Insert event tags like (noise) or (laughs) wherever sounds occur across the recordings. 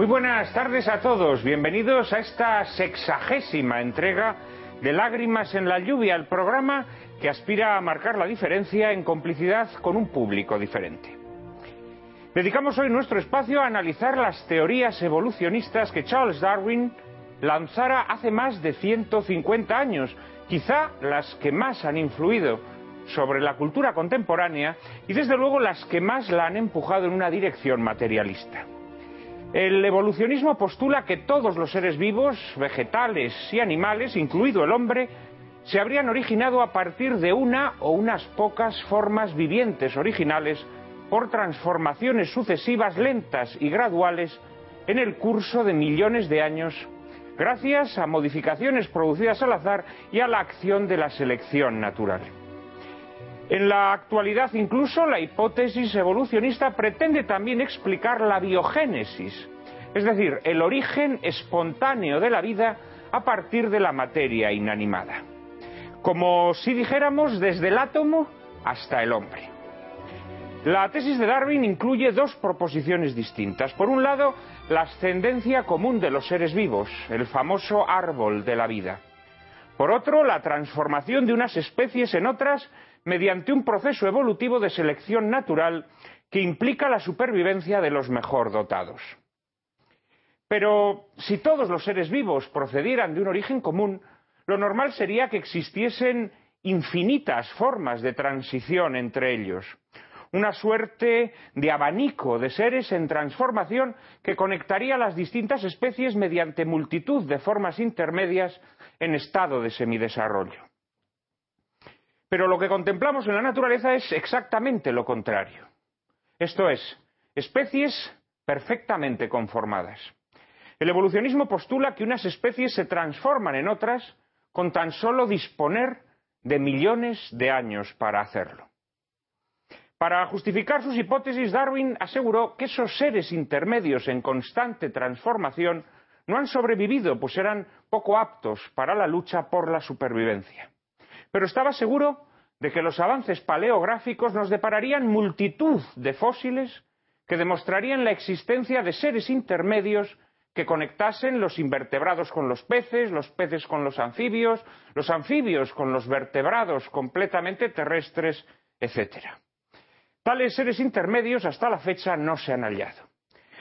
Muy buenas tardes a todos. Bienvenidos a esta sexagésima entrega de Lágrimas en la Lluvia, el programa que aspira a marcar la diferencia en complicidad con un público diferente. Dedicamos hoy nuestro espacio a analizar las teorías evolucionistas que Charles Darwin lanzara hace más de 150 años, quizá las que más han influido sobre la cultura contemporánea y desde luego las que más la han empujado en una dirección materialista. El evolucionismo postula que todos los seres vivos, vegetales y animales, incluido el hombre, se habrían originado a partir de una o unas pocas formas vivientes originales por transformaciones sucesivas lentas y graduales en el curso de millones de años, gracias a modificaciones producidas al azar y a la acción de la selección natural. En la actualidad incluso la hipótesis evolucionista pretende también explicar la biogénesis, es decir, el origen espontáneo de la vida a partir de la materia inanimada. Como si dijéramos desde el átomo hasta el hombre. La tesis de Darwin incluye dos proposiciones distintas. Por un lado, la ascendencia común de los seres vivos, el famoso árbol de la vida. Por otro, la transformación de unas especies en otras mediante un proceso evolutivo de selección natural que implica la supervivencia de los mejor dotados. Pero si todos los seres vivos procedieran de un origen común, lo normal sería que existiesen infinitas formas de transición entre ellos, una suerte de abanico de seres en transformación que conectaría las distintas especies mediante multitud de formas intermedias en estado de semidesarrollo. Pero lo que contemplamos en la naturaleza es exactamente lo contrario. Esto es, especies perfectamente conformadas. El evolucionismo postula que unas especies se transforman en otras con tan solo disponer de millones de años para hacerlo. Para justificar sus hipótesis, Darwin aseguró que esos seres intermedios en constante transformación no han sobrevivido, pues eran poco aptos para la lucha por la supervivencia pero estaba seguro de que los avances paleográficos nos depararían multitud de fósiles que demostrarían la existencia de seres intermedios que conectasen los invertebrados con los peces, los peces con los anfibios, los anfibios con los vertebrados completamente terrestres, etc. Tales seres intermedios hasta la fecha no se han hallado.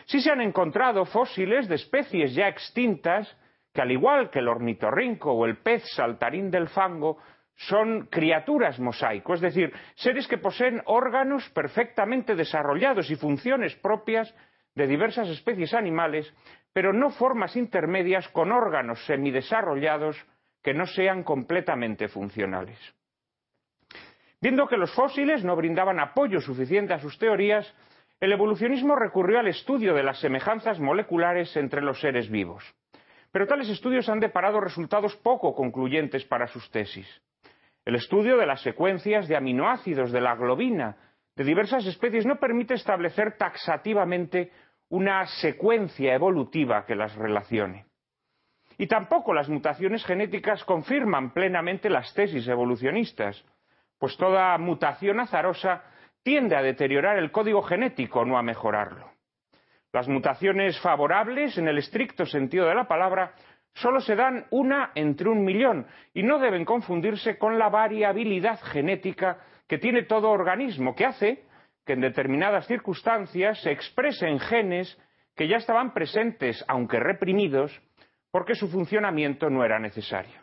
Sí se han encontrado fósiles de especies ya extintas que, al igual que el ornitorrinco o el pez saltarín del fango, son criaturas mosaico, es decir, seres que poseen órganos perfectamente desarrollados y funciones propias de diversas especies animales, pero no formas intermedias con órganos semidesarrollados que no sean completamente funcionales. Viendo que los fósiles no brindaban apoyo suficiente a sus teorías, el evolucionismo recurrió al estudio de las semejanzas moleculares entre los seres vivos. Pero tales estudios han deparado resultados poco concluyentes para sus tesis. El estudio de las secuencias de aminoácidos de la globina de diversas especies no permite establecer taxativamente una secuencia evolutiva que las relacione. Y tampoco las mutaciones genéticas confirman plenamente las tesis evolucionistas, pues toda mutación azarosa tiende a deteriorar el código genético, no a mejorarlo. Las mutaciones favorables, en el estricto sentido de la palabra, solo se dan una entre un millón y no deben confundirse con la variabilidad genética que tiene todo organismo, que hace que en determinadas circunstancias se expresen genes que ya estaban presentes, aunque reprimidos, porque su funcionamiento no era necesario.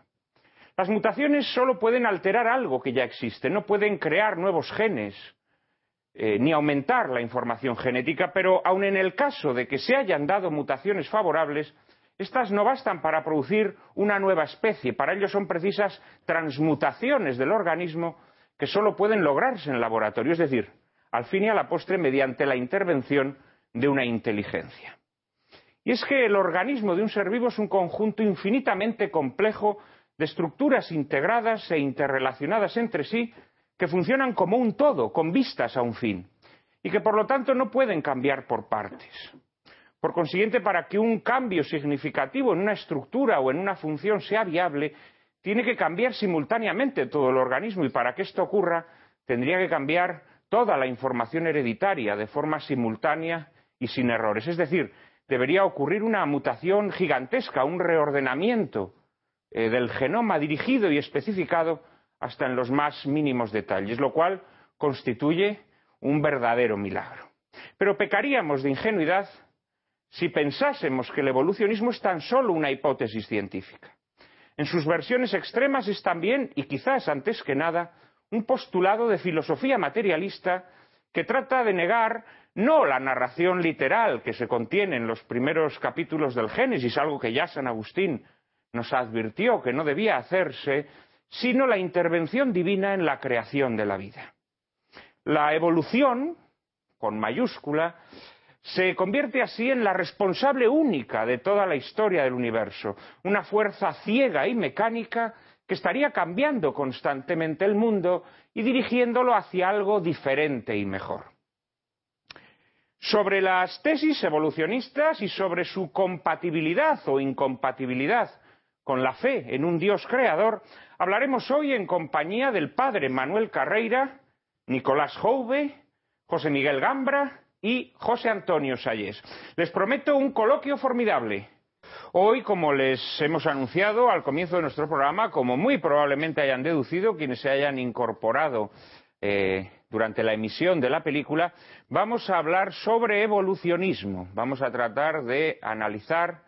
Las mutaciones solo pueden alterar algo que ya existe, no pueden crear nuevos genes, eh, ni aumentar la información genética, pero aun en el caso de que se hayan dado mutaciones favorables, estas no bastan para producir una nueva especie, para ello son precisas transmutaciones del organismo que solo pueden lograrse en laboratorio, es decir, al fin y a la postre mediante la intervención de una inteligencia. Y es que el organismo de un ser vivo es un conjunto infinitamente complejo de estructuras integradas e interrelacionadas entre sí que funcionan como un todo, con vistas a un fin, y que por lo tanto no pueden cambiar por partes. Por consiguiente, para que un cambio significativo en una estructura o en una función sea viable, tiene que cambiar simultáneamente todo el organismo y para que esto ocurra tendría que cambiar toda la información hereditaria de forma simultánea y sin errores. Es decir, debería ocurrir una mutación gigantesca, un reordenamiento eh, del genoma dirigido y especificado hasta en los más mínimos detalles, lo cual constituye un verdadero milagro. Pero pecaríamos de ingenuidad si pensásemos que el evolucionismo es tan solo una hipótesis científica. En sus versiones extremas es también, y quizás antes que nada, un postulado de filosofía materialista que trata de negar no la narración literal que se contiene en los primeros capítulos del Génesis, algo que ya San Agustín nos advirtió que no debía hacerse, sino la intervención divina en la creación de la vida. La evolución, con mayúscula, se convierte así en la responsable única de toda la historia del universo, una fuerza ciega y mecánica que estaría cambiando constantemente el mundo y dirigiéndolo hacia algo diferente y mejor. Sobre las tesis evolucionistas y sobre su compatibilidad o incompatibilidad con la fe en un Dios creador, hablaremos hoy en compañía del padre Manuel Carreira, Nicolás Jouve, José Miguel Gambra y José Antonio Salles. Les prometo un coloquio formidable. Hoy, como les hemos anunciado al comienzo de nuestro programa, como muy probablemente hayan deducido quienes se hayan incorporado eh, durante la emisión de la película, vamos a hablar sobre evolucionismo. Vamos a tratar de analizar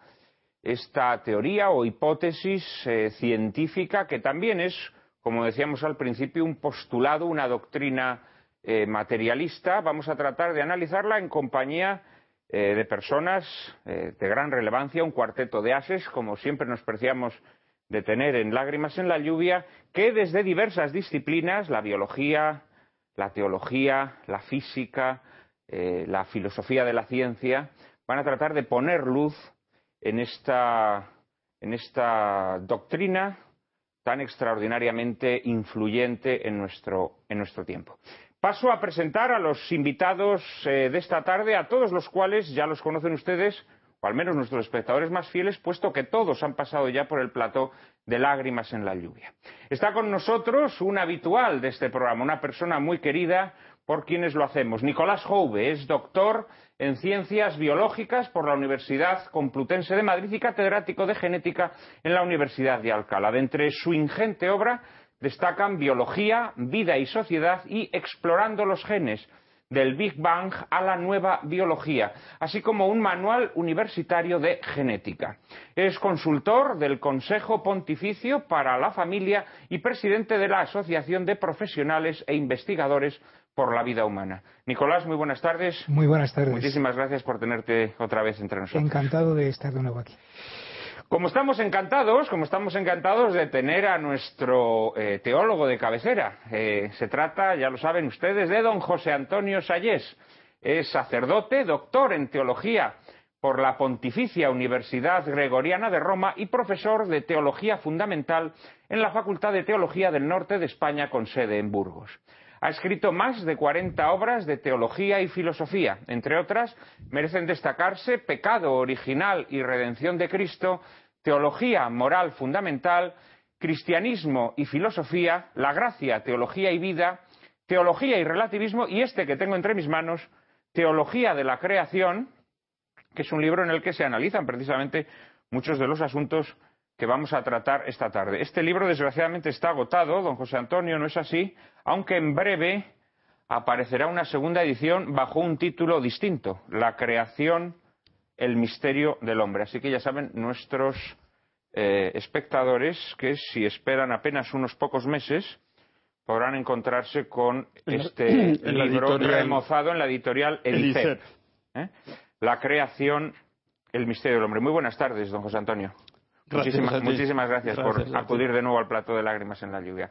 esta teoría o hipótesis eh, científica que también es, como decíamos al principio, un postulado, una doctrina eh, materialista. Vamos a tratar de analizarla en compañía eh, de personas de gran relevancia, un cuarteto de ases, como siempre nos preciamos de tener en Lágrimas en la Lluvia, que desde diversas disciplinas, la biología, la teología, la física, la filosofía de la ciencia, van a tratar de poner luz en esta, doctrina tan extraordinariamente influyente en nuestro, tiempo. Paso a presentar a los invitados eh, de esta tarde, a todos los cuales ya los conocen ustedes, o al menos nuestros espectadores más fieles, puesto que todos han pasado ya por el plató de lágrimas en la lluvia. Está con nosotros un habitual de este programa, una persona muy querida por quienes lo hacemos. Nicolás Jouve es doctor en Ciencias Biológicas por la Universidad Complutense de Madrid y catedrático de Genética en la Universidad de Alcalá. De entre su ingente obra destacan Biología, Vida y Sociedad y Explorando los Genes, del Big Bang a la nueva biología, así como un manual universitario de genética. Es consultor del Consejo Pontificio para la Familia y presidente de la Asociación de Profesionales e Investigadores por la vida humana. Nicolás, muy buenas tardes. Muy buenas tardes. Muchísimas gracias por tenerte otra vez entre nosotros. Encantado de estar de nuevo aquí. Como estamos encantados, como estamos encantados de tener a nuestro eh, teólogo de cabecera. Eh, se trata, ya lo saben ustedes, de don José Antonio Sayés. Es sacerdote, doctor en teología por la Pontificia Universidad Gregoriana de Roma y profesor de teología fundamental en la Facultad de Teología del Norte de España con sede en Burgos. Ha escrito más de 40 obras de teología y filosofía. Entre otras, merecen destacarse Pecado original y redención de Cristo, Teología moral fundamental, Cristianismo y filosofía, La gracia, teología y vida, Teología y relativismo y este que tengo entre mis manos, Teología de la creación, que es un libro en el que se analizan precisamente muchos de los asuntos que vamos a tratar esta tarde. Este libro, desgraciadamente, está agotado, don José Antonio, ¿no es así? Aunque en breve aparecerá una segunda edición bajo un título distinto, La creación, el misterio del hombre. Así que ya saben nuestros eh, espectadores que si esperan apenas unos pocos meses podrán encontrarse con este (clears throat) libro remozado en la editorial Edicep. ¿eh? La creación, el misterio del hombre. Muy buenas tardes, don José Antonio muchísimas, gracias, por acudir de nuevo al plato de lágrimas en la lluvia.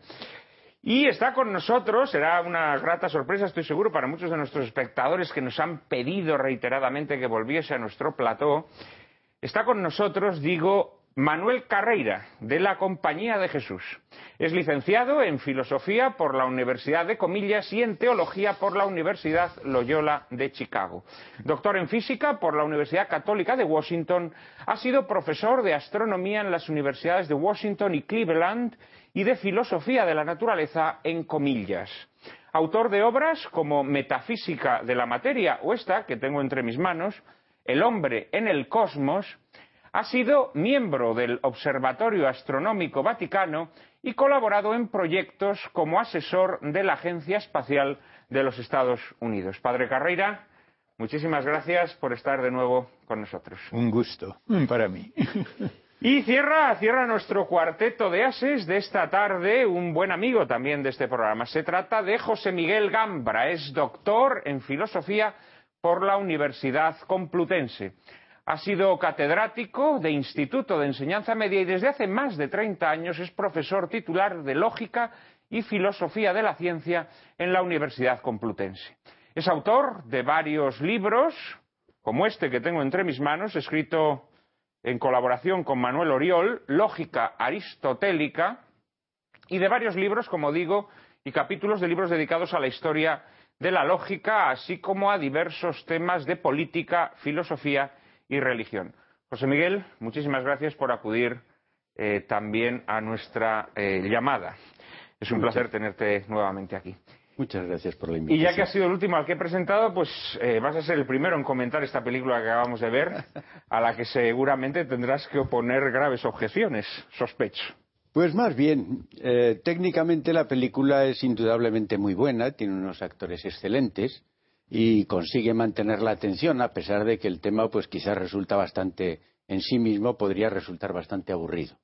Y está con nosotros, será una grata sorpresa, estoy seguro, para muchos de nuestros espectadores que nos han pedido reiteradamente que volviese a nuestro plató. Está con nosotros, digo, Manuel Carreira, de la Compañía de Jesús. Es licenciado en Filosofía por la Universidad de Comillas y en Teología por la Universidad Loyola de Chicago. Doctor en Física por la Universidad Católica de Washington. Ha sido profesor de Astronomía en las universidades de Washington y Cleveland y de Filosofía de la Naturaleza en Comillas. Autor de obras como Metafísica de la Materia o esta, que tengo entre mis manos, El hombre en el cosmos, ha sido miembro del Observatorio Astronómico Vaticano y colaborado en proyectos como asesor de la Agencia Espacial de los Estados Unidos. Padre Carreira, muchísimas gracias por estar de nuevo con nosotros. Un gusto para mí. Y cierra, cierra nuestro cuarteto de ases de esta tarde, un buen amigo también de este programa. Se trata de José Miguel Gambra, es doctor en filosofía por la Universidad Complutense. Ha sido catedrático de Instituto de Enseñanza Media y desde hace más de 30 años es profesor titular de Lógica y Filosofía de la Ciencia en la Universidad Complutense. Es autor de varios libros, como este que tengo entre mis manos, escrito en colaboración con Manuel Oriol, Lógica Aristotélica, y de varios libros, como digo, y capítulos de libros dedicados a la historia de la lógica, así como a diversos temas de política, filosofía y religión. José Miguel, muchísimas gracias por acudir eh, también a nuestra eh, llamada. Es un placer tenerte nuevamente aquí. Muchas gracias por la invitación. Y ya que has sido el último al que he presentado, pues eh, vas a ser el primero en comentar esta película que acabamos de ver, (laughs) a la que seguramente tendrás que oponer graves objeciones, sospecho. Pues más bien, eh, técnicamente la película es indudablemente muy buena, tiene unos actores excelentes y consigue mantener la atención a pesar de que el tema pues quizás resulta bastante en sí mismo podría resultar bastante aburrido.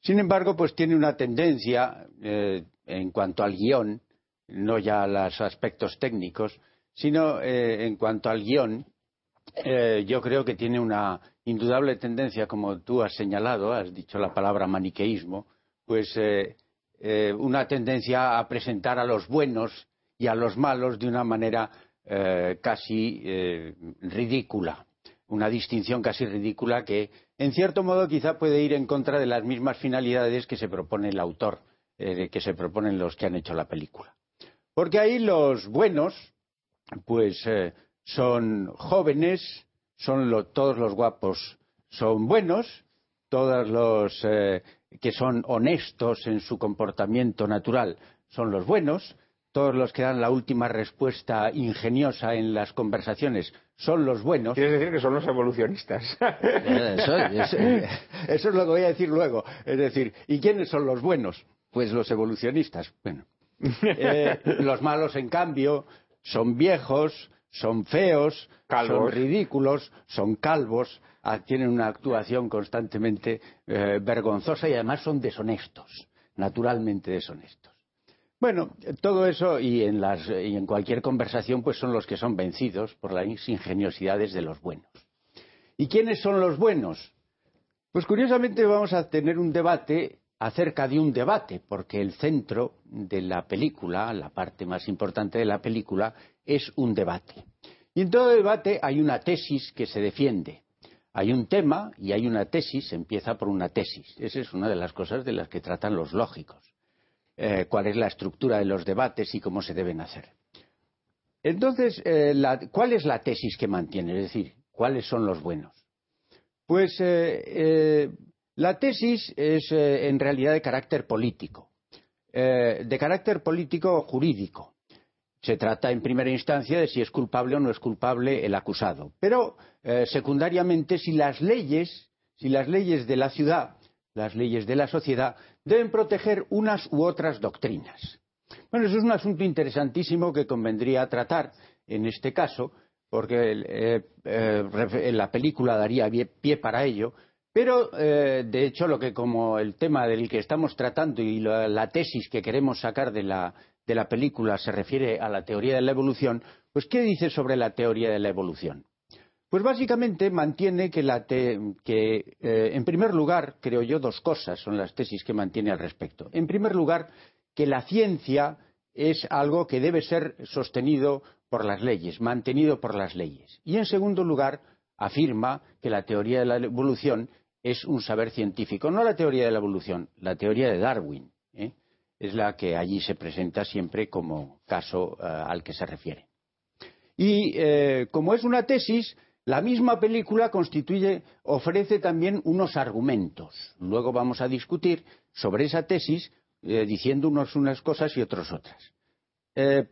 Sin embargo, pues tiene una tendencia eh, en cuanto al guion no ya los aspectos técnicos, sino eh, en cuanto al guion, eh, yo creo que tiene una indudable tendencia, como tú has señalado, has dicho la palabra maniqueísmo, pues una tendencia a presentar a los buenos y a los malos de una manera casi ridícula, una distinción casi ridícula que, en cierto modo, quizá puede ir en contra de las mismas finalidades que se propone el autor, que se proponen los que han hecho la película. Porque ahí los buenos, pues eh, son jóvenes, son todos los guapos son buenos, todos los eh, que son honestos en su comportamiento natural son los buenos, todos los que dan la última respuesta ingeniosa en las conversaciones son los buenos. Quieres decir que son los evolucionistas. (laughs) Eso, eso, es lo que voy a decir luego. Es decir, ¿y quiénes son los buenos? Pues los evolucionistas. Bueno, eh, (laughs) los malos, en cambio, son viejos, son feos, son ridículos, son calvos, ah, tienen una actuación constantemente eh, vergonzosa y además son deshonestos, naturalmente deshonestos. Bueno, todo eso y en, y en cualquier conversación pues son los que son vencidos por las ingeniosidades de los buenos. ¿Y quiénes son los buenos? Pues curiosamente vamos a tener un debate acerca de un debate, porque el centro de la película, la parte más importante de la película, es un debate. Y en todo debate hay una tesis que se defiende. Hay un tema y hay una tesis, empieza por una tesis. Esa es una de las cosas de las que tratan los lógicos. Eh, cuál es la estructura de los debates y cómo se deben hacer. Entonces, eh, ¿cuál es la tesis que mantiene? Es decir, ¿cuáles son los buenos? Pues eh, la tesis es en realidad de carácter político, de carácter político jurídico. Se trata en primera instancia de si es culpable o no es culpable el acusado. Pero secundariamente si las leyes, si las leyes de la ciudad, las leyes de la sociedad, deben proteger unas u otras doctrinas. Bueno, eso es un asunto interesantísimo que convendría tratar en este caso, porque la película daría pie para ello, pero, eh, de hecho, lo que como el tema del que estamos tratando y la, tesis que queremos sacar de la, película se refiere a la teoría de la evolución, pues ¿qué dice sobre la teoría de la evolución? Pues básicamente mantiene que, eh, en primer lugar, creo yo, dos cosas son las tesis que mantiene al respecto. En primer lugar, que la ciencia es algo que debe ser sostenido por las leyes, mantenido por las leyes. Y en segundo lugar, afirma que la teoría de la evolución es un saber científico, no la teoría de la evolución, la teoría de Darwin. ¿eh? Es la que allí se presenta siempre como caso eh, al que se refiere. Y como es una tesis, la misma película constituye, ofrece también unos argumentos. Luego vamos a discutir sobre esa tesis diciendo unos unas cosas y otros otras.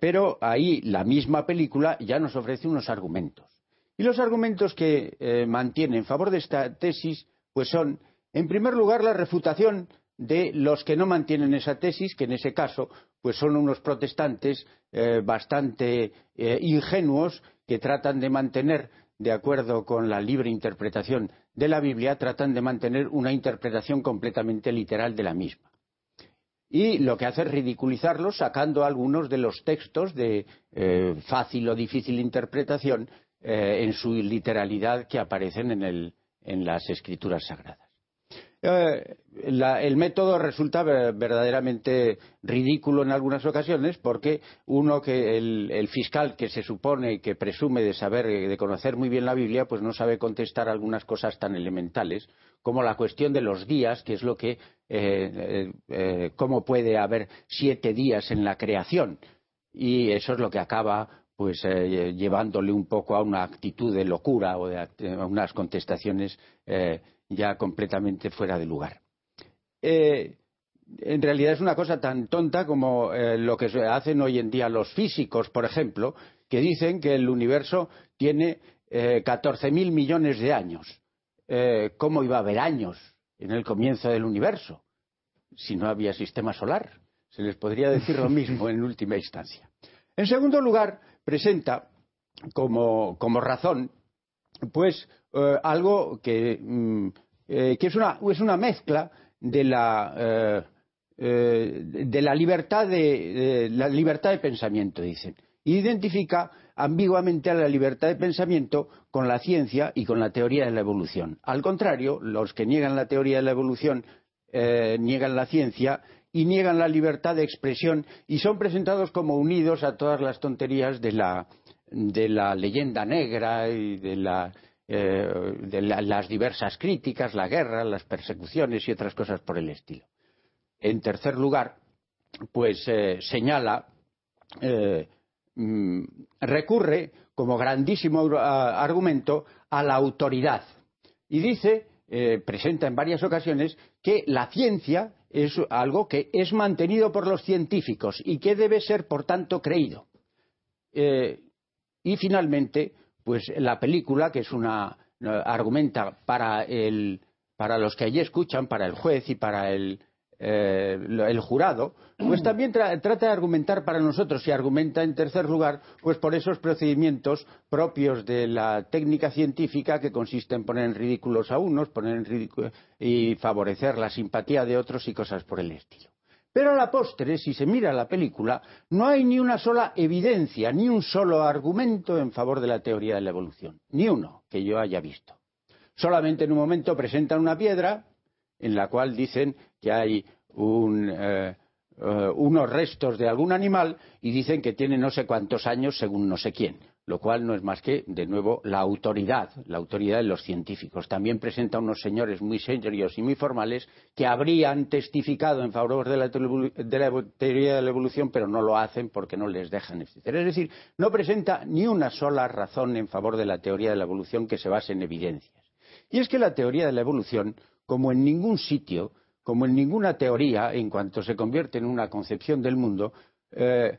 pero ahí la misma película ya nos ofrece unos argumentos. Y los argumentos que eh, mantiene en favor de esta tesis pues son, en primer lugar, la refutación de los que no mantienen esa tesis, que en ese caso pues son unos protestantes eh, bastante eh, ingenuos que tratan de mantener, de acuerdo con la libre interpretación de la Biblia, tratan de mantener una interpretación completamente literal de la misma. Y lo que hace es ridiculizarlos sacando algunos de los textos de eh, fácil o difícil interpretación en su literalidad que aparecen en las escrituras sagradas. Eh, el método resulta verdaderamente ridículo en algunas ocasiones porque uno que el, fiscal que se supone que presume de saber de conocer muy bien la Biblia pues no sabe contestar algunas cosas tan elementales como la cuestión de los días que es lo que eh, eh, cómo puede haber siete días en la creación. Y eso es lo que acaba pues llevándole un poco a una actitud de locura o a unas contestaciones ya completamente fuera de lugar. Eh, en realidad es una cosa tan tonta como eh, lo que hacen hoy en día los físicos, por ejemplo, que dicen que el universo tiene eh, 14.000 millones de años. Eh, ¿Cómo iba a haber años en el comienzo del universo si no había sistema solar? Se les podría decir lo mismo en última instancia. En segundo lugar, presenta como razón pues eh, algo que, mm, eh, es, una, mezcla de la, eh, de la libertad de, la libertad de pensamiento, dicen. Identifica ambiguamente a la libertad de pensamiento con la ciencia y con la teoría de la evolución. Al contrario, los que niegan la teoría de la evolución niegan la ciencia y niegan la libertad de expresión y son presentados como unidos a todas las tonterías de la, de la leyenda negra y de, eh, las diversas críticas, la guerra, las persecuciones y otras cosas por el estilo. En tercer lugar, pues eh, señala, eh, mm, recurre como grandísimo argumento a la autoridad y dice, presenta en varias ocasiones, que la ciencia es algo que es mantenido por los científicos y que debe ser, por tanto, creído. Y finalmente, pues la película, que es una argumenta para el para los que allí escuchan, para el juez y para el, eh, el jurado, pues (clears throat) también trata de argumentar para nosotros y argumenta en tercer lugar, pues por esos procedimientos propios de la técnica científica que consiste en poner en ridículos a unos, poner en ridículo y favorecer la simpatía de otros y cosas por el estilo. Pero a la postre, si se mira la película, no hay ni una sola evidencia, ni un solo argumento en favor de la teoría de la evolución. Ni uno que yo haya visto. Solamente en un momento presentan una piedra en la cual dicen que hay eh, eh, unos restos de algún animal y dicen que tiene no sé cuántos años según no sé quién lo cual no es más que, de nuevo, la autoridad, la autoridad de los científicos. También presenta unos señores muy serios y muy formales que habrían testificado en favor de la, teoría de la evolución, pero no lo hacen porque no les dejan. Es decir, no presenta ni una sola razón en favor de la teoría de la evolución que se base en evidencias. Y es que la teoría de la evolución, como en ningún sitio, como en ninguna teoría, en cuanto se convierte en una concepción del mundo, eh,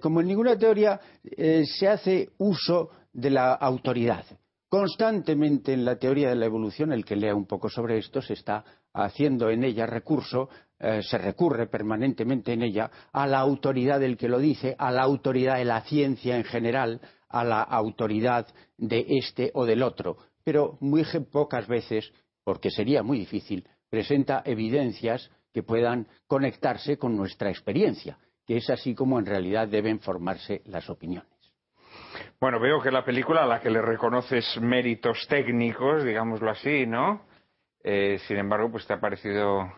como en ninguna teoría, eh, se hace uso de la autoridad. Constantemente en la teoría de la evolución, el que lea un poco sobre esto, se está haciendo en ella recurso, eh, se recurre permanentemente en ella a la autoridad del que lo dice, a la autoridad de la ciencia en general, a la autoridad de este o del otro. Pero muy pocas veces, porque sería muy difícil, presenta evidencias que puedan conectarse con nuestra experiencia que es así como en realidad deben formarse las opiniones. Bueno, veo que la película a la que le reconoces méritos técnicos, digámoslo así, ¿no? Eh, sin embargo, pues te ha parecido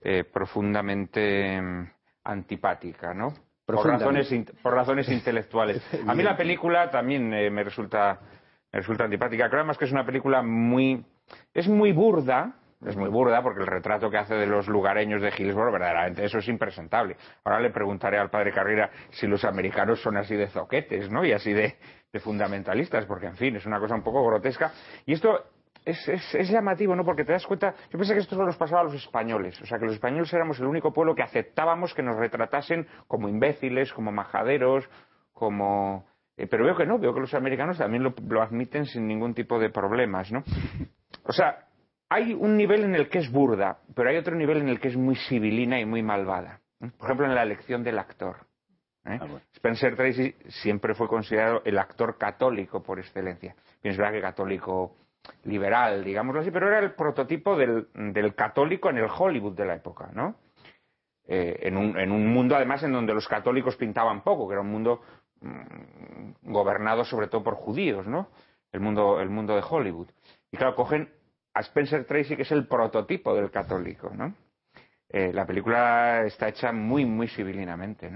eh, profundamente mm, antipática, ¿no? Por razones, por razones intelectuales. (laughs) A mí la película también eh, me resulta me resulta antipática. Creo además que es una película muy es muy burda, es muy burda porque el retrato que hace de los lugareños de Hillsborough, verdaderamente eso es impresentable. Ahora le preguntaré al padre Carrera si los americanos son así de zoquetes, ¿no? Y así de, fundamentalistas, porque en fin, es una cosa un poco grotesca. Y esto es, es, llamativo, ¿no? Porque te das cuenta, yo pensé que esto solo nos pasaba a los españoles, o sea, que los españoles éramos el único pueblo que aceptábamos que nos retratasen como imbéciles, como majaderos, como Eh, pero veo que no, veo que los americanos también lo, lo admiten sin ningún tipo de problemas, ¿no? O sea, hay un nivel en el que es burda, pero hay otro nivel en el que es muy civilina y muy malvada. ¿eh? Por ejemplo, en la elección del actor. ¿eh? Ah, bueno. Spencer Tracy siempre fue considerado el actor católico por excelencia. Bien, es verdad que católico liberal, digámoslo así, pero era el prototipo del, del católico en el Hollywood de la época, ¿no? Eh, en, un, en, un, mundo además en donde los católicos pintaban poco, que era un mundo mmm, gobernado sobre todo por judíos, ¿no? El mundo, el mundo de Hollywood. Y claro, cogen a Spencer Tracy, que es el prototipo del católico, ¿no? Eh, la película está hecha muy, muy civilinamente.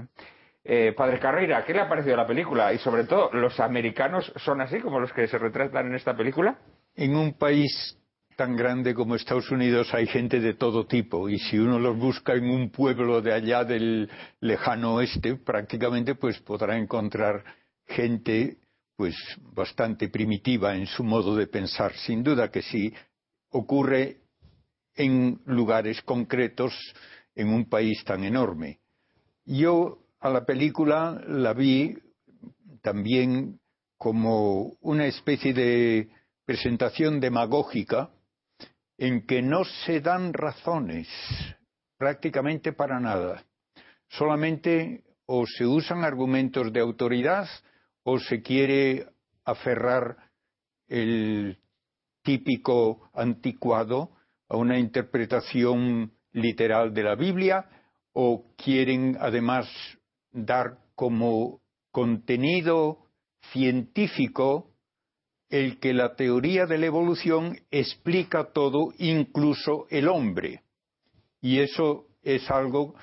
Eh, Padre Carreira, ¿qué le ha parecido la película? Y sobre todo, ¿los americanos son así como los que se retratan en esta película? En un país tan grande como Estados Unidos hay gente de todo tipo y si uno los busca en un pueblo de allá del lejano oeste, prácticamente pues podrá encontrar gente pues bastante primitiva en su modo de pensar. Sin duda que sí ocurre en lugares concretos en un país tan enorme. Yo a la película la vi también como una especie de presentación demagógica en que no se dan razones prácticamente para nada. Solamente o se usan argumentos de autoridad o se quiere aferrar el típico anticuado a una interpretación literal de la Biblia o quieren además dar como contenido científico el que la teoría de la evolución explica todo, incluso el hombre. Y eso es algo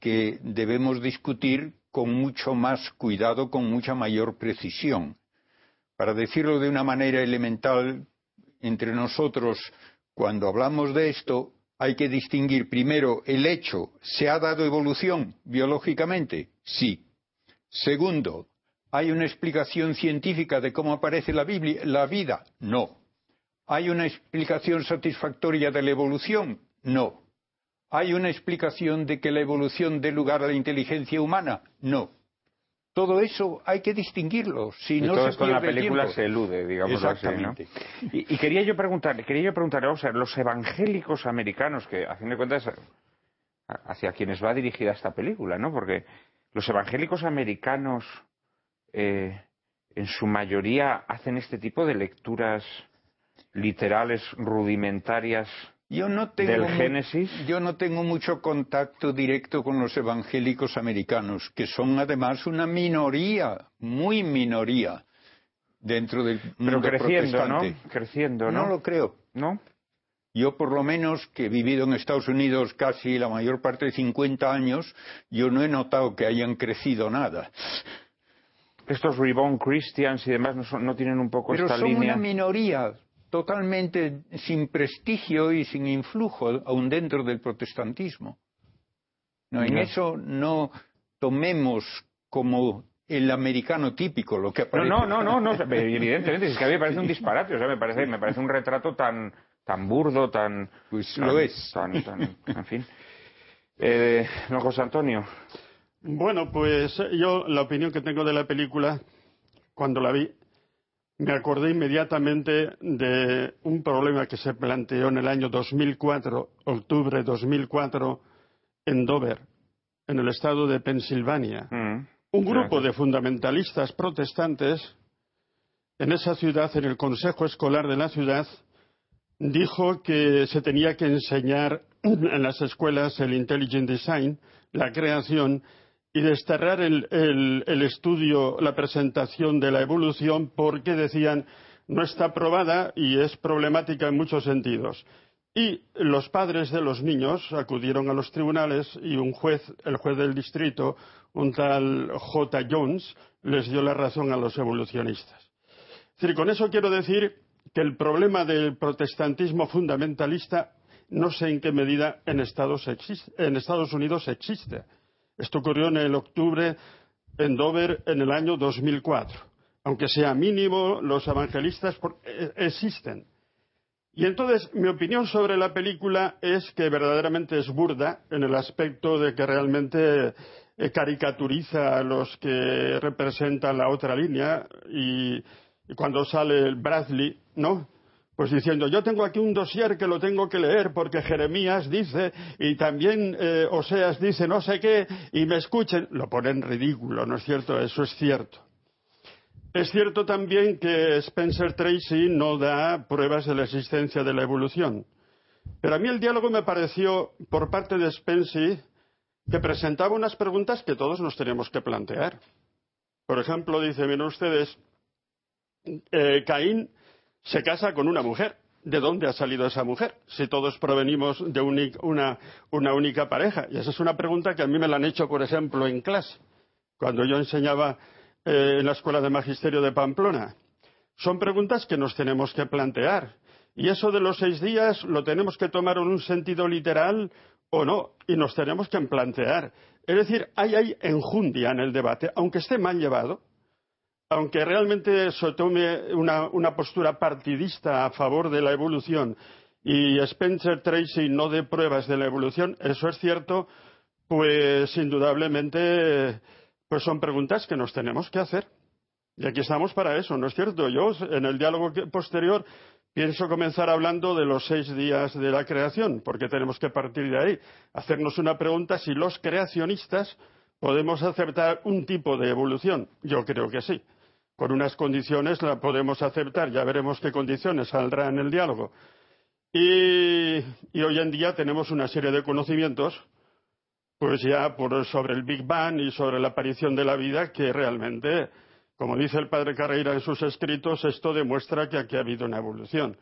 que debemos discutir con mucho más cuidado, con mucha mayor precisión. Para decirlo de una manera elemental entre nosotros, cuando hablamos de esto, hay que distinguir primero el hecho, ¿se ha dado evolución biológicamente? Sí. Segundo, ¿hay una explicación científica de cómo aparece la, vida? No. ¿Hay una explicación satisfactoria de la evolución? No. ¿Hay una explicación de que la evolución dé lugar a la inteligencia humana? No. Todo eso hay que distinguirlo. Si y no todo se en la película tiempo. se elude, digamos así, ¿no? Exactamente. Y, y quería yo preguntarle, quería yo preguntarle, vamos a ver, los evangélicos americanos, que a fin de cuentas hacia quienes va dirigida esta película, ¿no? Porque los evangélicos americanos eh, en su mayoría hacen este tipo de lecturas literales, rudimentarias. Yo no tengo del mu- Génesis. Yo no tengo mucho contacto directo con los evangélicos americanos, que son además una minoría, muy minoría, dentro del Pero mundo creciendo, ¿no? protestante. Creciendo, ¿no? No lo creo. ¿No? Yo, por lo menos, que he vivido en Estados Unidos casi la mayor parte de 50 años, yo no he notado que hayan crecido nada. Estos Reborn Christians y demás no, son- no tienen un poco Pero esta son línea. una minoría totalmente sin prestigio y sin influjo, aún dentro del protestantismo. No, en eso no tomemos como el americano típico lo que No, aparece. no, no, no, no, evidentemente, es que a mí me parece un disparate, o sea, me parece, me parece un retrato tan, tan burdo, tan... Pues tan- lo es. tan- tan- en fin. Eh, don José Antonio, Bueno, pues yo la opinión que tengo de la película, cuando la vi, me acordé inmediatamente de un problema que se planteó en el año 2004, octubre 2004, en Dover, en el estado de Pensilvania. mm, Un grupo de fundamentalistas protestantes en esa ciudad, en el consejo escolar de la ciudad, dijo que se tenía que enseñar en las escuelas el intelligent design, la creación, y desterrar el, estudio, la presentación de la evolución, porque decían no está probada y es problemática en muchos sentidos. Y los padres de los niños acudieron a los tribunales y un juez, el juez del distrito, un tal J. Jones, les dio la razón a los evolucionistas. Es decir, con eso quiero decir que el problema del protestantismo fundamentalista no sé en qué medida en Estados, en Estados Unidos existe. Esto ocurrió en el octubre en Dover en el año 2004. Aunque sea mínimo, los evangelistas eh, existen. Y entonces, mi opinión sobre la película es que verdaderamente es burda en el aspecto de que realmente eh, caricaturiza a los que representan la otra línea y, cuando sale el Bradley, ¿no? Pues diciendo, yo tengo aquí un dossier que lo tengo que leer porque Jeremías dice y también eh, Oseas dice no sé qué y me escuchen. Lo ponen ridículo, ¿no es cierto? Eso es cierto. Es cierto también que Spencer Tracy no da pruebas de la existencia de la evolución. Pero a mí el diálogo me pareció, por parte de Spencer, que presentaba unas preguntas que todos nos tenemos que plantear. Por ejemplo, dice, miren ustedes, eh, Caín se casa con una mujer. ¿De dónde ha salido esa mujer? Si todos provenimos de una, única pareja. Y esa es una pregunta que a mí me la han hecho, por ejemplo, en clase, cuando yo enseñaba eh, en la Escuela de Magisterio de Pamplona. Son preguntas que nos tenemos que plantear. Y eso de los seis días lo tenemos que tomar en un sentido literal o no, y nos tenemos que plantear. Es decir, hay, hay enjundia en el debate, aunque esté mal llevado, aunque realmente se tome una, postura partidista a favor de la evolución y Spencer Tracy no dé pruebas de la evolución, eso es cierto, pues indudablemente pues son preguntas que nos tenemos que hacer. Y aquí estamos para eso, ¿no es cierto? Yo, en el diálogo posterior, pienso comenzar hablando de los seis días de la creación, porque tenemos que partir de ahí, hacernos una pregunta si los creacionistas podemos aceptar un tipo de evolución. Yo creo que sí con unas condiciones la podemos aceptar, ya veremos qué condiciones saldrá en el diálogo. Y, hoy en día tenemos una serie de conocimientos, pues ya sobre el Big Bang y sobre la aparición de la vida, que realmente, como dice el padre Carreira en sus escritos, esto demuestra que aquí ha habido una evolución.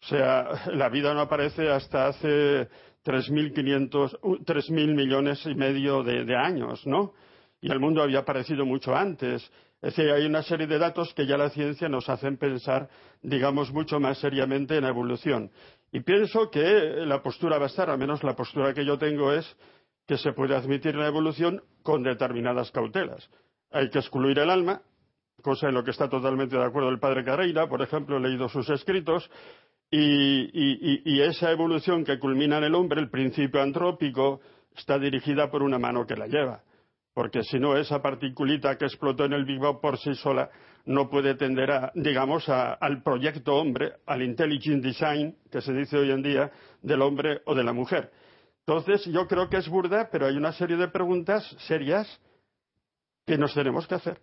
O sea, la vida no aparece hasta hace 3.500, mil millones y medio de años, ¿no? Y el mundo había aparecido mucho antes es decir, hay una serie de datos que ya la ciencia nos hacen pensar, digamos, mucho más seriamente en la evolución. Y pienso que la postura va a estar, al menos la postura que yo tengo es que se puede admitir la evolución con determinadas cautelas. Hay que excluir el alma, cosa en lo que está totalmente de acuerdo el padre Carreira, por ejemplo, he leído sus escritos, y, y, esa evolución que culmina en el hombre, el principio antrópico, está dirigida por una mano que la lleva porque si no esa particulita que explotó en el Big Bang por sí sola no puede tender a, digamos, al proyecto hombre, al intelligent design que se dice hoy en día del hombre o de la mujer. Entonces, yo creo que es burda, pero hay una serie de preguntas serias que nos tenemos que hacer.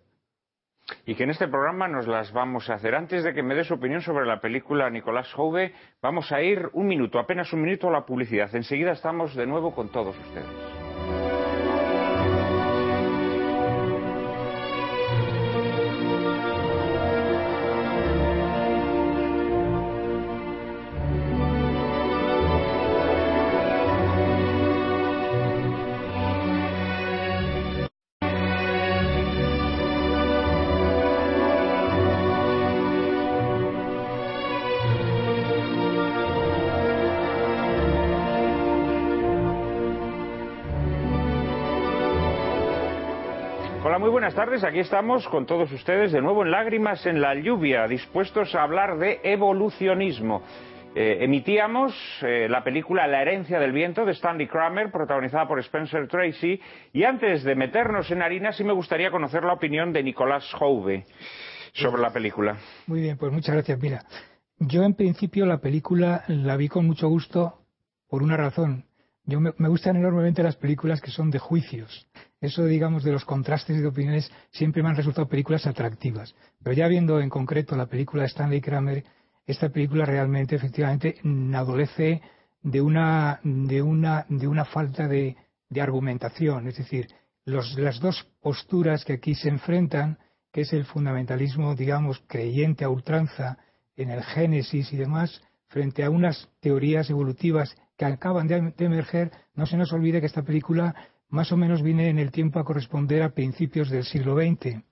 Y que en este programa nos las vamos a hacer. Antes de que me dé su opinión sobre la película Nicolás Jouve, vamos a ir un minuto, apenas un minuto a la publicidad. Enseguida estamos de nuevo con todos ustedes. Tardes. Aquí estamos con todos ustedes de nuevo en Lágrimas en la Lluvia, dispuestos a hablar de evolucionismo. Eh, emitíamos eh, la película La herencia del viento de Stanley Kramer, protagonizada por Spencer Tracy, y antes de meternos en harina, sí me gustaría conocer la opinión de Nicolás Jouve sobre la película. Muy bien, pues muchas gracias. Mira, yo en principio la película la vi con mucho gusto por una razón. Yo me, gustan enormemente las películas que son de juicios. Eso, digamos, de los contrastes de opiniones siempre me han resultado películas atractivas. Pero ya viendo en concreto la película de Stanley Kramer, esta película realmente, efectivamente, adolece de una, de una, de una falta de, de argumentación. Es decir, los, las dos posturas que aquí se enfrentan, que es el fundamentalismo, digamos, creyente a ultranza en el Génesis y demás, frente a unas teorías evolutivas que acaban de, emerger, no se nos olvide que esta película más o menos viene en el tiempo a corresponder a principios del siglo XX.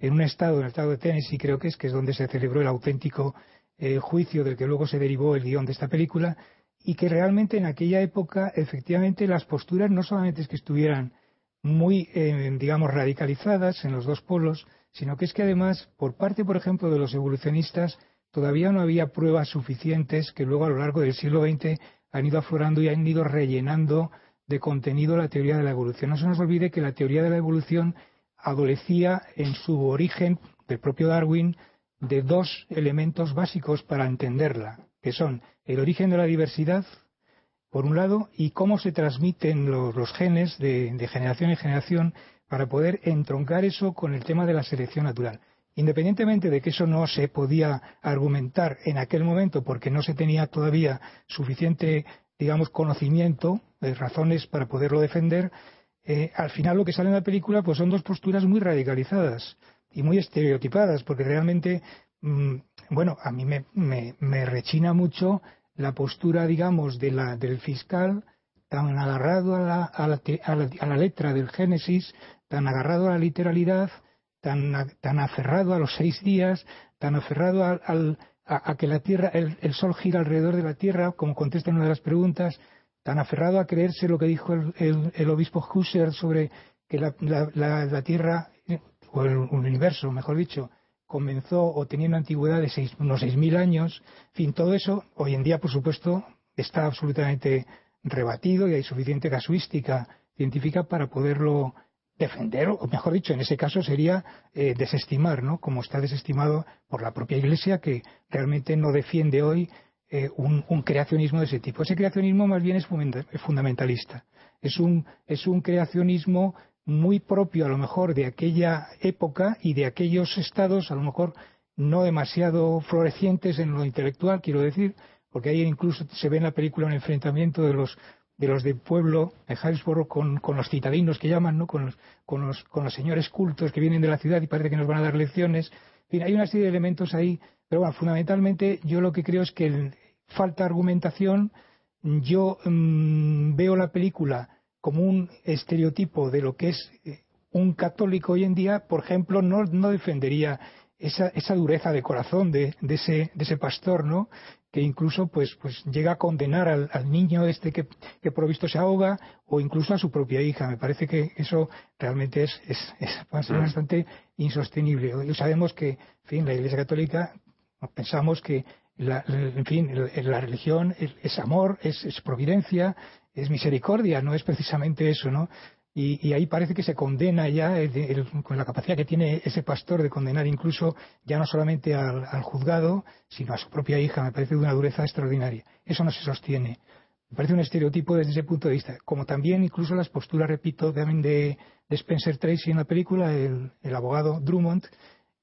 En un estado, en el estado de Tennessee creo que es, que es donde se celebró el auténtico eh, juicio del que luego se derivó el guion de esta película, y que realmente en aquella época, efectivamente, las posturas no solamente es que estuvieran muy, eh, digamos, radicalizadas en los dos polos, sino que es que además, por parte, por ejemplo, de los evolucionistas, todavía no había pruebas suficientes que luego a lo largo del siglo XX han ido aflorando y han ido rellenando de contenido la teoría de la evolución. No se nos olvide que la teoría de la evolución adolecía en su origen del propio Darwin de dos elementos básicos para entenderla, que son el origen de la diversidad, por un lado, y cómo se transmiten los, genes de generación en generación para poder entroncar eso con el tema de la selección natural. Independientemente de que eso no se podía argumentar en aquel momento porque no se tenía todavía suficiente, digamos, conocimiento, de razones para poderlo defender, eh, al final lo que sale en la película pues son dos posturas muy radicalizadas y muy estereotipadas, porque realmente, mm, bueno, a mí me, rechina mucho la postura, digamos, de la, del fiscal tan agarrado a la, a la letra del Génesis, tan agarrado a la literalidad, tan, aferrado a los seis días, tan aferrado a, que la Tierra, el, Sol gira alrededor de la Tierra, como contesta en una de las preguntas, tan aferrado a creerse lo que dijo el, obispo Husserl sobre que la, Tierra, o el universo, mejor dicho, comenzó o tenía una antigüedad de seis, unos seis mil años. En fin, todo eso hoy en día, por supuesto, está absolutamente rebatido y hay suficiente casuística científica para poderlo defender, o mejor dicho, en ese caso sería eh, desestimar, ¿no? Como está desestimado por la propia Iglesia, que realmente no defiende hoy eh, un, creacionismo de ese tipo. Ese creacionismo más bien es fundamentalista. Es un, es un creacionismo muy propio, a lo mejor, de aquella época y de aquellos estados, a lo mejor, no demasiado florecientes en lo intelectual, quiero decir, porque ahí incluso se ve en la película un enfrentamiento de los de los del pueblo de Harrisburg con, los citadinos que llaman, ¿no? Con los, con, los, con, los, señores cultos que vienen de la ciudad y parece que nos van a dar lecciones. Fin, hay una serie de elementos ahí, pero bueno, fundamentalmente yo lo que creo es que falta argumentación. Yo mm, veo la película como un estereotipo de lo que es eh, un católico hoy en día, por ejemplo, no, no defendería esa, esa, dureza de corazón de, de, ese, de ese pastor, ¿no? Que incluso pues, pues llega a condenar al, niño este que, que provisto se ahoga o incluso a su propia hija. Me parece que eso realmente es, es, es mm. bastante insostenible. Hoy sabemos que, en fin, la Iglesia Católica pensamos que la, en fin, la religión es, amor, es, es, providencia, es misericordia, no es precisamente eso, ¿no? Y, ahí parece que se condena ya, con la capacidad que tiene ese pastor de condenar incluso ya no solamente al, juzgado, sino a su propia hija. Me parece de una dureza extraordinaria. Eso no se sostiene. Me parece un estereotipo desde ese punto de vista. Como también incluso las posturas, repito, de, de Spencer Tracy en la película, el, el abogado Drummond,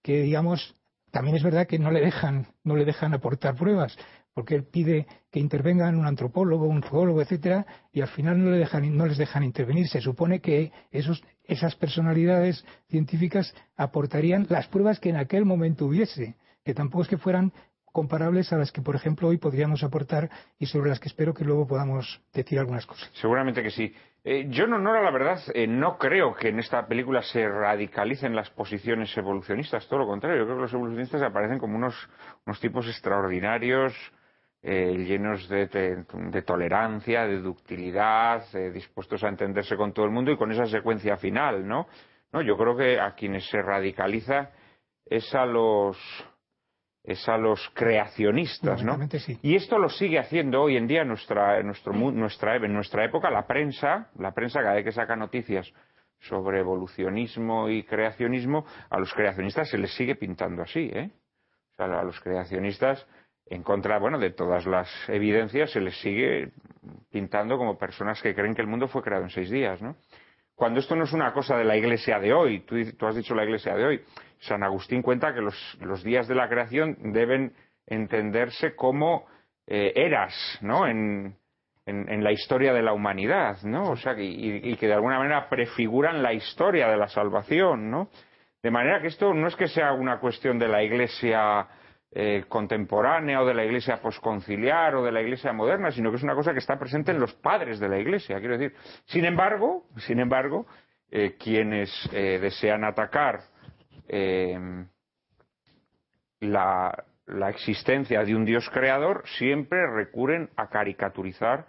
que digamos también es verdad que no le dejan, no le dejan aportar pruebas porque él pide que intervengan un antropólogo, un zoólogo, etcétera, y al final no, le dejan, no les dejan intervenir. Se supone que esos, esas personalidades científicas aportarían las pruebas que en aquel momento hubiese, que tampoco es que fueran comparables a las que, por ejemplo, hoy podríamos aportar y sobre las que espero que luego podamos decir algunas cosas. Seguramente que sí. Eh, yo no, no, la verdad, eh, no creo que en esta película se radicalicen las posiciones evolucionistas, todo lo contrario. Yo creo que los evolucionistas aparecen como unos, unos tipos extraordinarios, eh, llenos de, tolerancia, de ductilidad, eh, dispuestos a entenderse con todo el mundo y con esa secuencia final, ¿no? No, yo creo que a quienes se radicaliza es a los es a los creacionistas, ¿no? Y esto lo sigue haciendo hoy en día en nuestra, en nuestro, nuestra, en nuestra época la prensa, la prensa cada vez que saca noticias sobre evolucionismo y creacionismo, a los creacionistas se les sigue pintando así, ¿eh? O sea, a los creacionistas en contra, bueno, de todas las evidencias, se les sigue pintando como personas que creen que el mundo fue creado en seis días, ¿no? Cuando esto no es una cosa de la iglesia de hoy, tú, has dicho la iglesia de hoy, San Agustín cuenta que los, días de la creación deben entenderse como eh, eras, ¿no? En, la historia de la humanidad, ¿no? O sea, y, y, que de alguna manera prefiguran la historia de la salvación, ¿no? De manera que esto no es que sea una cuestión de la iglesia eh, contemporánea o de la iglesia posconciliar o de la iglesia moderna, sino que es una cosa que está presente en los padres de la iglesia. Quiero decir, sin embargo, sin embargo, eh, quienes eh, desean atacar la, existencia de un Dios creador siempre recurren a caricaturizar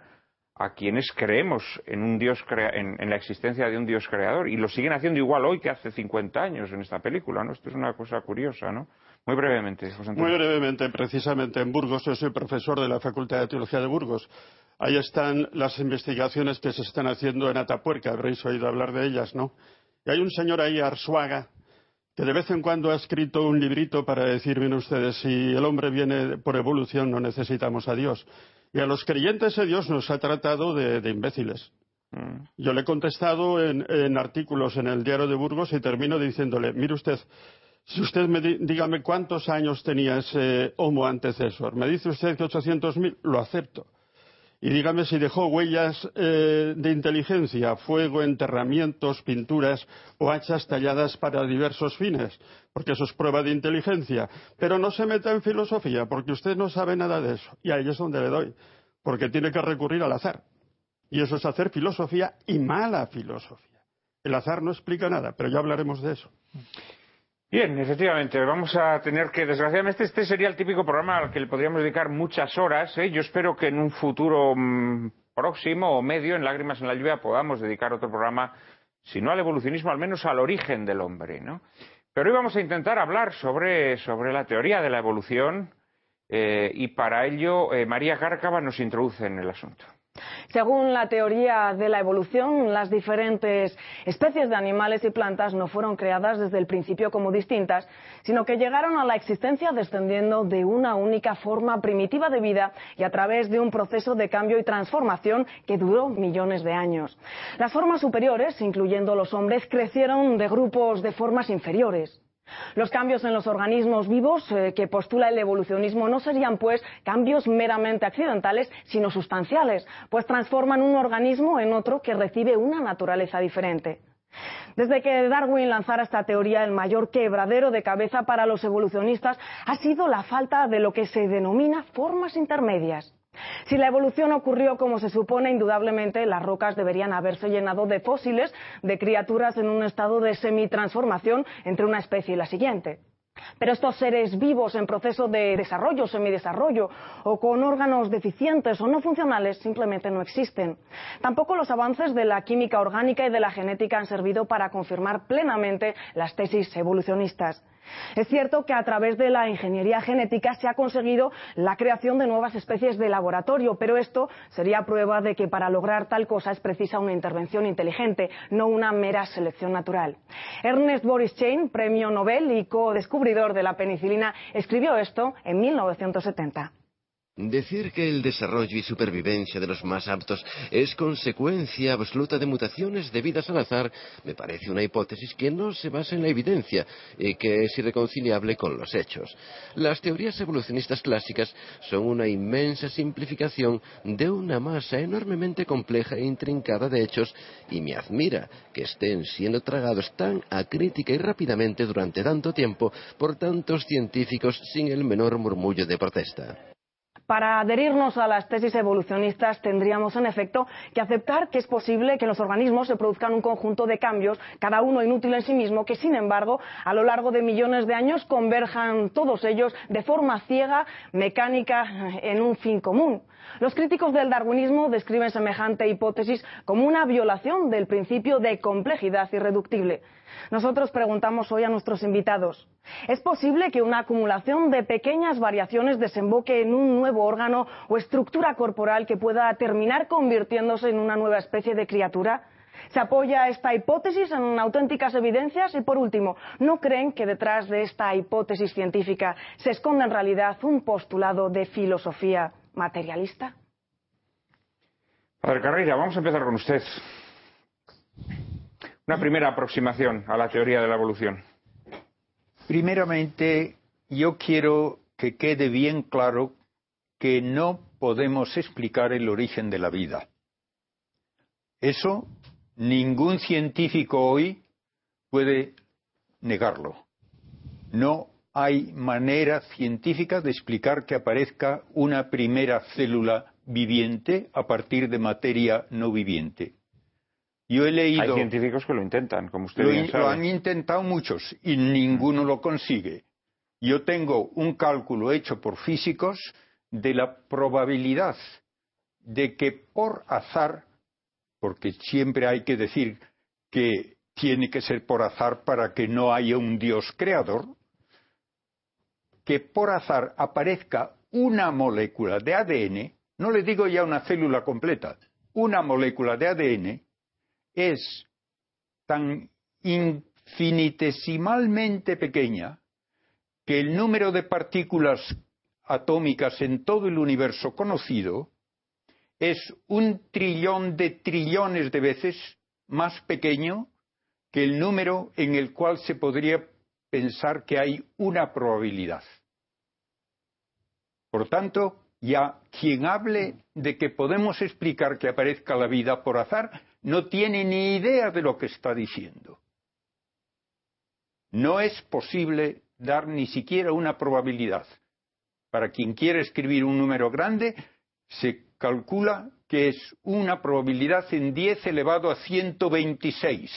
a quienes creemos en un Dios en, en, la existencia de un Dios creador y lo siguen haciendo igual hoy que hace 50 años en esta película, ¿no? Esto es una cosa curiosa, ¿no? Muy brevemente, José Muy brevemente, precisamente en Burgos, yo soy profesor de la Facultad de Teología de Burgos. Ahí están las investigaciones que se están haciendo en Atapuerca, habréis oído hablar de ellas, ¿no? Y hay un señor ahí, Arsuaga, que de vez en cuando ha escrito un librito para decir, miren ustedes, si el hombre viene por evolución no necesitamos a Dios. Y a los creyentes de Dios nos ha tratado de, imbéciles. Mm. Yo le he contestado en, artículos en el diario de Burgos y termino diciéndole, mire usted, si usted me dígame cuántos años tenía ese homo antecesor. Me dice usted que 800.000, lo acepto. Y dígame si dejó huellas eh, de inteligencia, fuego, enterramientos, pinturas o hachas talladas para diversos fines, porque eso es prueba de inteligencia. Pero no se meta en filosofía, porque usted no sabe nada de eso. Y ahí es donde le doy, porque tiene que recurrir al azar. Y eso es hacer filosofía y mala filosofía. El azar no explica nada, pero ya hablaremos de eso. Bien, efectivamente, vamos a tener que, desgraciadamente, este sería el típico programa al que le podríamos dedicar muchas horas. ¿eh? Yo espero que en un futuro mm, próximo o medio, en Lágrimas en la Lluvia, podamos dedicar otro programa, si no al evolucionismo, al menos al origen del hombre. ¿no? Pero hoy vamos a intentar hablar sobre, la teoría de la evolución eh, y para ello eh, María Cárcava nos introduce en el asunto. Según la teoría de la evolución, las diferentes especies de animales y plantas no fueron creadas desde el principio como distintas, sino que llegaron a la existencia descendiendo de una única forma primitiva de vida y a través de un proceso de cambio y transformación que duró millones de años. Las formas superiores, incluyendo los hombres, crecieron de grupos de formas inferiores. Los cambios en los organismos vivos eh, que postula el evolucionismo no serían, pues, cambios meramente accidentales, sino sustanciales, pues transforman un organismo en otro que recibe una naturaleza diferente. Desde que Darwin lanzara esta teoría, el mayor quebradero de cabeza para los evolucionistas ha sido la falta de lo que se denomina formas intermedias. Si la evolución ocurrió como se supone, indudablemente las rocas deberían haberse llenado de fósiles de criaturas en un estado de semitransformación entre una especie y la siguiente. Pero estos seres vivos en proceso de desarrollo, semidesarrollo, o con órganos deficientes o no funcionales, simplemente no existen. Tampoco los avances de la química orgánica y de la genética han servido para confirmar plenamente las tesis evolucionistas. Es cierto que a través de la ingeniería genética se ha conseguido la creación de nuevas especies de laboratorio, pero esto sería prueba de que para lograr tal cosa es precisa una intervención inteligente, no una mera selección natural. Ernest Boris Chain, premio Nobel y co-descubridor de la penicilina, escribió esto en 1970. Decir que el desarrollo y supervivencia de los más aptos es consecuencia absoluta de mutaciones debidas al azar me parece una hipótesis que no se basa en la evidencia y que es irreconciliable con los hechos. Las teorías evolucionistas clásicas son una inmensa simplificación de una masa enormemente compleja e intrincada de hechos y me admira que estén siendo tragados tan acrítica y rápidamente durante tanto tiempo por tantos científicos sin el menor murmullo de protesta. Para adherirnos a las tesis evolucionistas tendríamos, en efecto, que aceptar que es posible que en los organismos se produzcan un conjunto de cambios, cada uno inútil en sí mismo, que, sin embargo, a lo largo de millones de años converjan todos ellos de forma ciega, mecánica, en un fin común. Los críticos del darwinismo describen semejante hipótesis como una violación del principio de complejidad irreductible. Nosotros preguntamos hoy a nuestros invitados, ¿es posible que una acumulación de pequeñas variaciones desemboque en un nuevo órgano o estructura corporal que pueda terminar convirtiéndose en una nueva especie de criatura? ¿Se apoya esta hipótesis en auténticas evidencias? Y por último, ¿no creen que detrás de esta hipótesis científica se esconde en realidad un postulado de filosofía materialista? Padre Carreira, vamos a empezar con usted. Una primera aproximación a la teoría de la evolución. Primeramente, yo quiero que quede bien claro que no podemos explicar el origen de la vida. Eso ningún científico hoy puede negarlo. No hay manera científica de explicar que aparezca una primera célula viviente a partir de materia no viviente. Yo he leído. Hay científicos que lo intentan, como usted lo, Lo han intentado muchos y ninguno lo consigue. Yo tengo un cálculo hecho por físicos de la probabilidad de que por azar, porque siempre hay que decir que tiene que ser por azar para que no haya un Dios creador, que por azar aparezca una molécula de ADN no le digo ya una célula completa, una molécula de ADN es tan infinitesimalmente pequeña que el número de partículas atómicas en todo el universo conocido es un trillón de trillones de veces más pequeño que el número en el cual se podría pensar que hay una probabilidad. Por tanto, ya quien hable de que podemos explicar que aparezca la vida por azar no tiene ni idea de lo que está diciendo. No es posible dar ni siquiera una probabilidad. Para quien quiere escribir un número grande, se calcula que es una probabilidad en 10 elevado a 126.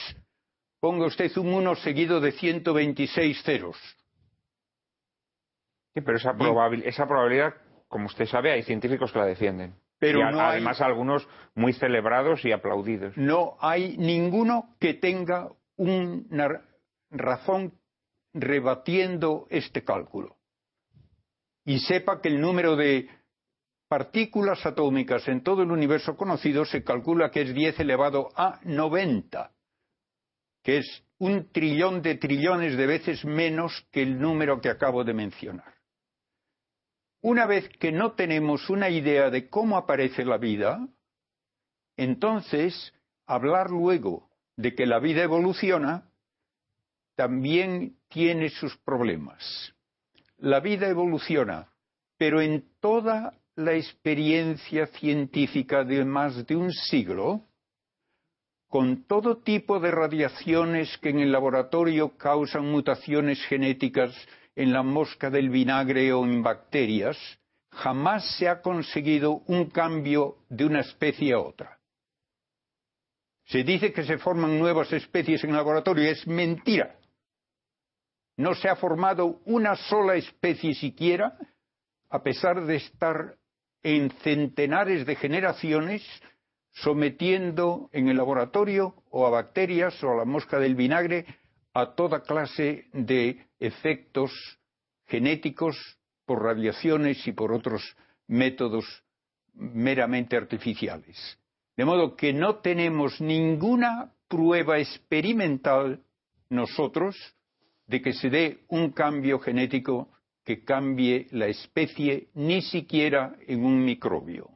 Ponga usted un 1 seguido de 126 ceros. Sí, pero esa, esa probabilidad como usted sabe, hay científicos que la defienden. Pero además algunos muy celebrados y aplaudidos. No hay ninguno que tenga una razón rebatiendo este cálculo. Y sepa que el número de partículas atómicas en todo el universo conocido se calcula que es 10 elevado a 90, que es un trillón de trillones de veces menos que el número que acabo de mencionar. Una vez que no tenemos una idea de cómo aparece la vida, entonces hablar luego de que la vida evoluciona también tiene sus problemas. La vida evoluciona, pero en toda la experiencia científica de más de un siglo, con todo tipo de radiaciones que en el laboratorio causan mutaciones genéticas en la mosca del vinagre o en bacterias, jamás se ha conseguido un cambio de una especie a otra. Se dice que se forman nuevas especies en el laboratorio, es mentira. No se ha formado una sola especie siquiera, a pesar de estar en centenares de generaciones sometiendo en el laboratorio o a bacterias o a la mosca del vinagre a toda clase de efectos genéticos por radiaciones y por otros métodos meramente artificiales. De modo que no tenemos ninguna prueba experimental nosotros de que se dé un cambio genético que cambie la especie ni siquiera en un microbio.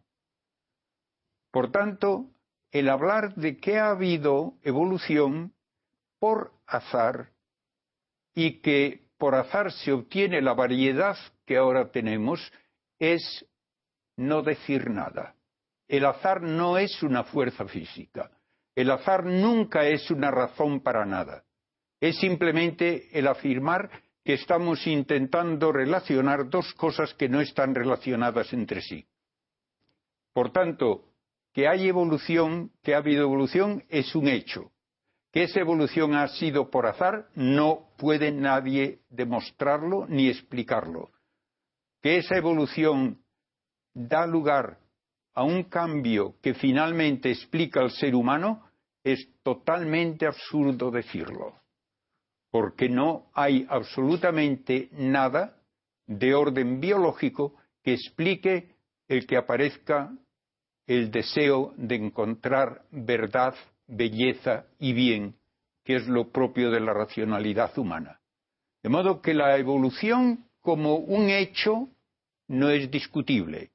Por tanto, el hablar de que ha habido evolución por azar y que por azar se obtiene la variedad que ahora tenemos es no decir nada. El azar no es una fuerza física. El azar nunca es una razón para nada. Es simplemente el afirmar que estamos intentando relacionar dos cosas que no están relacionadas entre sí. Por tanto, que hay evolución, que ha habido evolución, es un hecho que esa evolución ha sido por azar, no puede nadie demostrarlo ni explicarlo. Que esa evolución da lugar a un cambio que finalmente explica al ser humano, es totalmente absurdo decirlo, porque no hay absolutamente nada de orden biológico que explique el que aparezca el deseo de encontrar verdad belleza y bien, que es lo propio de la racionalidad humana. De modo que la evolución como un hecho no es discutible.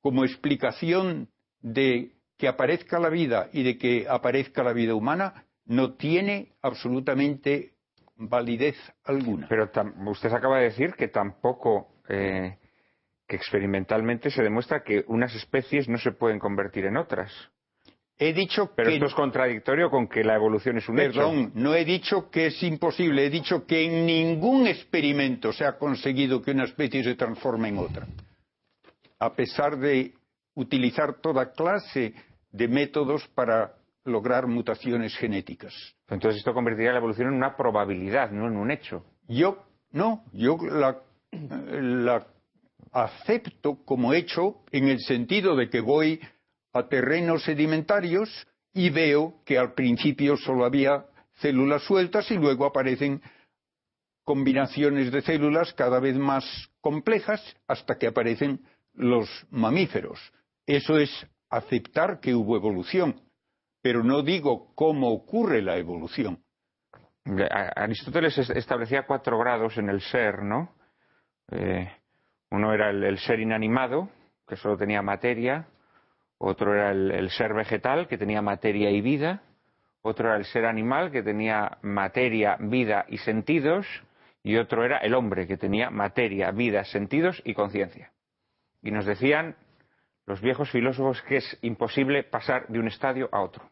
Como explicación de que aparezca la vida y de que aparezca la vida humana, no tiene absolutamente validez alguna. Pero usted acaba de decir que tampoco, eh, que experimentalmente se demuestra que unas especies no se pueden convertir en otras. He dicho Pero esto es contradictorio con que la evolución es un Perdón, no he dicho que es imposible, he dicho que en ningún experimento se ha conseguido que una especie se transforme en otra. A pesar de utilizar toda clase de métodos para lograr mutaciones genéticas. Entonces esto convertiría la evolución en una probabilidad, no en un hecho. Yo no, yo la, la acepto como hecho en el sentido de que voy a terrenos sedimentarios y veo que al principio solo había células sueltas y luego aparecen combinaciones de células cada vez más complejas hasta que aparecen los mamíferos. Eso es aceptar que hubo evolución, pero no digo cómo ocurre la evolución. Aristóteles establecía cuatro grados en el ser, ¿no? Eh, uno era el, ser inanimado, que solo tenía materia, otro era el, ser vegetal, que tenía materia y vida, otro era el ser animal, que tenía materia, vida y sentidos, y otro era el hombre, que tenía materia, vida, sentidos y conciencia. Y nos decían los viejos filósofos que es imposible pasar de un estadio a otro.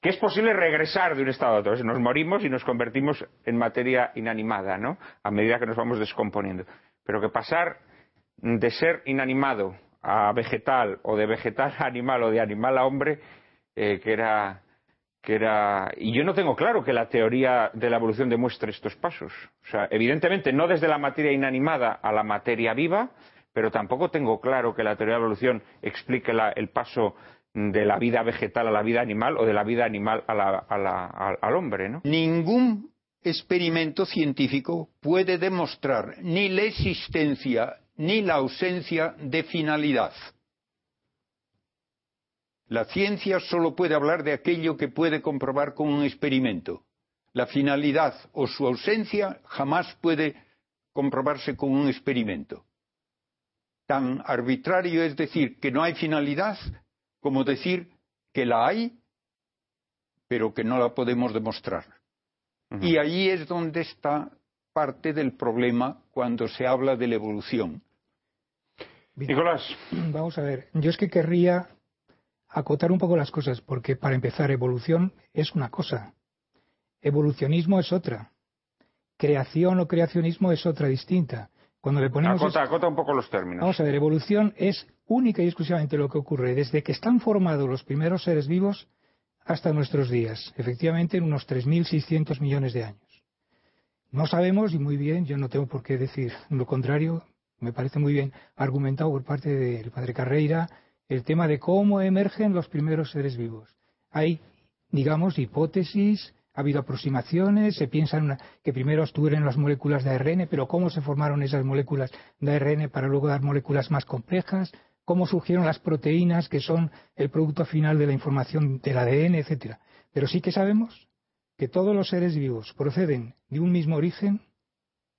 Que es posible regresar de un estado a otro. Nos morimos y nos convertimos en materia inanimada, ¿no? A medida que nos vamos descomponiendo. Pero que pasar de ser inanimado a vegetal o de vegetal a animal o de animal a hombre, eh, que era que era y yo no tengo claro que la teoría de la evolución demuestre estos pasos. O sea, evidentemente no desde la materia inanimada a la materia viva, pero tampoco tengo claro que la teoría de la evolución explique el paso de la vida vegetal a la vida animal o de la vida animal al hombre, ¿no? Ningún experimento científico puede demostrar ni la existencia ni la ausencia de finalidad. La ciencia solo puede hablar de aquello que puede comprobar con un experimento. La finalidad o su ausencia jamás puede comprobarse con un experimento. Tan arbitrario es decir que no hay finalidad como decir que la hay, pero que no la podemos demostrar. Y ahí es donde está parte del problema cuando se habla de la evolución. Nicolás. Vamos a ver, yo es que querría acotar un poco las cosas, porque para empezar, evolución es una cosa, evolucionismo es otra, creación o creacionismo es otra distinta. Cuando le ponemos acota, un poco los términos. Vamos a ver, evolución es única y exclusivamente lo que ocurre desde que están formados los primeros seres vivos hasta nuestros días, efectivamente en unos 3.600 millones de años. No sabemos, y muy bien, yo no tengo por qué decir lo contrario, me parece muy bien argumentado por parte del padre Carreira, el tema de cómo emergen los primeros seres vivos. Hay, digamos, hipótesis, ha habido aproximaciones, se piensa que primero estuvieron las moléculas de ARN, pero cómo se formaron esas moléculas de ARN para luego dar moléculas más complejas, cómo surgieron las proteínas que son el producto final de la información del ADN, etcétera. Pero sí que sabemos que todos los seres vivos proceden de un mismo origen,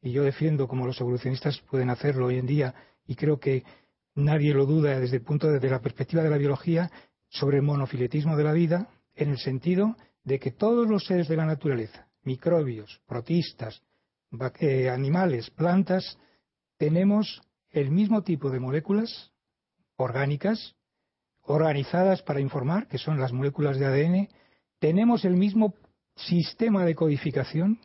y yo defiendo como los evolucionistas pueden hacerlo hoy en día, y creo que nadie lo duda desde el punto de la perspectiva de la biología sobre el monofiletismo de la vida, en el sentido de que todos los seres de la naturaleza, microbios, protistas, eh, animales, plantas, tenemos el mismo tipo de moléculas orgánicas, organizadas para informar, que son las moléculas de ADN, tenemos el mismo sistema de codificación,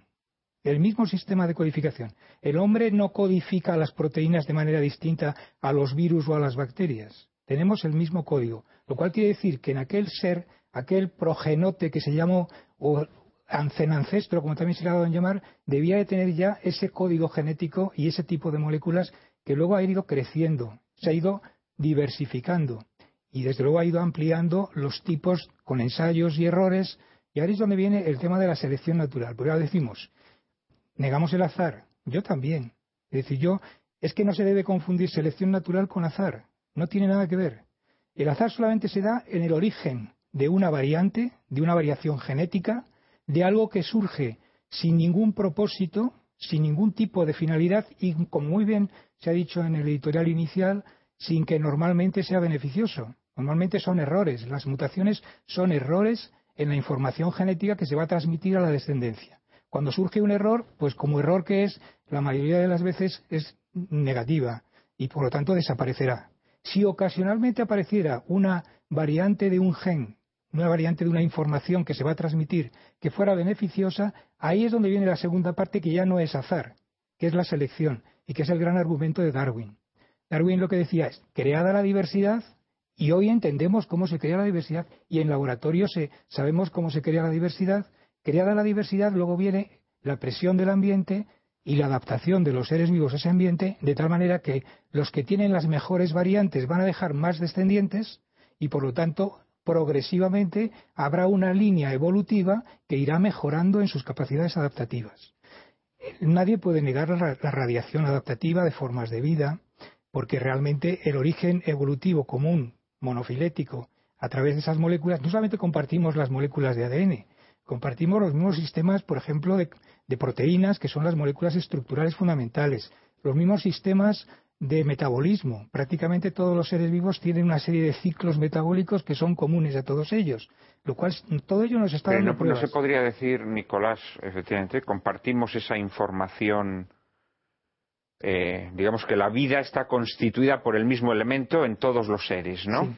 el mismo sistema de codificación. El hombre no codifica las proteínas de manera distinta a los virus o a las bacterias. Tenemos el mismo código, lo cual quiere decir que en aquel ser aquel progenote que se llamó, o ancestro, como también se le ha dado en llamar, debía de tener ya ese código genético y ese tipo de moléculas que luego ha ido creciendo, se ha ido diversificando y desde luego ha ido ampliando los tipos con ensayos y errores. Y ahora es donde viene el tema de la selección natural. Porque ahora decimos, negamos el azar. Yo también. Es decir, yo, es que no se debe confundir selección natural con azar. No tiene nada que ver. El azar solamente se da en el origen de una variante, de una variación genética, de algo que surge sin ningún propósito, sin ningún tipo de finalidad y, como muy bien se ha dicho en el editorial inicial, sin que normalmente sea beneficioso. Normalmente son errores. Las mutaciones son errores en la información genética que se va a transmitir a la descendencia. Cuando surge un error, pues como error que es, la mayoría de las veces es negativa y por lo tanto desaparecerá. Si ocasionalmente apareciera una variante de un gen una variante de una información que se va a transmitir que fuera beneficiosa, ahí es donde viene la segunda parte que ya no es azar, que es la selección y que es el gran argumento de Darwin. Darwin lo que decía es, creada la diversidad, y hoy entendemos cómo se crea la diversidad, y en laboratorio sabemos cómo se crea la diversidad, creada la diversidad, luego viene la presión del ambiente y la adaptación de los seres vivos a ese ambiente, de tal manera que los que tienen las mejores variantes van a dejar más descendientes y por lo tanto progresivamente habrá una línea evolutiva que irá mejorando en sus capacidades adaptativas. Nadie puede negar la radiación adaptativa de formas de vida, porque realmente el origen evolutivo común, monofilético, a través de esas moléculas, no solamente compartimos las moléculas de ADN, compartimos los mismos sistemas, por ejemplo, de, proteínas, que son las moléculas estructurales fundamentales, los mismos sistemas de metabolismo. Prácticamente todos los seres vivos tienen una serie de ciclos metabólicos que son comunes a todos ellos, lo cual todo ello nos está Pero dando no, no se podría decir, Nicolás, efectivamente, compartimos esa información. eh, digamos que la vida está constituida por el mismo elemento en todos los seres, ¿no? Sí.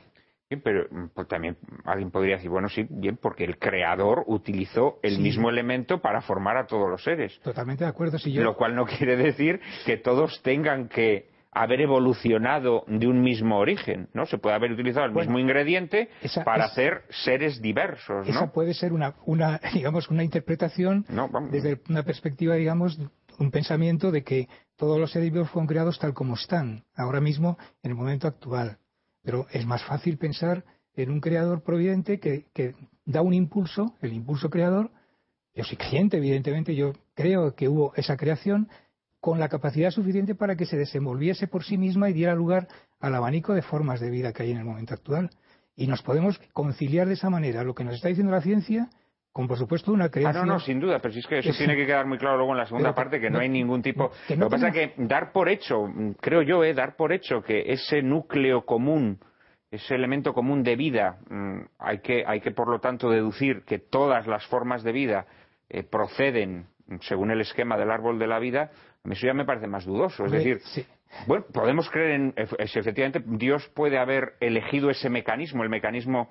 Bien, pero mm, pues, también alguien podría decir, bueno, sí, bien, porque el creador utilizó el Sí. mismo elemento para formar a todos los seres. Totalmente de acuerdo. Si yo, Lo cual no (laughs) quiere decir que todos tengan que haber evolucionado de un mismo origen, ¿no? Se puede haber utilizado el Bueno, mismo ingrediente esa- para es- hacer seres diversos, esa ¿no? puede ser una, una, (laughs) digamos, una interpretación No, desde una perspectiva, digamos, un pensamiento de que todos los seres vivos fueron creados tal como están, ahora mismo, en el momento actual. Pero es más fácil pensar en un creador providente que, que da un impulso, el impulso creador. Yo soy creyente, evidentemente, yo creo que hubo esa creación con la capacidad suficiente para que se desenvolviese por sí misma y diera lugar al abanico de formas de vida que hay en el momento actual. Y nos podemos conciliar de esa manera lo que nos está diciendo la ciencia con, por supuesto, una Ah, creación. no, no, sin duda, pero si es que eso Es- tiene que quedar muy claro luego en la segunda Pero parte, que no, no- hay ningún tipo... que no Lo que pasa es que dar por hecho, creo yo, eh, dar por hecho que ese núcleo común, ese elemento común de vida, mm, hay que, hay que por lo tanto deducir que todas las formas de vida eh, proceden mm, según el esquema del árbol de la vida, eso ya me parece más dudoso. Es decir, sí. bueno, podemos creer en, efectivamente Dios puede haber elegido ese mecanismo, el mecanismo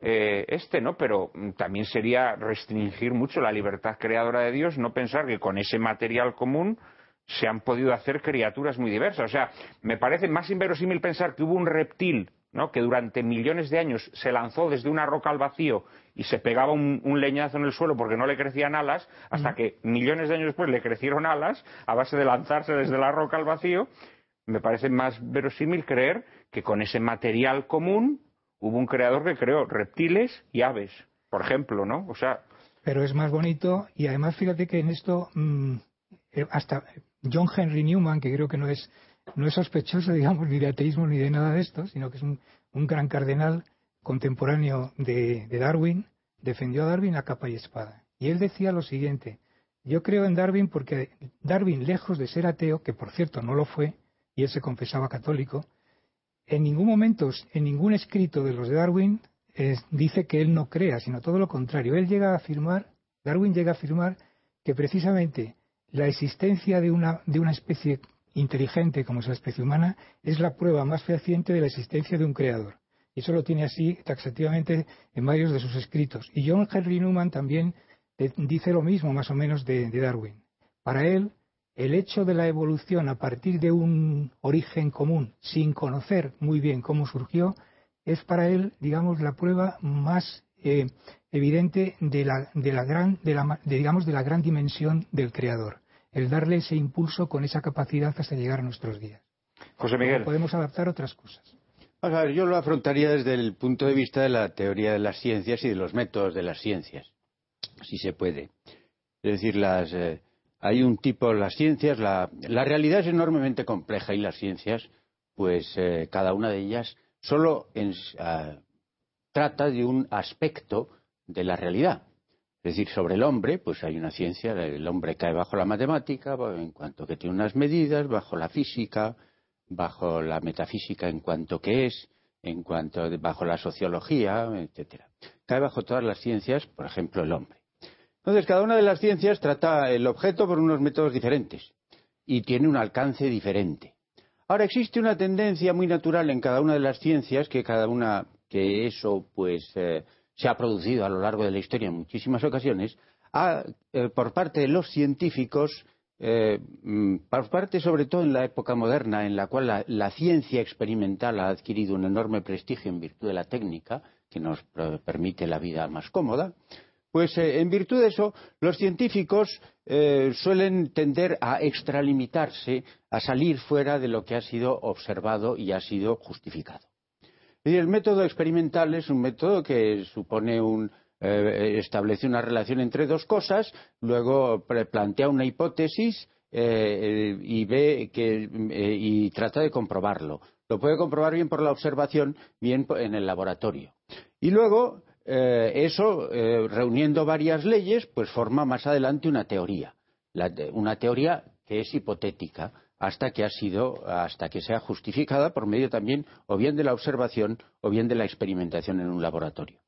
eh, este, ¿no? Pero mm, también sería restringir mucho la libertad creadora de Dios, no pensar que con ese material común se han podido hacer criaturas muy diversas. O sea, me parece más inverosímil pensar que hubo un reptil, ¿no? Que durante millones de años se lanzó desde una roca al vacío y se pegaba un, un leñazo en el suelo porque no le crecían alas, hasta que millones de años después le crecieron alas a base de lanzarse desde la roca al vacío. Me parece más verosímil creer que con ese material común hubo un creador que creó reptiles y aves, por ejemplo, ¿no? O sea, pero es más bonito y además fíjate que en esto mm, eh, hasta John Henry Newman, que creo que no es no es sospechoso, (laughs) digamos, ni de ateísmo ni de nada de esto, sino que es un, un gran cardenal contemporáneo de, Darwin, defendió a Darwin a capa y espada. Y él decía lo siguiente, yo creo en Darwin porque Darwin, lejos de ser ateo, que por cierto no lo fue, y él se confesaba católico, en ningún momento, en ningún escrito de los de Darwin, eh, dice que él no crea, sino todo lo contrario. Él llega a afirmar, Darwin llega a afirmar que precisamente la existencia de una, de una especie inteligente como es la especie humana es la prueba más fehaciente de la existencia de un creador. Y eso lo tiene así taxativamente en varios de sus escritos. Y John Henry Newman también eh, dice lo mismo más o menos de, de Darwin. Para él, el hecho de la evolución a partir de un origen común, sin conocer muy bien cómo surgió, es para él, digamos, la prueba más eh, evidente de la, de la gran, de la, de, digamos, de la gran dimensión del creador. El darle ese impulso con esa capacidad hasta llegar a nuestros días. José Miguel. Podemos adaptar otras cosas. Yo lo afrontaría desde el punto de vista de la teoría de las ciencias y de los métodos de las ciencias, si se puede. Es decir, las, eh, hay un tipo, las ciencias, la, la, realidad es enormemente compleja y las ciencias, pues eh, cada una de ellas solo en, uh, trata de un aspecto de la realidad. Es decir, sobre el hombre, pues hay una ciencia, el hombre cae bajo la matemática, en cuanto que tiene unas medidas, bajo la física, bajo la metafísica en cuanto que es, en cuanto bajo la sociología, etcétera. Cae bajo todas las ciencias, por ejemplo, el hombre. Entonces, cada una de las ciencias trata el objeto por unos métodos diferentes y tiene un alcance diferente. Ahora existe una tendencia muy natural en cada una de las ciencias que cada una que eso pues eh, se ha producido a lo largo de la historia en muchísimas ocasiones eh, por parte de los científicos eh, por parte sobre todo en la época moderna en la cual la, la, ciencia experimental ha adquirido un enorme prestigio en virtud de la técnica que nos permite la vida más cómoda pues eh, en virtud de eso los científicos eh, suelen tender a extralimitarse a salir fuera de lo que ha sido observado y ha sido justificado. Y el método experimental es un método que supone un eh, establece una relación entre dos cosas, luego plantea una hipótesis, y ve que y trata de comprobarlo. Lo puede comprobar bien por la observación, bien en el laboratorio. Y luego eso, reuniendo varias leyes, pues forma más adelante una teoría. una teoría que es hipotética hasta que ha sido, hasta que sea justificada por medio también o bien de la observación o bien de la experimentación en un laboratorio.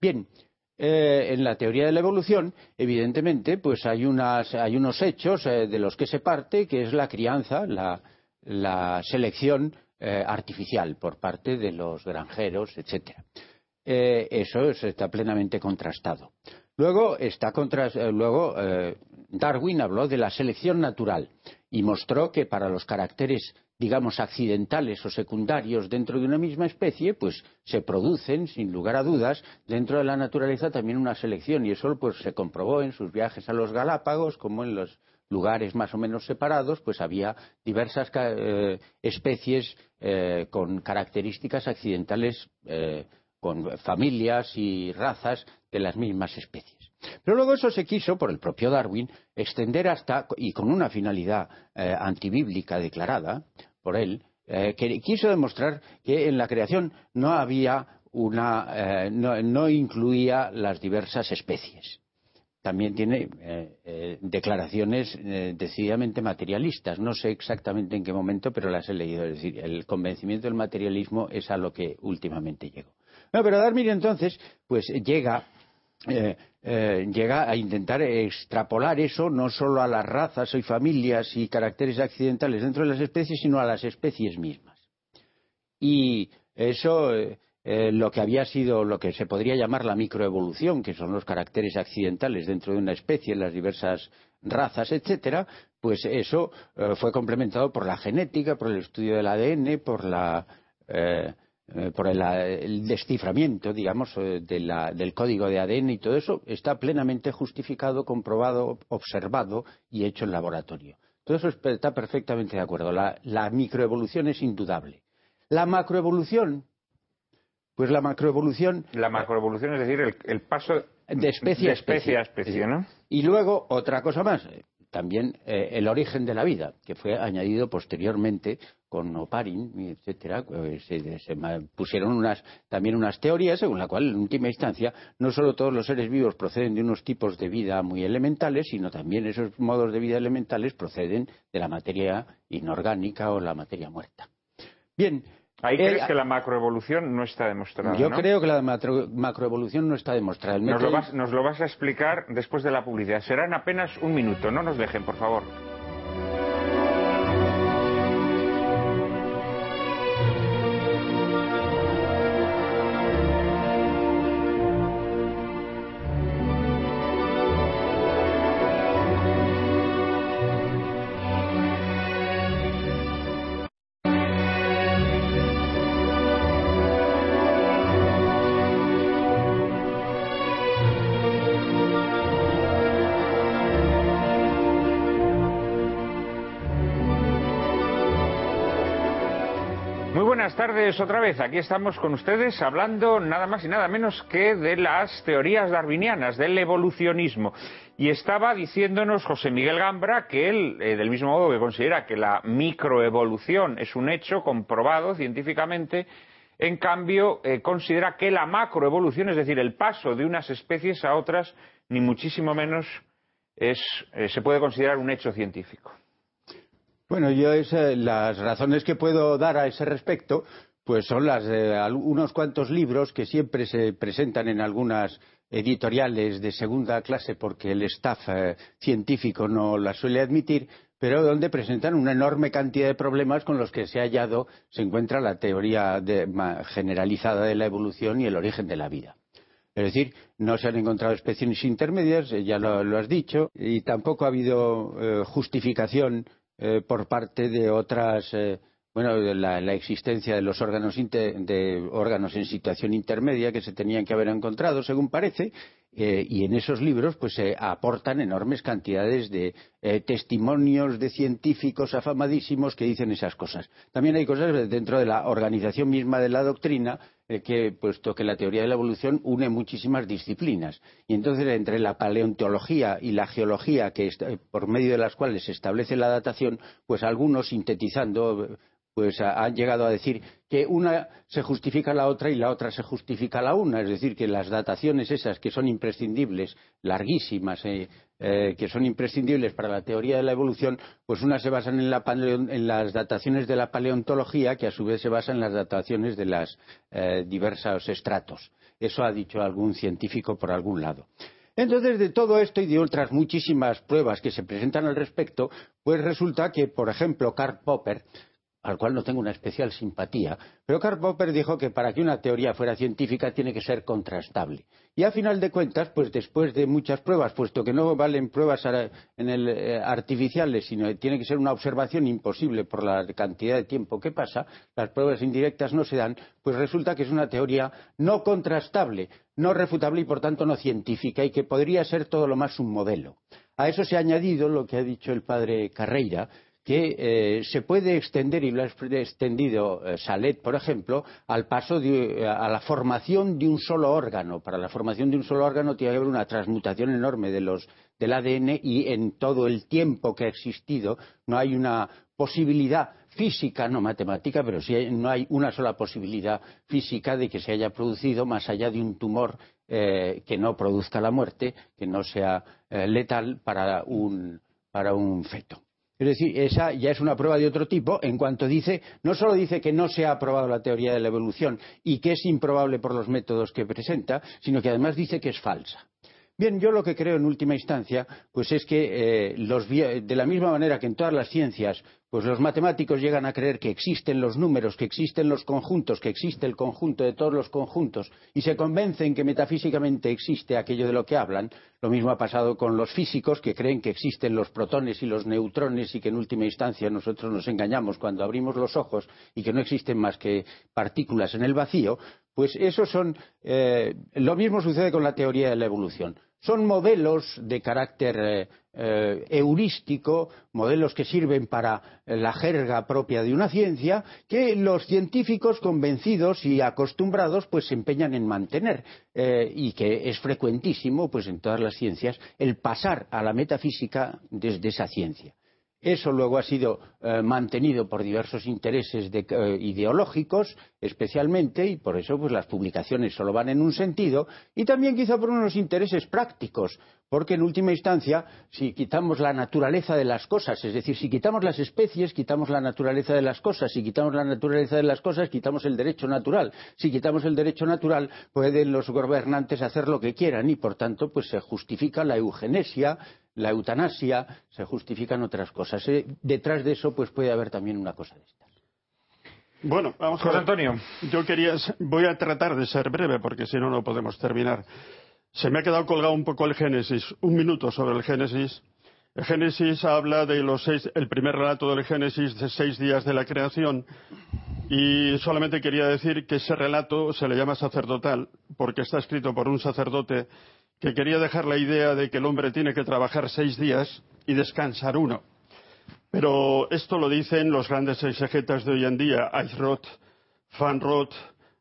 Bien, eh, en la teoría de la evolución, evidentemente, pues hay, unos hechos eh, de los que se parte, que es la crianza, la, selección eh, artificial por parte de los granjeros, etcétera. eso está plenamente contrastado. Luego, luego Darwin habló de la selección natural y mostró que para los caracteres digamos accidentales o secundarios dentro de una misma especie pues se producen sin lugar a dudas dentro de la naturaleza también una selección. Y eso pues se comprobó en sus viajes a los Galápagos como en los lugares más o menos separados pues había diversas eh, especies eh, con características accidentales eh, con familias y razas de las mismas especies. Pero luego eso se quiso, por el propio Darwin, extender hasta, y con una finalidad antibíblica declarada por él, eh, quiso demostrar que en la creación no había una, eh, no, incluía las diversas especies. También tiene declaraciones decididamente materialistas. No sé exactamente en qué momento, pero las he leído. Es decir, el convencimiento del materialismo es a lo que últimamente llegó. pero Darwin entonces, pues llega eh, eh, llega a intentar extrapolar eso no solo a las razas y familias y caracteres accidentales dentro de las especies, sino a las especies mismas. Y eso, eh, lo que había sido lo que se podría llamar la microevolución, que son los caracteres accidentales dentro de una especie, las diversas razas, etcétera, pues eso fue complementado por la genética, por el estudio del ADN, por la por el, desciframiento, digamos, eh, del código de ADN y todo eso, está plenamente justificado, comprobado, observado y hecho en laboratorio. Todo eso está perfectamente de acuerdo. La, microevolución es indudable. La macroevolución, pues la macroevolución. La macroevolución es decir, el, paso de especie, a especie, ¿no? Y luego, otra cosa más, también eh, el origen de la vida, que fue añadido posteriormente con Oparin, etcétera, pues, se, pusieron también unas teorías según la cual, en última instancia, no solo todos los seres vivos proceden de unos tipos de vida muy elementales, sino también esos modos de vida elementales proceden de la materia inorgánica o la materia muerta. Bien, Ahí eh, crees que la macroevolución no está demostrada. Yo creo que la macroevolución no está demostrada. Nos lo, vas, nos lo vas a explicar después de la publicidad. Será apenas un minuto. No nos dejen, por favor. Tardes otra vez. Aquí estamos con ustedes hablando nada más y nada menos que de las teorías darwinianas, del evolucionismo. Y estaba diciéndonos José Miguel Gambra que él, eh, del mismo modo que considera que la microevolución es un hecho comprobado científicamente, en cambio eh, considera que la macroevolución, es decir, el paso de unas especies a otras, ni muchísimo menos eh, se puede considerar un hecho científico. Bueno, yo las razones que puedo dar a ese respecto, pues son las de unos cuantos libros que siempre se presentan en algunas editoriales de segunda clase porque el staff eh, científico no las suele admitir, pero donde presentan una enorme cantidad de problemas con los que se ha hallado, se encuentra la teoría generalizada de la evolución y el origen de la vida. Es decir, no se han encontrado especies intermedias, ya lo, has dicho, y tampoco ha habido eh, justificación eh, por parte de otras eh, bueno la, existencia de los órganos de órganos en situación intermedia que se tenían que haber encontrado según parece eh, y en esos libros pues se aportan enormes cantidades de eh, testimonios de científicos afamadísimos que dicen esas cosas. También hay cosas dentro de la organización misma de la doctrina eh, que, puesto que la teoría de la evolución une muchísimas disciplinas. Y entonces, entre la paleontología y la geología, que por medio de las cuales se establece la datación, pues algunos, sintetizando, pues han llegado a decir que una se justifica la otra y la otra se justifica la una, es decir, que las dataciones esas que son imprescindibles, larguísimas, eh, eh, que son imprescindibles para la teoría de la evolución, pues unas se basan en, las dataciones de la paleontología, que a su vez se basan en las dataciones de los eh, diversos estratos. Eso ha dicho algún científico por algún lado. Entonces, de todo esto y de otras muchísimas pruebas que se presentan al respecto, pues resulta que, por ejemplo, Karl Popper al cual no tengo una especial simpatía, pero Karl Popper dijo que para que una teoría fuera científica tiene que ser contrastable. Y a final de cuentas, pues después de muchas pruebas, puesto que no valen pruebas en el, eh, artificiales, sino que tiene que ser una observación imposible por la cantidad de tiempo que pasa, las pruebas indirectas no se dan, pues resulta que es una teoría no contrastable, no refutable y por tanto no científica y que podría ser todo lo más un modelo. A eso se ha añadido lo que ha dicho el padre Carreira, que eh, se puede extender, y lo ha extendido eh, Salet, por ejemplo, al paso de, a la formación de un solo órgano. Para la formación de un solo órgano tiene que haber una transmutación enorme de los, del ADN y en todo el tiempo que ha existido no hay una posibilidad física, no matemática, pero sí no hay una sola posibilidad física de que se haya producido más allá de un tumor eh, que no produzca la muerte, que no sea letal para un, para un feto. Es decir, esa ya es una prueba de otro tipo en cuanto dice, no solo dice que no se ha aprobado la teoría de la evolución y que es improbable por los métodos que presenta, sino que además dice que es falsa. Bien, yo lo que creo en última instancia, pues es que eh, de la misma manera que en todas las ciencias, pues los matemáticos llegan a creer que existen los números, que existen los conjuntos, que existe el conjunto de todos los conjuntos, y se convencen que metafísicamente existe aquello de lo que hablan. Lo mismo ha pasado con los físicos, que creen que existen los protones y los neutrones, y que en última instancia nosotros nos engañamos cuando abrimos los ojos y que no existen más que partículas en el vacío. Pues eso son. Eh, lo mismo sucede con la teoría de la evolución son modelos de carácter eh, eh, heurístico, modelos que sirven para la jerga propia de una ciencia, que los científicos convencidos y acostumbrados pues se empeñan en mantener eh, y que es frecuentísimo pues en todas las ciencias el pasar a la metafísica desde esa ciencia. Eso luego ha sido eh, mantenido por diversos intereses eh, ideológicos, especialmente, y por eso pues, las publicaciones solo van en un sentido, y también quizá por unos intereses prácticos, porque en última instancia, si quitamos la naturaleza de las cosas, es decir, si quitamos las especies, quitamos la naturaleza de las cosas, si quitamos la naturaleza de las cosas, quitamos el derecho natural. Si quitamos el derecho natural, pueden los gobernantes hacer lo que quieran y, por tanto, pues se justifica la eugenesia, la eutanasia, se justifican otras cosas. Eh, detrás de eso, pues puede haber también una cosa de estas. Bueno, vamos José Antonio. Yo quería, voy a tratar de ser breve porque si no, no podemos terminar. Se me ha quedado colgado un poco el Génesis, un minuto sobre el Génesis. El Génesis habla de los seis, el primer relato del Génesis de seis días de la creación y solamente quería decir que ese relato se le llama sacerdotal porque está escrito por un sacerdote que quería dejar la idea de que el hombre tiene que trabajar seis días y descansar uno. Pero esto lo dicen los grandes exegetas de hoy en día, Eichrot, Van Roth,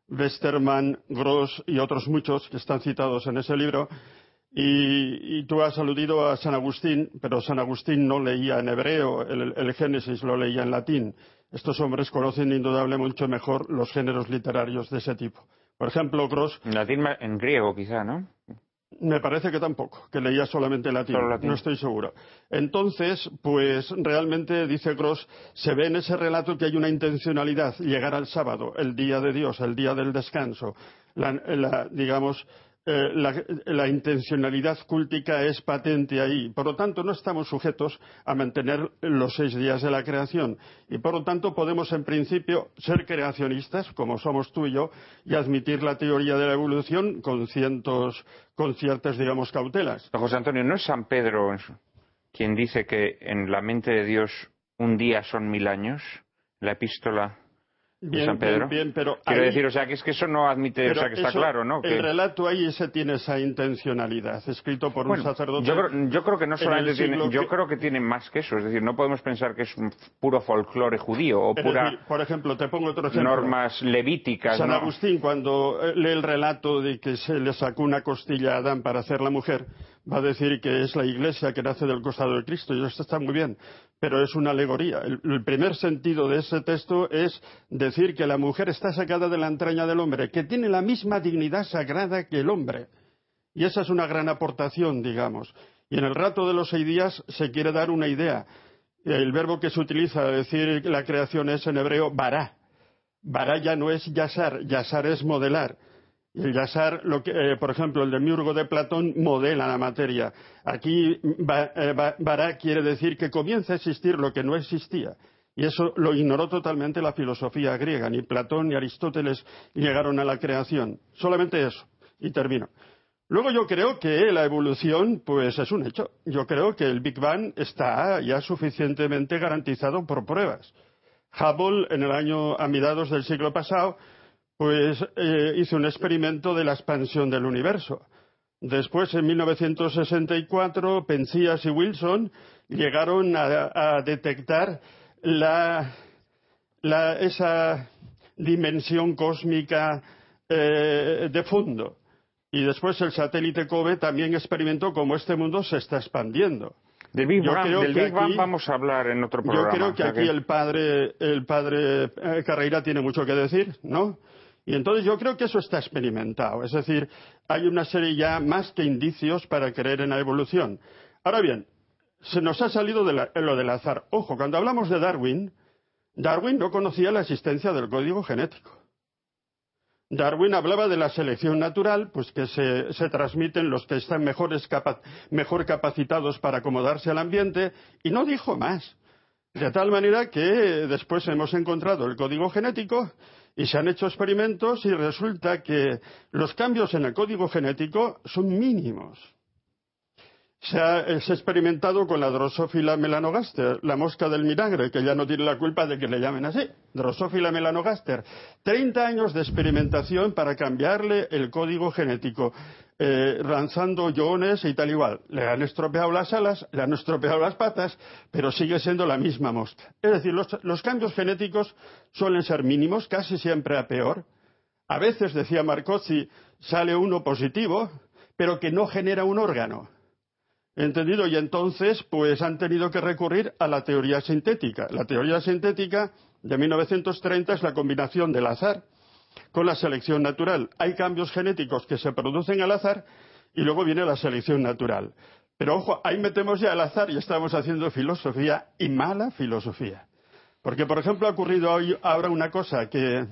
Westermann, Gross y otros muchos que están citados en ese libro. Y, tú has aludido a San Agustín, pero San Agustín no leía en hebreo, el, Génesis lo leía en latín. Estos hombres conocen indudablemente mucho mejor los géneros literarios de ese tipo. Por ejemplo, Gross. En latín, en griego quizá, ¿no? Me parece que tampoco, que leía solamente latín, no estoy seguro. Entonces, pues realmente, dice Gross, se ve en ese relato que hay una intencionalidad, llegar al sábado, el día de Dios, el día del descanso, digamos, eh, la, intencionalidad cúltica es patente ahí. Por lo tanto, no estamos sujetos a mantener los seis días de la creación. Y por lo tanto, podemos en principio ser creacionistas, como somos tú y yo, y admitir la teoría de la evolución con, con ciertas, digamos, cautelas. José Antonio, ¿no es San Pedro quien dice que en la mente de Dios un día son mil años? La epístola de San Pedro. Bien, pero Quiero ahí- decir, o sea, que es que eso no admite, o sea, que está eso- claro, ¿no? Que- El relato ahí se tiene esa intencionalidad, escrito por Bueno, un sacerdote. yo, creo, yo creo que no en solamente tiene, yo que- creo que tiene más que eso, es decir, no podemos pensar que es un puro folclore judío o Es pura decir, por ejemplo, te pongo otro ejemplo. normas levíticas, San ¿no? Agustín, cuando lee el relato de que se le sacó una costilla a Adán para hacer la mujer, va a decir que es la iglesia que nace del costado de Cristo, y esto está muy bien, pero es una alegoría. El, primer sentido de ese texto es decir que la mujer está sacada de la entraña del hombre, que tiene la misma dignidad sagrada que el hombre. Y esa es una gran aportación, digamos. Y en el rato de los seis días se quiere dar una idea. El verbo que se utiliza a decir la creación es en hebreo bará. Bará ya no es yasar, yasar es modelar. Y el yasar, lo que, eh, por ejemplo, el demiurgo de Platón modela la materia. Aquí eh, ba- bará quiere decir que comienza a existir lo que no existía. Y eso lo ignoró totalmente la filosofía griega. Ni Platón ni Aristóteles llegaron a la creación. Solamente eso. Y termino. Luego yo creo que la evolución, pues es un hecho. Yo creo que el Big Bang está ya suficientemente garantizado por pruebas. Hubble, en el año a mediados del siglo pasado, pues eh, hizo un experimento de la expansión del universo. Después, en 1964, Penzias y Wilson llegaron a, a detectar la, la- esa dimensión cósmica eh, de fondo. Y después el satélite COBE también experimentó cómo este mundo se está expandiendo. Del Big Yo Bang, creo del vamos a hablar en otro Yo programa. creo o que aquí el padre, el padre eh, Carreira tiene mucho que decir, ¿no? Y entonces yo creo que eso está experimentado. Es decir, hay una serie ya más que indicios para creer en la evolución. Ahora bien, se nos ha salido de la- lo del azar. Ojo, cuando hablamos de Darwin, Darwin no conocía la existencia del código genético. Darwin hablaba de la selección natural, pues que se, transmiten los que están mejor capacitados para acomodarse al ambiente, y no dijo más. De tal manera que después hemos encontrado el código genético y se han hecho experimentos y resulta que los cambios en el código genético son mínimos. Se ha, eh, se ha experimentado con la Drosophila melanogaster, la mosca del milagre, que ya no tiene la culpa de que le llamen así. Drosophila melanogaster. 30 años de experimentación para cambiarle el código genético, eh, lanzando iones y tal igual. Le han estropeado las alas, le han estropeado las patas, pero sigue siendo la misma mosca. Es decir, los, los cambios genéticos suelen ser mínimos, casi siempre a peor. A veces, decía Marcozzi, sale uno positivo, pero que no genera un órgano. ¿Entendido? Y entonces, pues han tenido que recurrir a la teoría sintética. La teoría sintética de 1930 es la combinación del azar con la selección natural. Hay cambios genéticos que se producen al azar y luego viene la selección natural. Pero ojo, ahí metemos ya el azar y estamos haciendo filosofía y mala filosofía. Porque, por ejemplo, ha ocurrido hoy, ahora una cosa que,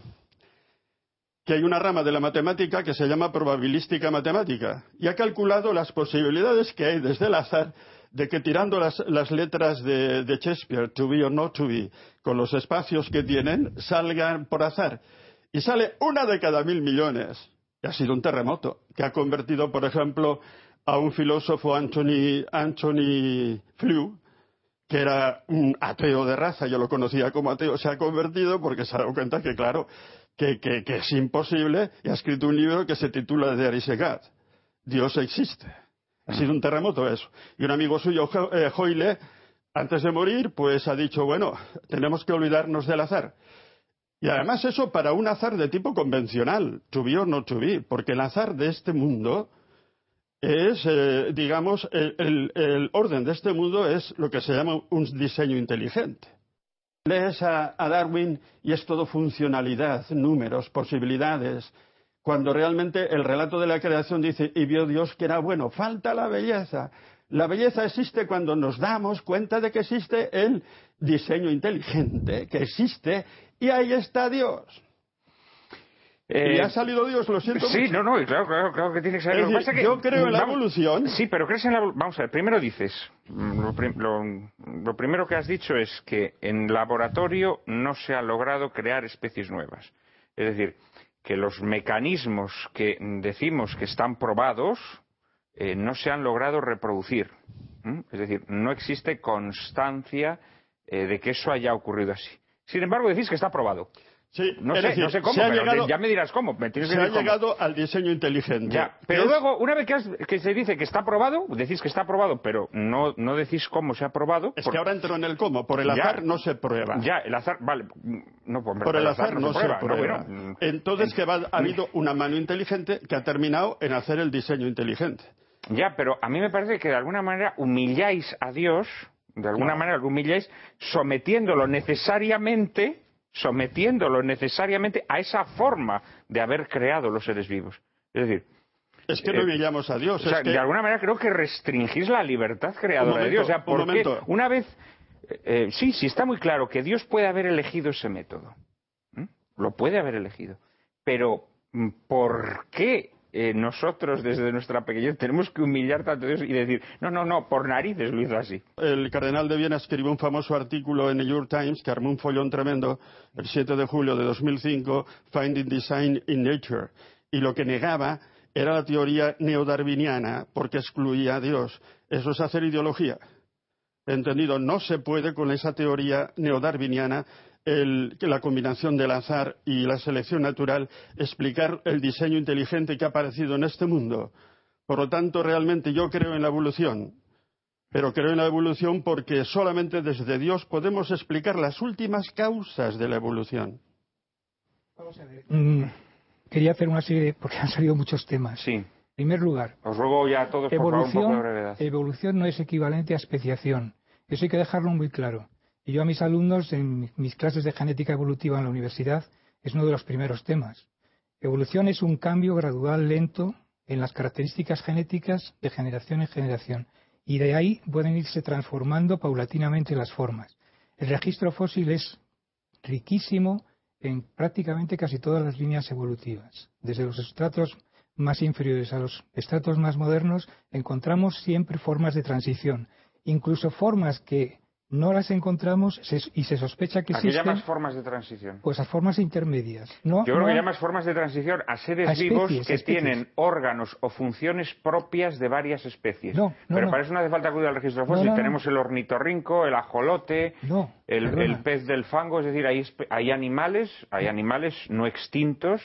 que hay una rama de la matemática que se llama probabilística matemática y ha calculado las posibilidades que hay desde el azar de que tirando las, letras de, Shakespeare, to be or not to be, con los espacios que tienen, salgan por azar. Y sale una de cada mil millones. Y ha sido un terremoto que ha convertido, por ejemplo, a un filósofo Anthony Flew, que era un ateo de raza, yo lo conocía como ateo, se ha convertido porque se ha dado cuenta que, claro, que, es imposible y ha escrito un libro que se titula There is a God. Dios existe. Ha sido un terremoto eso. Y un amigo suyo, Jo- eh, Hoyle, antes de morir, pues ha dicho, bueno, tenemos que olvidarnos del azar. Y además eso para un azar de tipo convencional, or not to be, porque el azar de este mundo es, eh, digamos, el orden de este mundo es lo que se llama un diseño inteligente. Lees a, a Darwin y es todo funcionalidad, números, posibilidades, cuando realmente el relato de la creación dice, y vio Dios que era bueno, falta la belleza. La belleza existe cuando nos damos cuenta de que existe el diseño inteligente, que existe, y ahí está Dios. Eh, y ha salido Dios, lo siento Sí, mucho. no, no, claro, claro, claro que tiene que decir, que- yo creo en la vamos- evolución. Sí, pero crees en la Vamos a ver, primero dices. mm, Lo, prim- lo- lo primero que has dicho es que en laboratorio no se ha logrado crear especies nuevas. Es decir, que los mecanismos que decimos que están probados eh, no se han logrado reproducir. Es decir, no existe constancia eh, de que eso haya ocurrido así. Sin embargo, decís que está probado. No, sé, no sé cómo, pero ya me dirás cómo. Me tienes se ha llegado al diseño inteligente. Ya, pero luego, una vez que, que, se dice que está aprobado, decís que está aprobado, pero no, no decís cómo se ha aprobado. Es que ahora entro en el cómo. Por el azar no se prueba. Ya, el azar, vale. No, por, por el azar, no, se prueba. Entonces, que ha habido una mano inteligente que ha terminado en hacer el diseño inteligente. Ya, pero a mí me parece que de alguna manera humilláis a Dios, de alguna manera lo humilláis, sometiéndolo necesariamente sometiéndolo necesariamente a esa forma de haber creado los seres vivos. Es decir, es que no humillamos eh, a Dios. De alguna manera creo que restringís la libertad creadora de Dios. O sea, porque una vez. Eh, eh, sí, sí, está muy claro que Dios puede haber elegido ese método. Lo puede haber elegido. Pero, ¿por qué eh, nosotros desde nuestra pequeñez tenemos que humillar tanto a Dios y decir, no, no, no, por narices lo hizo así. El cardenal de Viena escribió un famoso artículo en New York Times que armó un follón tremendo el 7 de julio de 2005, Finding Design in Nature, y lo que negaba era la teoría neodarwiniana porque excluía a Dios. Eso es hacer ideología. Entendido, no se puede con esa teoría neodarwiniana la combinación del azar y la selección natural explicar el diseño inteligente que ha aparecido en este mundo. Por lo tanto, realmente yo creo en la evolución, pero creo en la evolución porque solamente desde Dios podemos explicar las últimas causas de la evolución. Vamos a ver. Mm, quería hacer una serie, porque han salido muchos temas. Sí. En primer lugar, os ruego ya a todos evolución, por evolución no es equivalente a especiación. Eso hay que dejarlo muy claro. Y yo a mis alumnos, en mis clases de genética evolutiva en la universidad, es uno de los primeros temas. Evolución es un cambio gradual, lento, en las características genéticas de generación en generación. Y de ahí pueden irse transformando paulatinamente las formas. El registro fósil es riquísimo en prácticamente casi todas las líneas evolutivas. Desde los estratos más inferiores a los estratos más modernos encontramos siempre formas de transición, incluso formas que no las encontramos y se sospecha que existen. ¿A qué llamas formas de transición? Pues a formas intermedias. Yo creo que llamas formas de transición a seres vivos que tienen órganos o funciones propias de varias especies. No, Pero para eso no hace falta acudir al registro fósil. Tenemos el ornitorrinco, el ajolote, el, pez del fango. Es decir, hay, hay animales, hay animales no extintos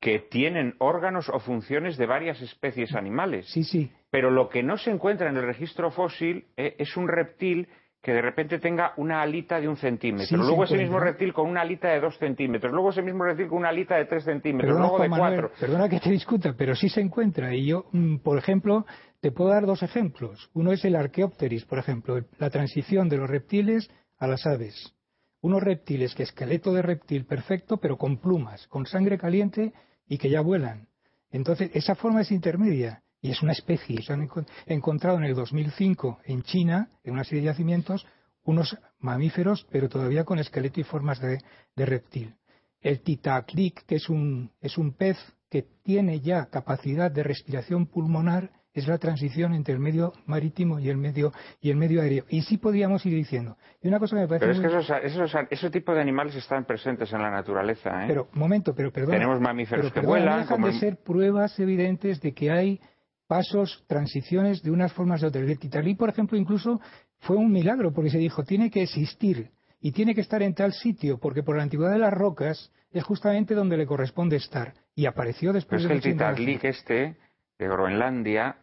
que tienen órganos o funciones de varias especies animales. Sí, sí. Pero lo que no se encuentra en el registro fósil eh, es un reptil que de repente tenga una alita de un centímetro, luego ese mismo reptil con una alita de dos centímetros, luego ese mismo reptil con una alita de tres centímetros, luego de cuatro. Perdona que te discuta, pero sí se encuentra. Y yo, mm, por ejemplo, te puedo dar dos ejemplos. Uno es el Archaeopteris, por ejemplo, la transición de los reptiles a las aves. Unos reptiles que esqueleto de reptil perfecto, pero con plumas, con sangre caliente y que ya vuelan. Entonces, esa forma es intermedia y es una especie. Se han encontrado en el 2005 en China, en una serie de yacimientos, unos mamíferos, pero todavía con esqueleto y formas de, reptil. El titaclic, que es un, es un pez que tiene ya capacidad de respiración pulmonar, es la transición entre el medio marítimo y el medio y el medio aéreo. Y sí podríamos ir diciendo. Y una cosa que me parece pero es que esos, esos, tipos de animales están presentes en la naturaleza. ¿eh? Pero, momento, pero perdón. Tenemos mamíferos que vuelan. No dejan de ser pruebas evidentes de que hay pasos, transiciones de unas formas de otras. El Titalí, por ejemplo, incluso fue un milagro porque se dijo tiene que existir y tiene que estar en tal sitio porque por la antigüedad de las rocas es justamente donde le corresponde estar y apareció después Pero es que el Titanic este de Groenlandia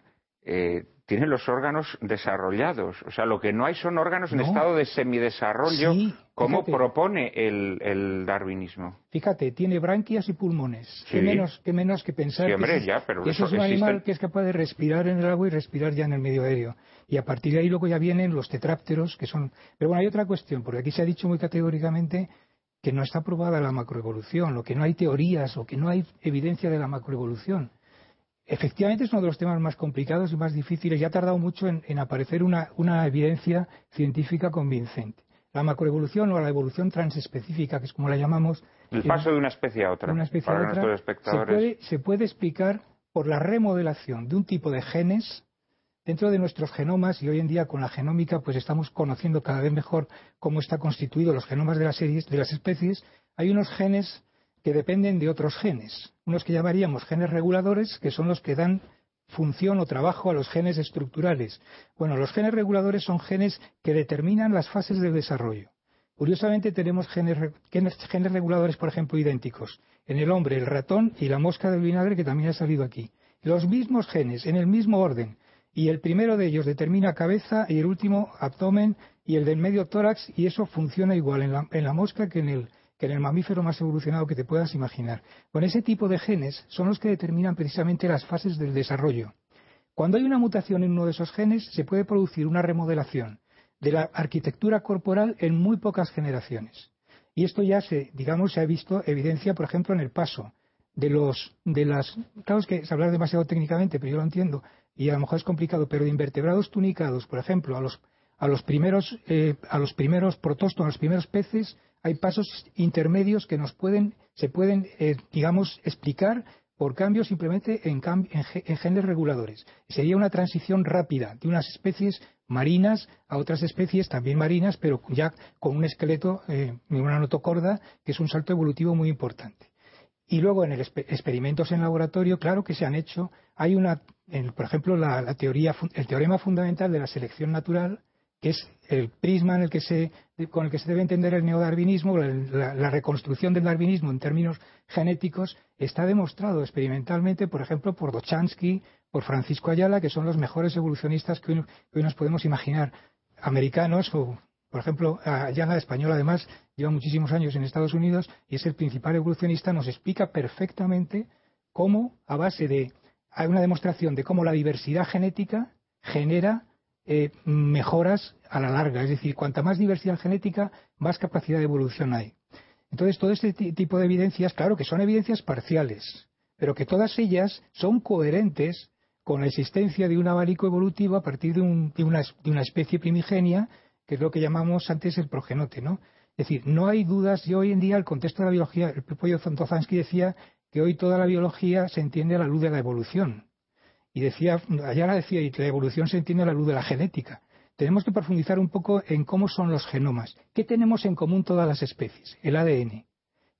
eh, tiene los órganos desarrollados. O sea, lo que no hay son órganos en estado de semidesarrollo, como propone el, darwinismo. Fíjate, tiene branquias y pulmones. ¿Qué, menos, que menos que pensar que, eso, es un animal que es capaz de respirar en el agua y respirar ya en el medio aéreo. Y a partir de ahí luego ya vienen los tetrápteros, que son... Pero bueno, hay otra cuestión, porque aquí se ha dicho muy categóricamente que no está probada la macroevolución, lo que no hay teorías o que no hay evidencia de la macroevolución. Efectivamente es uno de los temas más complicados y más difíciles y ha tardado mucho en, aparecer una, evidencia científica convincente. La macroevolución o la evolución transespecífica, que es como la llamamos. El paso de una especie a otra. Una especie a otra se, puede, se puede explicar por la remodelación de un tipo de genes dentro de nuestros genomas y hoy en día con la genómica pues estamos conociendo cada vez mejor cómo está constituido los genomas de las series de las especies hay unos genes que dependen de otros genes, unos que llamaríamos genes reguladores, que son los que dan función o trabajo a los genes estructurales. Bueno, los genes reguladores son genes que determinan las fases del desarrollo. Curiosamente tenemos genes, genes, reguladores, por ejemplo, idénticos. En el hombre, el ratón y la mosca del vinagre, que también ha salido aquí. Los mismos genes, en el mismo orden. Y el primero de ellos determina cabeza y el último abdomen y el del medio tórax, y eso funciona igual en la, en la mosca que en, el, que en el mamífero más evolucionado que te puedas imaginar. Con ese tipo de genes son los que determinan precisamente las fases del desarrollo. Cuando hay una mutación en uno de esos genes, se puede producir una remodelación de la arquitectura corporal en muy pocas generaciones. Y esto ya se, digamos, se ha visto evidencia, por ejemplo, en el paso de los, de las, claro es que es hablar demasiado técnicamente, pero yo lo entiendo, y a lo mejor es complicado, pero de invertebrados tunicados, por ejemplo, a los, a los primeros, eh, a los primeros protostonos, a los primeros peces, hay pasos intermedios que nos pueden, se pueden, eh, digamos, explicar por cambios simplemente en, genes reguladores. Sería una transición rápida de unas especies marinas a otras especies también marinas, pero ya con un esqueleto, eh, una notocorda, que es un salto evolutivo muy importante. Y luego en el experimentos en laboratorio, claro que se han hecho. Hay una, por ejemplo, la, teoría, el teorema fundamental de la selección natural que es el prisma en el que se, con el que se debe entender el neodarwinismo, la, la, reconstrucción del darwinismo en términos genéticos, está demostrado experimentalmente, por ejemplo, por Dochansky, por Francisco Ayala, que son los mejores evolucionistas que hoy, nos podemos imaginar, americanos o, por ejemplo, Ayala, español, además, lleva muchísimos años en Estados Unidos y es el principal evolucionista, nos explica perfectamente cómo, a base de hay una demostración de cómo la diversidad genética genera eh, mejoras a la larga. Es decir, cuanta más diversidad genética, más capacidad de evolución hay. Entonces, todo este tipo de evidencias, claro que son evidencias parciales, pero que todas ellas son coherentes con la existencia de un abanico evolutivo a partir de, una, especie primigenia, que es lo que llamamos antes el progenote, ¿no? Es decir, no hay dudas, y hoy en día el contexto de la biología, el propio Zontozansky decía que hoy toda la biología se entiende a la luz de la evolución. Y decía, Ayala decía, y la evolución se entiende a la luz de la genética. Tenemos que profundizar un poco en cómo son los genomas. ¿Qué tenemos en común todas las especies? El ADN.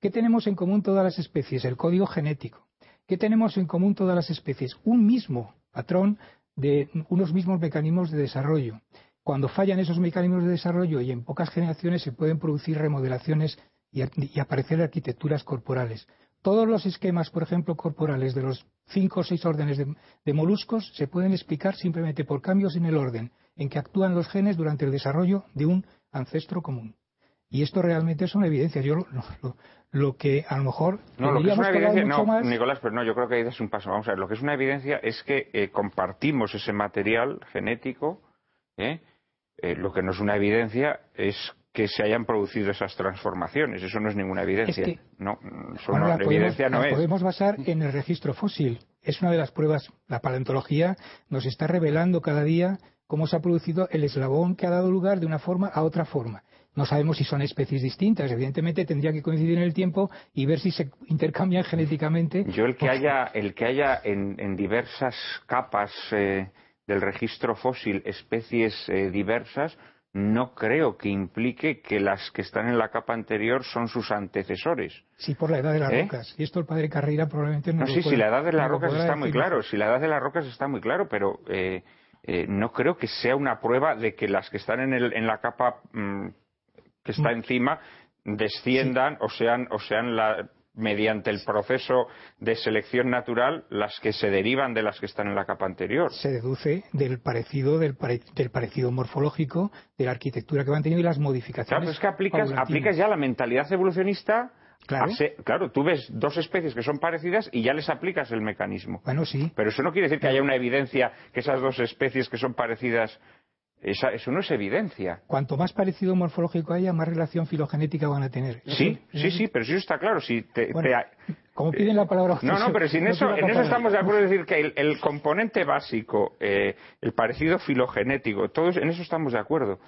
¿Qué tenemos en común todas las especies? El código genético. ¿Qué tenemos en común todas las especies? Un mismo patrón de unos mismos mecanismos de desarrollo. Cuando fallan esos mecanismos de desarrollo y en pocas generaciones se pueden producir remodelaciones y, aparecer arquitecturas corporales. Todos los esquemas, por ejemplo, corporales de los cinco o seis órdenes de, moluscos se pueden explicar simplemente por cambios en el orden en que actúan los genes durante el desarrollo de un ancestro común. Y esto realmente es una evidencia. Yo lo, que a lo mejor no, lo que es una evidencia, no, Nicolás, pero no, yo creo que ahí es un paso. Vamos a ver, lo que es una evidencia es que eh, compartimos ese material genético. ¿eh? Eh, lo que no es una evidencia es que se hayan producido esas transformaciones. Eso no es ninguna evidencia. no, la evidencia no es. podemos basar en el registro fósil. Es una de las pruebas. La paleontología nos está revelando cada día cómo se ha producido el eslabón que ha dado lugar de una forma a otra forma. No sabemos si son especies distintas. Evidentemente tendría que coincidir en el tiempo y ver si se intercambian genéticamente. Yo el que haya, el que haya en, diversas capas eh, del registro fósil especies eh, diversas no creo que implique que las que están en la capa anterior son sus antecesores. Sí, por la edad de las ¿Eh? rocas. Y esto el padre Carrera probablemente no, no sí, sí, la edad de las rocas está muy claro. Si la edad de las rocas está muy claro, pero eh, eh, no creo que sea una prueba de que las que están en, el, en la capa mm, que está mm. encima desciendan o sean, o sean la, mediante el proceso de selección natural las que se derivan de las que están en la capa anterior. Se deduce del parecido, del, parecido morfológico, de la arquitectura que van teniendo y las modificaciones. Claro, es que aplicas, aplicas ya la mentalidad evolucionista Claro. claro, tú ves dos especies que son parecidas y ya les aplicas el mecanismo. Bueno, sí. Pero eso no quiere decir que haya una evidencia que esas dos especies que son parecidas eso no es evidencia. Cuanto más parecido morfológico haya, más relación filogenética van a tener. Sí, sí, sí, pero eso está claro. Si te, Como piden la palabra. No, no, pero en eso, en eso estamos de acuerdo. decir que el, componente básico, eh, el parecido filogenético, todos en eso estamos de acuerdo.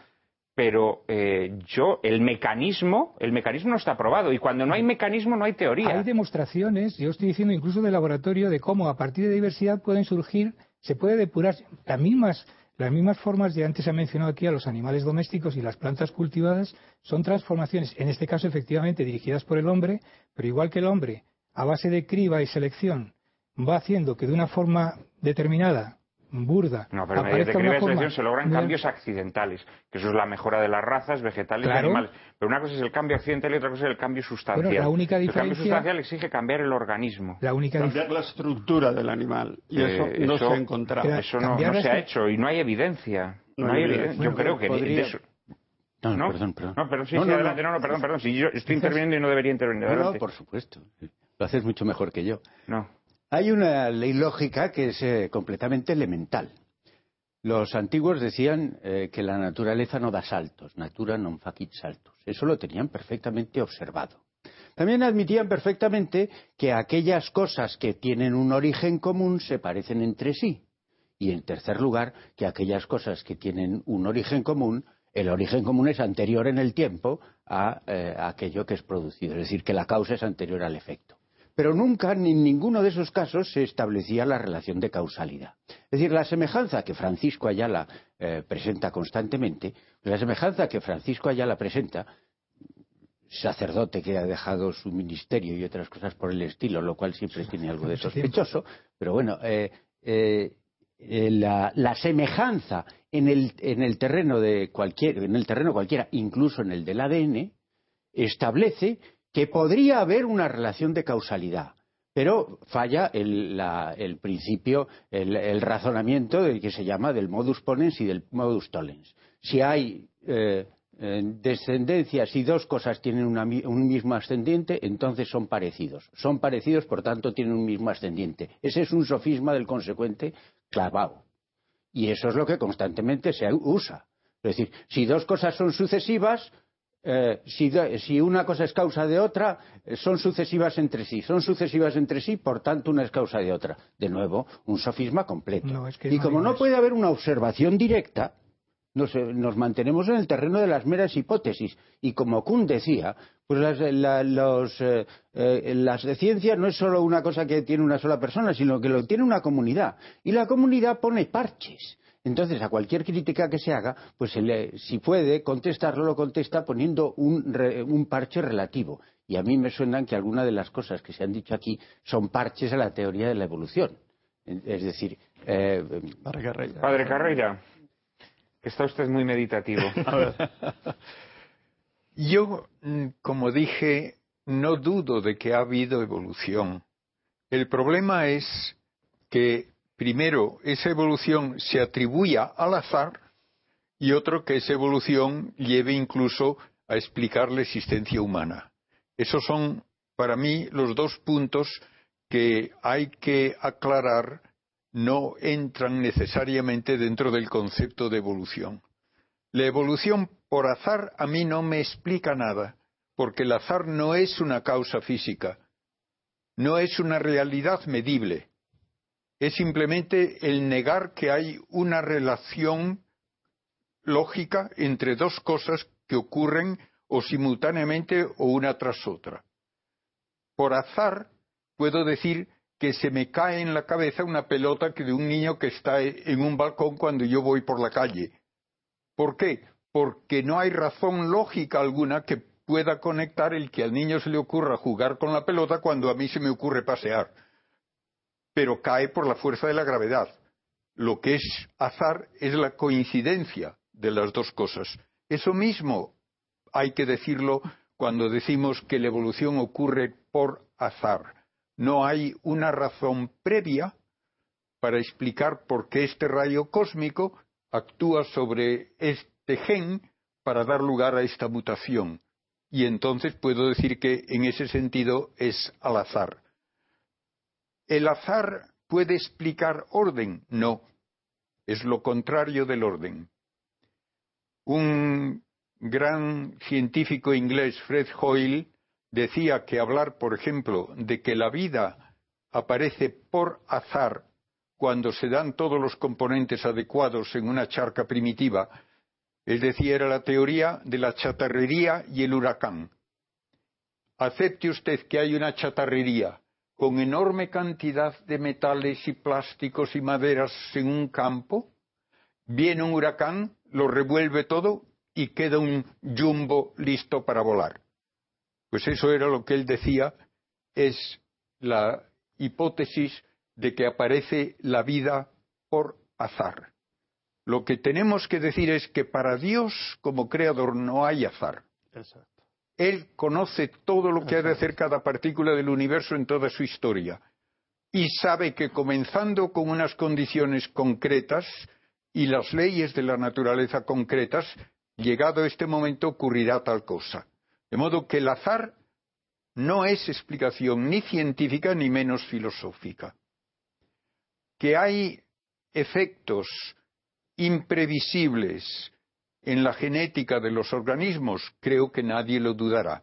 Pero eh, yo, el mecanismo, el mecanismo no está probado. Y cuando no hay mecanismo, no hay teoría. Hay demostraciones, yo estoy diciendo incluso de laboratorio, de cómo a partir de diversidad pueden surgir, se puede depurar las mismas las mismas formas, ya antes se ha mencionado aquí, a los animales domésticos y las plantas cultivadas, son transformaciones, en este caso efectivamente dirigidas por el hombre, pero igual que el hombre, a base de criba y selección, va haciendo que de una forma determinada burda. No, pero mediante de forma selección se logran cambios accidentales, que eso es la mejora de las razas vegetales Claro. y animales. Pero una cosa es el cambio accidental y otra cosa es el cambio sustancial. Bueno, la única El cambio diferencia- sustancial exige cambiar el organismo. La única dif- Cambiar la estructura del animal. Y Eh, eso no eso- se ha encontrado. Era- Eso no, se la ha hecho y no hay evidencia. No, No hay evidencia. Yo creo que de- Podría- de eso. No, ¿No? perdón, perdón. No, pero sí, No, sí, no, adelante. no. No, perdón, perdón. Si yo estoy interviniendo y no debería intervenir. No, no, Adelante. por supuesto. Lo haces mucho mejor que yo. No. Hay una ley lógica que es eh, completamente elemental. Los antiguos decían eh, que la naturaleza no da saltos, natura non facit saltos. Eso lo tenían perfectamente observado. También admitían perfectamente que aquellas cosas que tienen un origen común se parecen entre sí. Y en tercer lugar, que aquellas cosas que tienen un origen común, el origen común es anterior en el tiempo a, eh, a aquello que es producido. Es decir, que la causa es anterior al efecto pero nunca ni en ninguno de esos casos se establecía la relación de causalidad. Es decir, la semejanza que Francisco Ayala eh, presenta constantemente, la semejanza que Francisco Ayala presenta, sacerdote que ha dejado su ministerio y otras cosas por el estilo, lo cual siempre tiene algo de sospechoso, pero bueno, eh, eh, eh, la, la semejanza en el, en el terreno de cualquier, en el terreno cualquiera, incluso en el del ADN, establece que podría haber una relación de causalidad, pero falla el, la- el principio, el, razonamiento del que se llama del modus ponens y del modus tollens. Si hay eh, descendencias y dos cosas tienen un mismo ascendiente, entonces son parecidos. Son parecidos, por tanto, tienen un mismo ascendiente. Ese es un sofisma del consecuente clavado. Y eso es lo que constantemente se usa. Es decir, si dos cosas son sucesivas, eh, si, una cosa es causa de otra, eh, son sucesivas entre sí. Son sucesivas entre sí, por tanto, una es causa de otra. De nuevo, un sofisma completo. No, es que y no como no puede haber una observación directa, nos, eh, nos mantenemos en el terreno de las meras hipótesis. Y como Kuhn decía, pues las, la- los, eh, eh, las de ciencia no es solo una cosa que tiene una sola persona, sino que lo tiene una comunidad. Y la comunidad pone parches. Entonces, a cualquier crítica que se haga, pues se le- si puede contestarlo, lo contesta poniendo un, re- un parche relativo. Y a mí me suenan que algunas de las cosas que se han dicho aquí son parches a la teoría de la evolución. Es decir, eh, que reya. Padre Carreira, está usted muy meditativo. (laughs) Yo, mm, como dije, no dudo de que ha habido evolución. El problema es que, primero, esa evolución se atribuya al azar y otro, que esa evolución lleve incluso a explicar la existencia humana. Esos son, para mí, los dos puntos que hay que aclarar no entran necesariamente dentro del concepto de evolución. La evolución por azar a mí no me explica nada, porque el azar no es una causa física, no es una realidad medible, es simplemente el negar que hay una relación lógica entre dos cosas que ocurren o simultáneamente o una tras otra. Por azar puedo decir que se me cae en la cabeza una pelota que de un niño que está en un balcón cuando yo voy por la calle. ¿Por qué? Porque no hay razón lógica alguna que pueda conectar el que al niño se le ocurra jugar con la pelota cuando a mí se me ocurre pasear. Pero cae por la fuerza de la gravedad. Lo que es azar es la coincidencia de las dos cosas. Eso mismo hay que decirlo cuando decimos que la evolución ocurre por azar. No hay una razón previa para explicar por qué este rayo cósmico actúa sobre este gen para dar lugar a esta mutación. Y entonces puedo decir que en ese sentido es al azar. ¿El azar puede explicar orden? No. Es lo contrario del orden. Un gran científico inglés, Fred Hoyle, decía que hablar, por ejemplo, de que la vida aparece por azar cuando se dan todos los componentes adecuados en una charca primitiva, él decía era la teoría de la chatarrería y el huracán. Acepte usted que hay una chatarrería con enorme cantidad de metales y plásticos y maderas en un campo, viene un huracán, lo revuelve todo y queda un jumbo listo para volar. Pues eso era lo que él decía, es la hipótesis de que aparece la vida por azar. Lo que tenemos que decir es que para Dios como creador no hay azar. Él conoce todo lo que ha de hacer cada partícula del universo en toda su historia y sabe que comenzando con unas condiciones concretas y las leyes de la naturaleza concretas, llegado este momento ocurrirá tal cosa. De modo que el azar no es explicación ni científica ni menos filosófica. Que hay efectos imprevisibles en la genética de los organismos, creo que nadie lo dudará.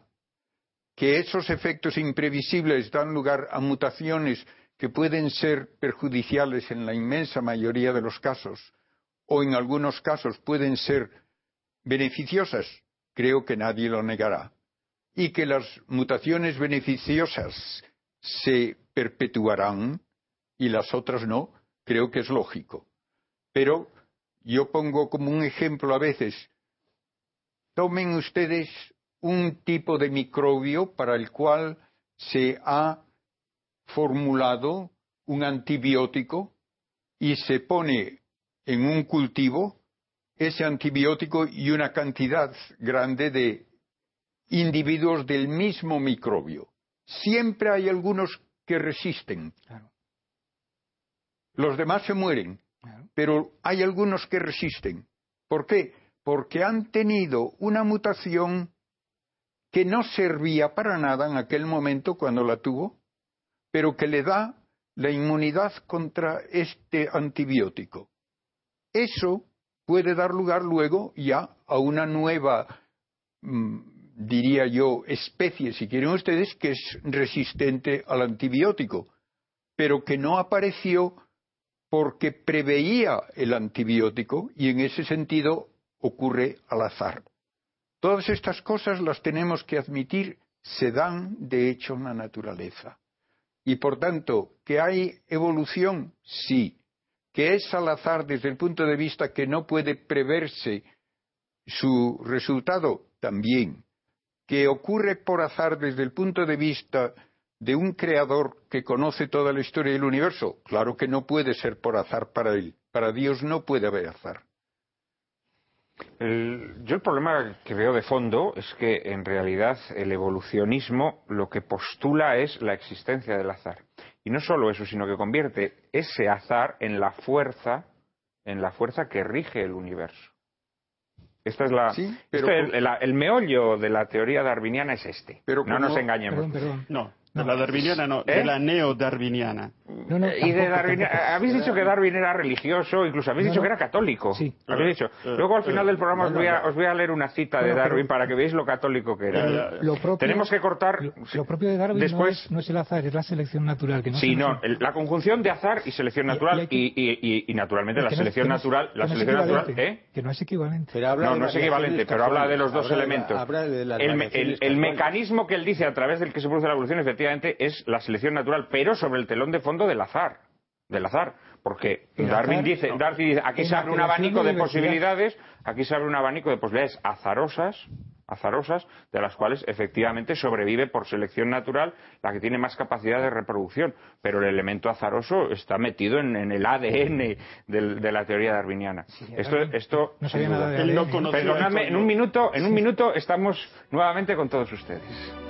Que esos efectos imprevisibles dan lugar a mutaciones que pueden ser perjudiciales en la inmensa mayoría de los casos, o en algunos casos pueden ser beneficiosas, creo que nadie lo negará. Y que las mutaciones beneficiosas se perpetuarán y las otras no, creo que es lógico. Pero yo pongo como un ejemplo a veces, tomen ustedes un tipo de microbio para el cual se ha formulado un antibiótico y se pone en un cultivo ese antibiótico y una cantidad grande de individuos del mismo microbio. Siempre hay algunos que resisten. Los demás se mueren, pero hay algunos que resisten. ¿Por qué? Porque han tenido una mutación que no servía para nada en aquel momento cuando la tuvo, pero que le da la inmunidad contra este antibiótico. Eso puede dar lugar luego ya a una nueva, mm, diría yo, especie, si quieren ustedes, que es resistente al antibiótico, pero que no apareció porque preveía el antibiótico y en ese sentido ocurre al azar. Todas estas cosas las tenemos que admitir, se dan de hecho en la naturaleza. Y por tanto, ¿que hay evolución? Sí. ¿Que es al azar desde el punto de vista que no puede preverse su resultado? También. ¿Que ocurre por azar desde el punto de vista de un creador que conoce toda la historia del universo? Claro que no puede ser por azar para él. Para Dios no puede haber azar. yo el problema que veo de fondo es que en realidad el evolucionismo lo que postula es la existencia del azar. Y no solo eso, sino que convierte ese azar en la fuerza, en la fuerza que rige el universo. Esta es la, este el, meollo de la teoría darwiniana es este. Pero no nos engañemos. No, de la darwiniana no, de ¿Eh? la neodarwiniana. No, no, y de Darwin, habéis dicho que Darwin era religioso, incluso habéis dicho que era católico. Sí. Habéis dicho. Eh, Luego al final del programa os voy, a, os voy a leer una cita de Darwin para que veáis lo católico que era. Lo propio, Tenemos que cortar. Lo, propio de Darwin después, no, es, el azar, es la selección natural. Que no sí, no, la conjunción de azar y selección natural y, y, naturalmente la selección natural. La selección natural, ¿eh? Que no es equivalente. no, no es equivalente, pero habla de los dos elementos. El mecanismo que él dice a través del que se produce la evolución, efectivamente, es la selección natural, pero sobre el telón de fondo del azar. Del azar. Porque Darwin dice, Darwin dice, aquí se abre un abanico de posibilidades, aquí se abre un abanico de posibilidades azarosas, azarosas, de las cuales efectivamente sobrevive por selección natural la que tiene más capacidad de reproducción. Pero el elemento azaroso está metido en, el ADN de la teoría darwiniana. esto, esto no sabía nada de Perdonadme, en un minuto, en un minuto estamos nuevamente con todos ustedes.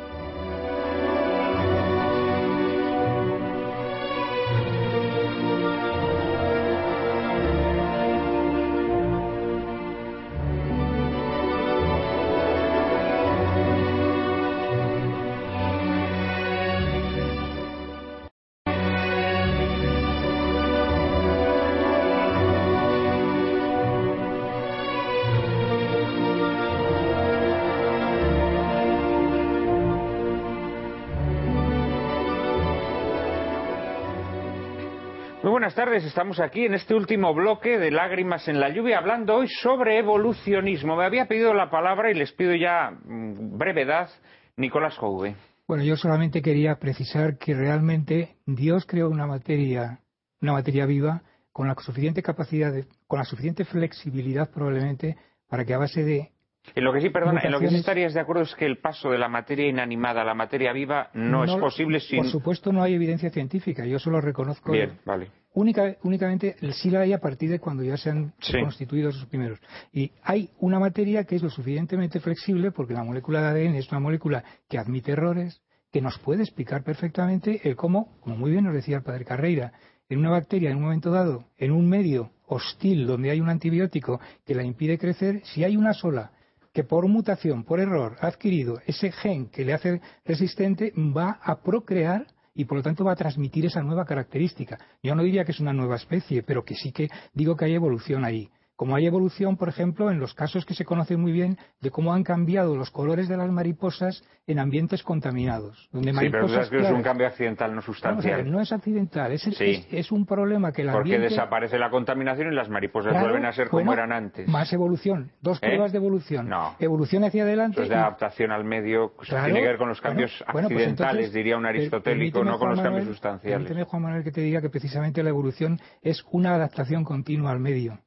Buenas tardes. Estamos aquí en este último bloque de Lágrimas en la Lluvia, hablando hoy sobre evolucionismo. Me había pedido la palabra y les pido ya mm, brevedad, Nicolás Jouve. Bueno, yo solamente quería precisar que realmente Dios creó una materia, una materia viva con la suficiente capacidad, con la suficiente flexibilidad probablemente para que a base de en lo que sí, perdona, en lo que sí estarías de acuerdo es que el paso de la materia inanimada a la materia viva no, es posible sin. Por supuesto, no hay evidencia científica. Yo solo reconozco Bien, vale Única, únicamente sí la hay a partir de cuando ya se han constituido esos primeros. Y hay una materia que es lo suficientemente flexible, porque la molécula de ADN es una molécula que admite errores, que nos puede explicar perfectamente el cómo, como muy bien nos decía el padre Carreira, en una bacteria en un momento dado, en un medio hostil donde hay un antibiótico que la impide crecer, si hay una sola que por mutación, por error, ha adquirido ese gen que le hace resistente, va a procrear y por lo tanto va a transmitir esa nueva característica. Yo no diría que es una nueva especie, pero que sí que digo que hay evolución ahí como hay evolución, por ejemplo, en los casos que se conocen muy bien de cómo han cambiado los colores de las mariposas en ambientes contaminados. Donde sí, pero es que es un cambio accidental, no sustancial. no es accidental, es, es, un problema que el Porque desaparece la contaminación y las mariposas vuelven a ser como eran antes. Más evolución, dos ¿Eh? pruebas de evolución. No. Evolución hacia adelante. Eso es de adaptación al medio, tiene que ver con los cambios pues accidentales, diría un aristotélico, no con los cambios sustanciales. Permíteme, Juan Manuel, que te diga que precisamente la evolución es una adaptación continua al medio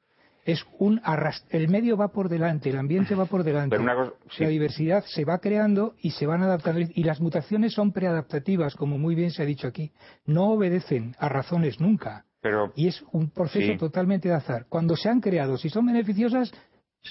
es un el medio va por delante, el ambiente va por delante. La diversidad se va creando y se van adaptando y las mutaciones son preadaptativas, como muy bien se ha dicho aquí. No obedecen a razones nunca. y es un proceso totalmente de azar. Cuando se han creado, si son beneficiosas,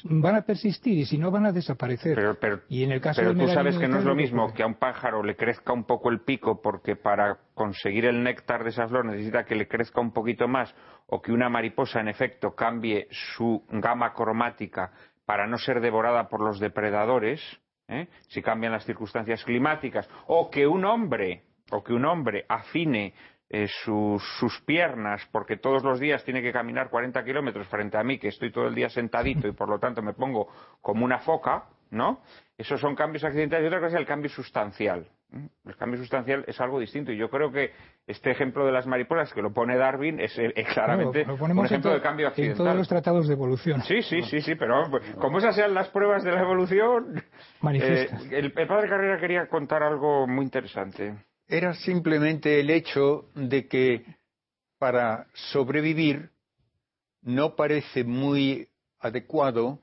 van a persistir y si no van a desaparecer. Pero, y en el caso tú sabes que no es lo mismo que a un pájaro le crezca un poco el pico porque para conseguir el néctar de esa flor necesita que le crezca un poquito más o que una mariposa en efecto cambie su gama cromática para no ser devorada por los depredadores, ¿eh? si cambian las circunstancias climáticas, o que un hombre o que un hombre afine eh, sus, piernas porque todos los días tiene que caminar 40 kilómetros frente a mí, que estoy todo el día sentadito y por lo tanto me pongo como una foca, ¿no? Esos son cambios accidentales y otra cosa es el cambio sustancial. El cambio sustancial es algo distinto y yo creo que este ejemplo de las mariposas que lo pone Darwin es, eh, claramente un ejemplo de cambio accidental. En todos los tratados de evolución. Sí, sí, sí, sí, pero como esas sean las pruebas de la evolución, eh, el, el padre Carrera quería contar algo muy interesante era simplemente el hecho de que para sobrevivir no parece muy adecuado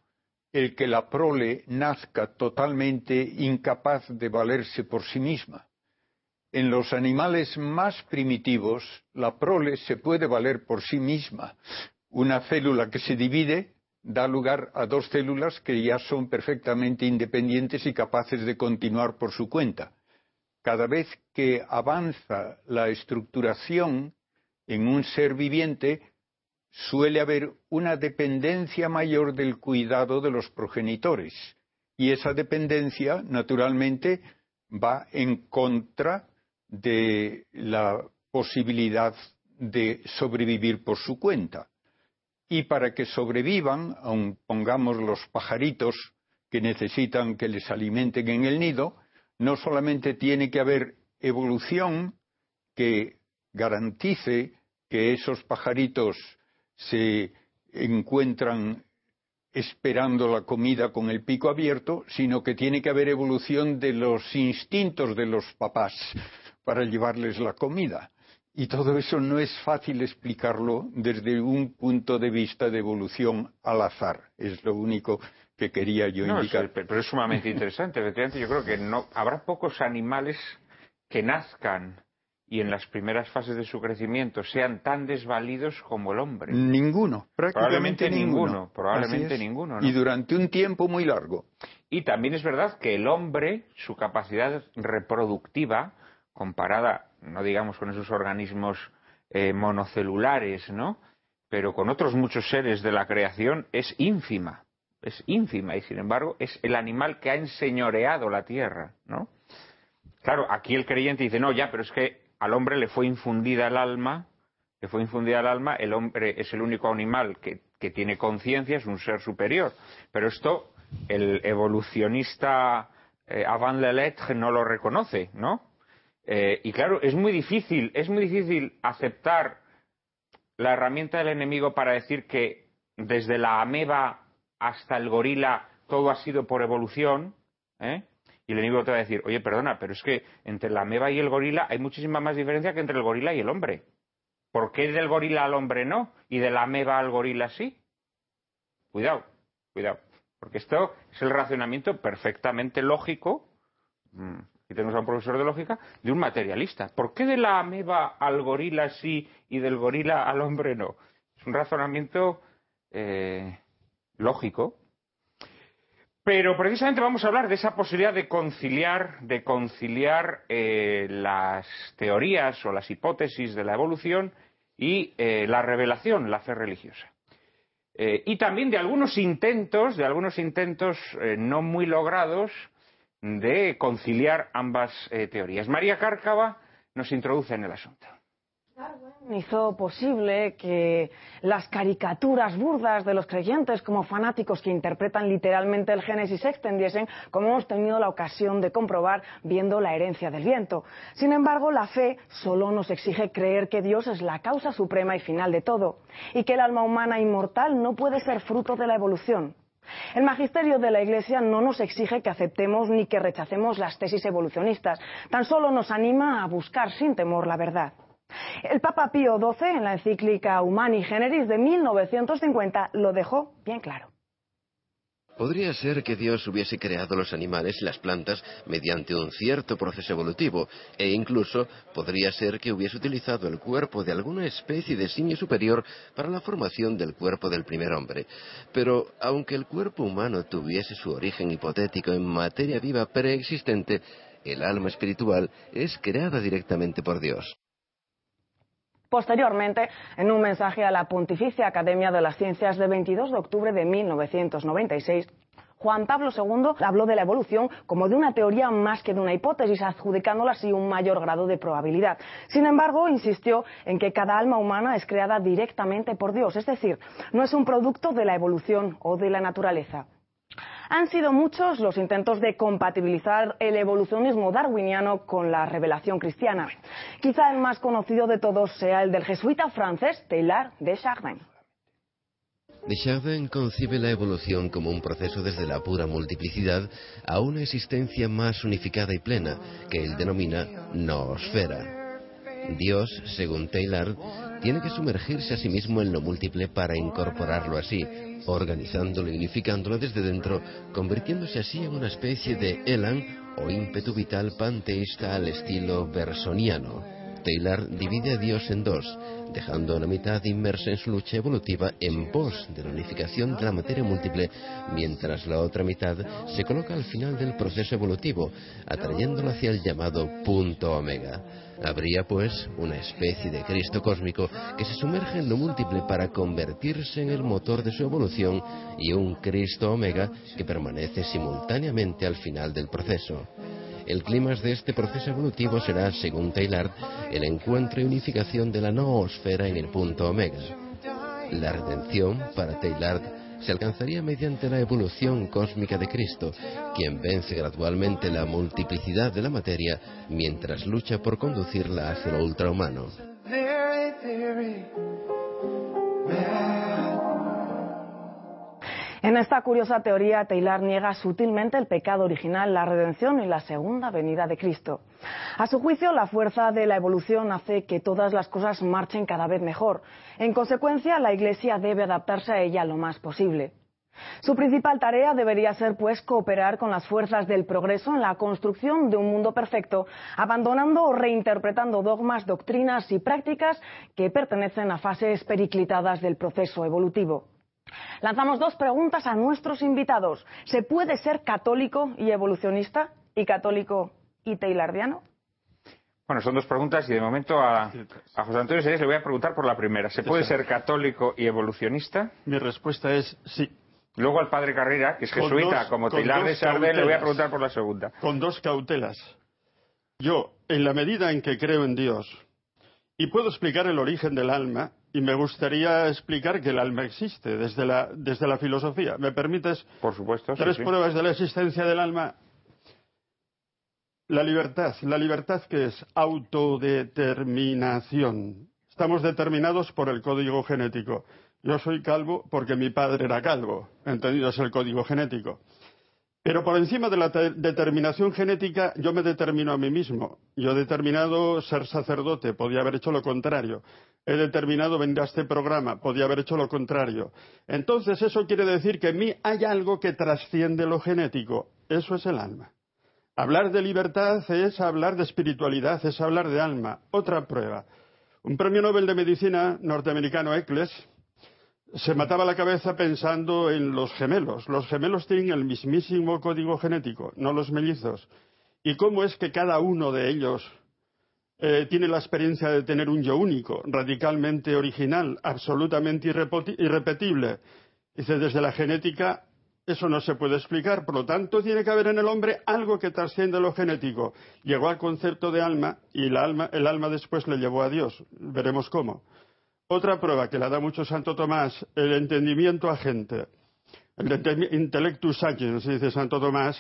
el que la prole nazca totalmente incapaz de valerse por sí misma. En los animales más primitivos, la prole se puede valer por sí misma. Una célula que se divide da lugar a dos células que ya son perfectamente independientes y capaces de continuar por su cuenta cada vez que avanza la estructuración en un ser viviente, suele haber una dependencia mayor del cuidado de los progenitores. Y esa dependencia, naturalmente, va en contra de la posibilidad de sobrevivir por su cuenta. Y para que sobrevivan, aun pongamos los pajaritos que necesitan que les alimenten en el nido, no solamente tiene que haber evolución que garantice que esos pajaritos se encuentran esperando la comida con el pico abierto, sino que tiene que haber evolución de los instintos de los papás para llevarles la comida. Y todo eso no es fácil explicarlo desde un punto de vista de evolución al azar. Es lo único que quería yo indicar. pero es sumamente (laughs) interesante. Efectivamente, yo creo que no habrá pocos animales que nazcan y en las primeras fases de su crecimiento sean tan desvalidos como el hombre. Ninguno, prácticamente probablemente ninguno. Probablemente ninguno. Y durante un tiempo muy largo. Y también es verdad que el hombre, su capacidad reproductiva, comparada, no digamos con esos organismos eh, monocelulares, ¿no? Pero con otros muchos seres de la creación, es ínfima es ínfima y sin embargo es el animal que ha enseñoreado la tierra, ¿no? Claro, aquí el creyente dice, no, ya, pero es que al hombre le fue infundida el alma, le fue infundida el alma, el hombre es el único animal que, tiene conciencia, es un ser superior. Pero esto el evolucionista eh, Avant la lettre no lo reconoce, ¿no? Eh, y claro, es muy difícil, es muy difícil aceptar la herramienta del enemigo para decir que desde la ameba hasta el gorila todo ha sido por evolución, ¿eh? y el enemigo te va a decir, oye, perdona, pero es que entre la ameba y el gorila hay muchísima más diferencia que entre el gorila y el hombre. ¿Por qué del gorila al hombre no? Y de la ameba al gorila sí. Cuidado, cuidado. Porque esto es el racionamiento perfectamente lógico, mm, y tenemos a un profesor de lógica, de un materialista. ¿Por qué de la ameba al gorila sí y del gorila al hombre no? Es un razonamiento eh, lógico. Pero precisamente vamos a hablar de esa posibilidad de conciliar, de conciliar eh, las teorías o las hipótesis de la evolución y eh, la revelación, la fe religiosa. y también de algunos intentos, de algunos intentos no muy logrados de conciliar ambas teorías. María Cárcava nos introduce en el asunto hizo posible que las caricaturas burdas de los creyentes como fanáticos que interpretan literalmente el Génesis se extendiesen, como hemos tenido la ocasión de comprobar viendo la herencia del viento. Sin embargo, la fe solo nos exige creer que Dios es la causa suprema y final de todo, y que el alma humana inmortal no puede ser fruto de la evolución. El magisterio de la Iglesia no nos exige que aceptemos ni que rechacemos las tesis evolucionistas, tan solo nos anima a buscar sin temor la verdad. El Papa Pío XII, en la encíclica Humani Generis de 1950, lo dejó bien claro. Podría ser que Dios hubiese creado los animales y las plantas mediante un cierto proceso evolutivo, e incluso podría ser que hubiese utilizado el cuerpo de alguna especie de simio superior para la formación del cuerpo del primer hombre. Pero aunque el cuerpo humano tuviese su origen hipotético en materia viva preexistente, el alma espiritual es creada directamente por Dios. Posteriormente, en un mensaje a la Pontificia Academia de las Ciencias de 22 de octubre de 1996, Juan Pablo II habló de la evolución como de una teoría más que de una hipótesis, adjudicándola así un mayor grado de probabilidad. Sin embargo, insistió en que cada alma humana es creada directamente por Dios, es decir, no es un producto de la evolución o de la naturaleza. Han sido muchos los intentos de compatibilizar el evolucionismo darwiniano con la revelación cristiana. Quizá el más conocido de todos sea el del jesuita francés Teilhard de Chardin. De Chardin concibe la evolución como un proceso desde la pura multiplicidad a una existencia más unificada y plena, que él denomina noosfera. Dios, según Taylor, tiene que sumergirse a sí mismo en lo múltiple para incorporarlo así, organizándolo y unificándolo desde dentro, convirtiéndose así en una especie de elan o ímpetu vital panteísta al estilo bersoniano. Taylor divide a Dios en dos, dejando a la mitad inmersa en su lucha evolutiva en pos de la unificación de la materia múltiple, mientras la otra mitad se coloca al final del proceso evolutivo, atrayéndolo hacia el llamado punto omega. Habría, pues, una especie de Cristo cósmico que se sumerge en lo múltiple para convertirse en el motor de su evolución y un Cristo omega que permanece simultáneamente al final del proceso. El clímax de este proceso evolutivo será, según Taylor, el encuentro y unificación de la noosfera en el punto omega. La redención, para Taylor, se alcanzaría mediante la evolución cósmica de Cristo, quien vence gradualmente la multiplicidad de la materia mientras lucha por conducirla hacia lo ultrahumano. En esta curiosa teoría, Taylor niega sutilmente el pecado original, la redención y la segunda venida de Cristo. A su juicio, la fuerza de la evolución hace que todas las cosas marchen cada vez mejor. En consecuencia, la Iglesia debe adaptarse a ella lo más posible. Su principal tarea debería ser, pues, cooperar con las fuerzas del progreso en la construcción de un mundo perfecto, abandonando o reinterpretando dogmas, doctrinas y prácticas que pertenecen a fases periclitadas del proceso evolutivo. Lanzamos dos preguntas a nuestros invitados. ¿Se puede ser católico y evolucionista y católico y taylordiano? Bueno, son dos preguntas y de momento a, José Antonio Series le voy a preguntar por la primera. ¿Se puede ser católico y evolucionista? Mi respuesta es sí. Luego al padre Carrera, que es jesuita, como Taylor de le voy a preguntar por la segunda. Con dos cautelas. Yo, en la medida en que creo en Dios y puedo explicar el origen del alma, y me gustaría explicar que el alma existe desde la, desde la filosofía. ¿Me permites? Por supuesto. Tres pruebas de la existencia del alma. La libertad. ¿La libertad que es? Autodeterminación. Estamos determinados por el código genético. Yo soy calvo porque mi padre era calvo. Entendido es el código genético. Pero por encima de la determinación genética, yo me determino a mí mismo. Yo he determinado ser sacerdote, podía haber hecho lo contrario. He determinado venir a este programa, podía haber hecho lo contrario. Entonces, eso quiere decir que en mí hay algo que trasciende lo genético. Eso es el alma. Hablar de libertad es hablar de espiritualidad, es hablar de alma. Otra prueba. Un premio Nobel de Medicina norteamericano, Eccles, se mataba la cabeza pensando en los gemelos. Los gemelos tienen el mismísimo código genético, no los mellizos. ¿Y cómo es que cada uno de ellos eh, tiene la experiencia de tener un yo único, radicalmente original, absolutamente irrepetible? Dice, desde la genética eso no se puede explicar, por lo tanto tiene que haber en el hombre algo que trasciende lo genético. Llegó al concepto de alma y el alma después le llevó a Dios. Veremos cómo. Otra prueba que la da mucho Santo Tomás, el entendimiento agente. El intellectus agens, dice Santo Tomás,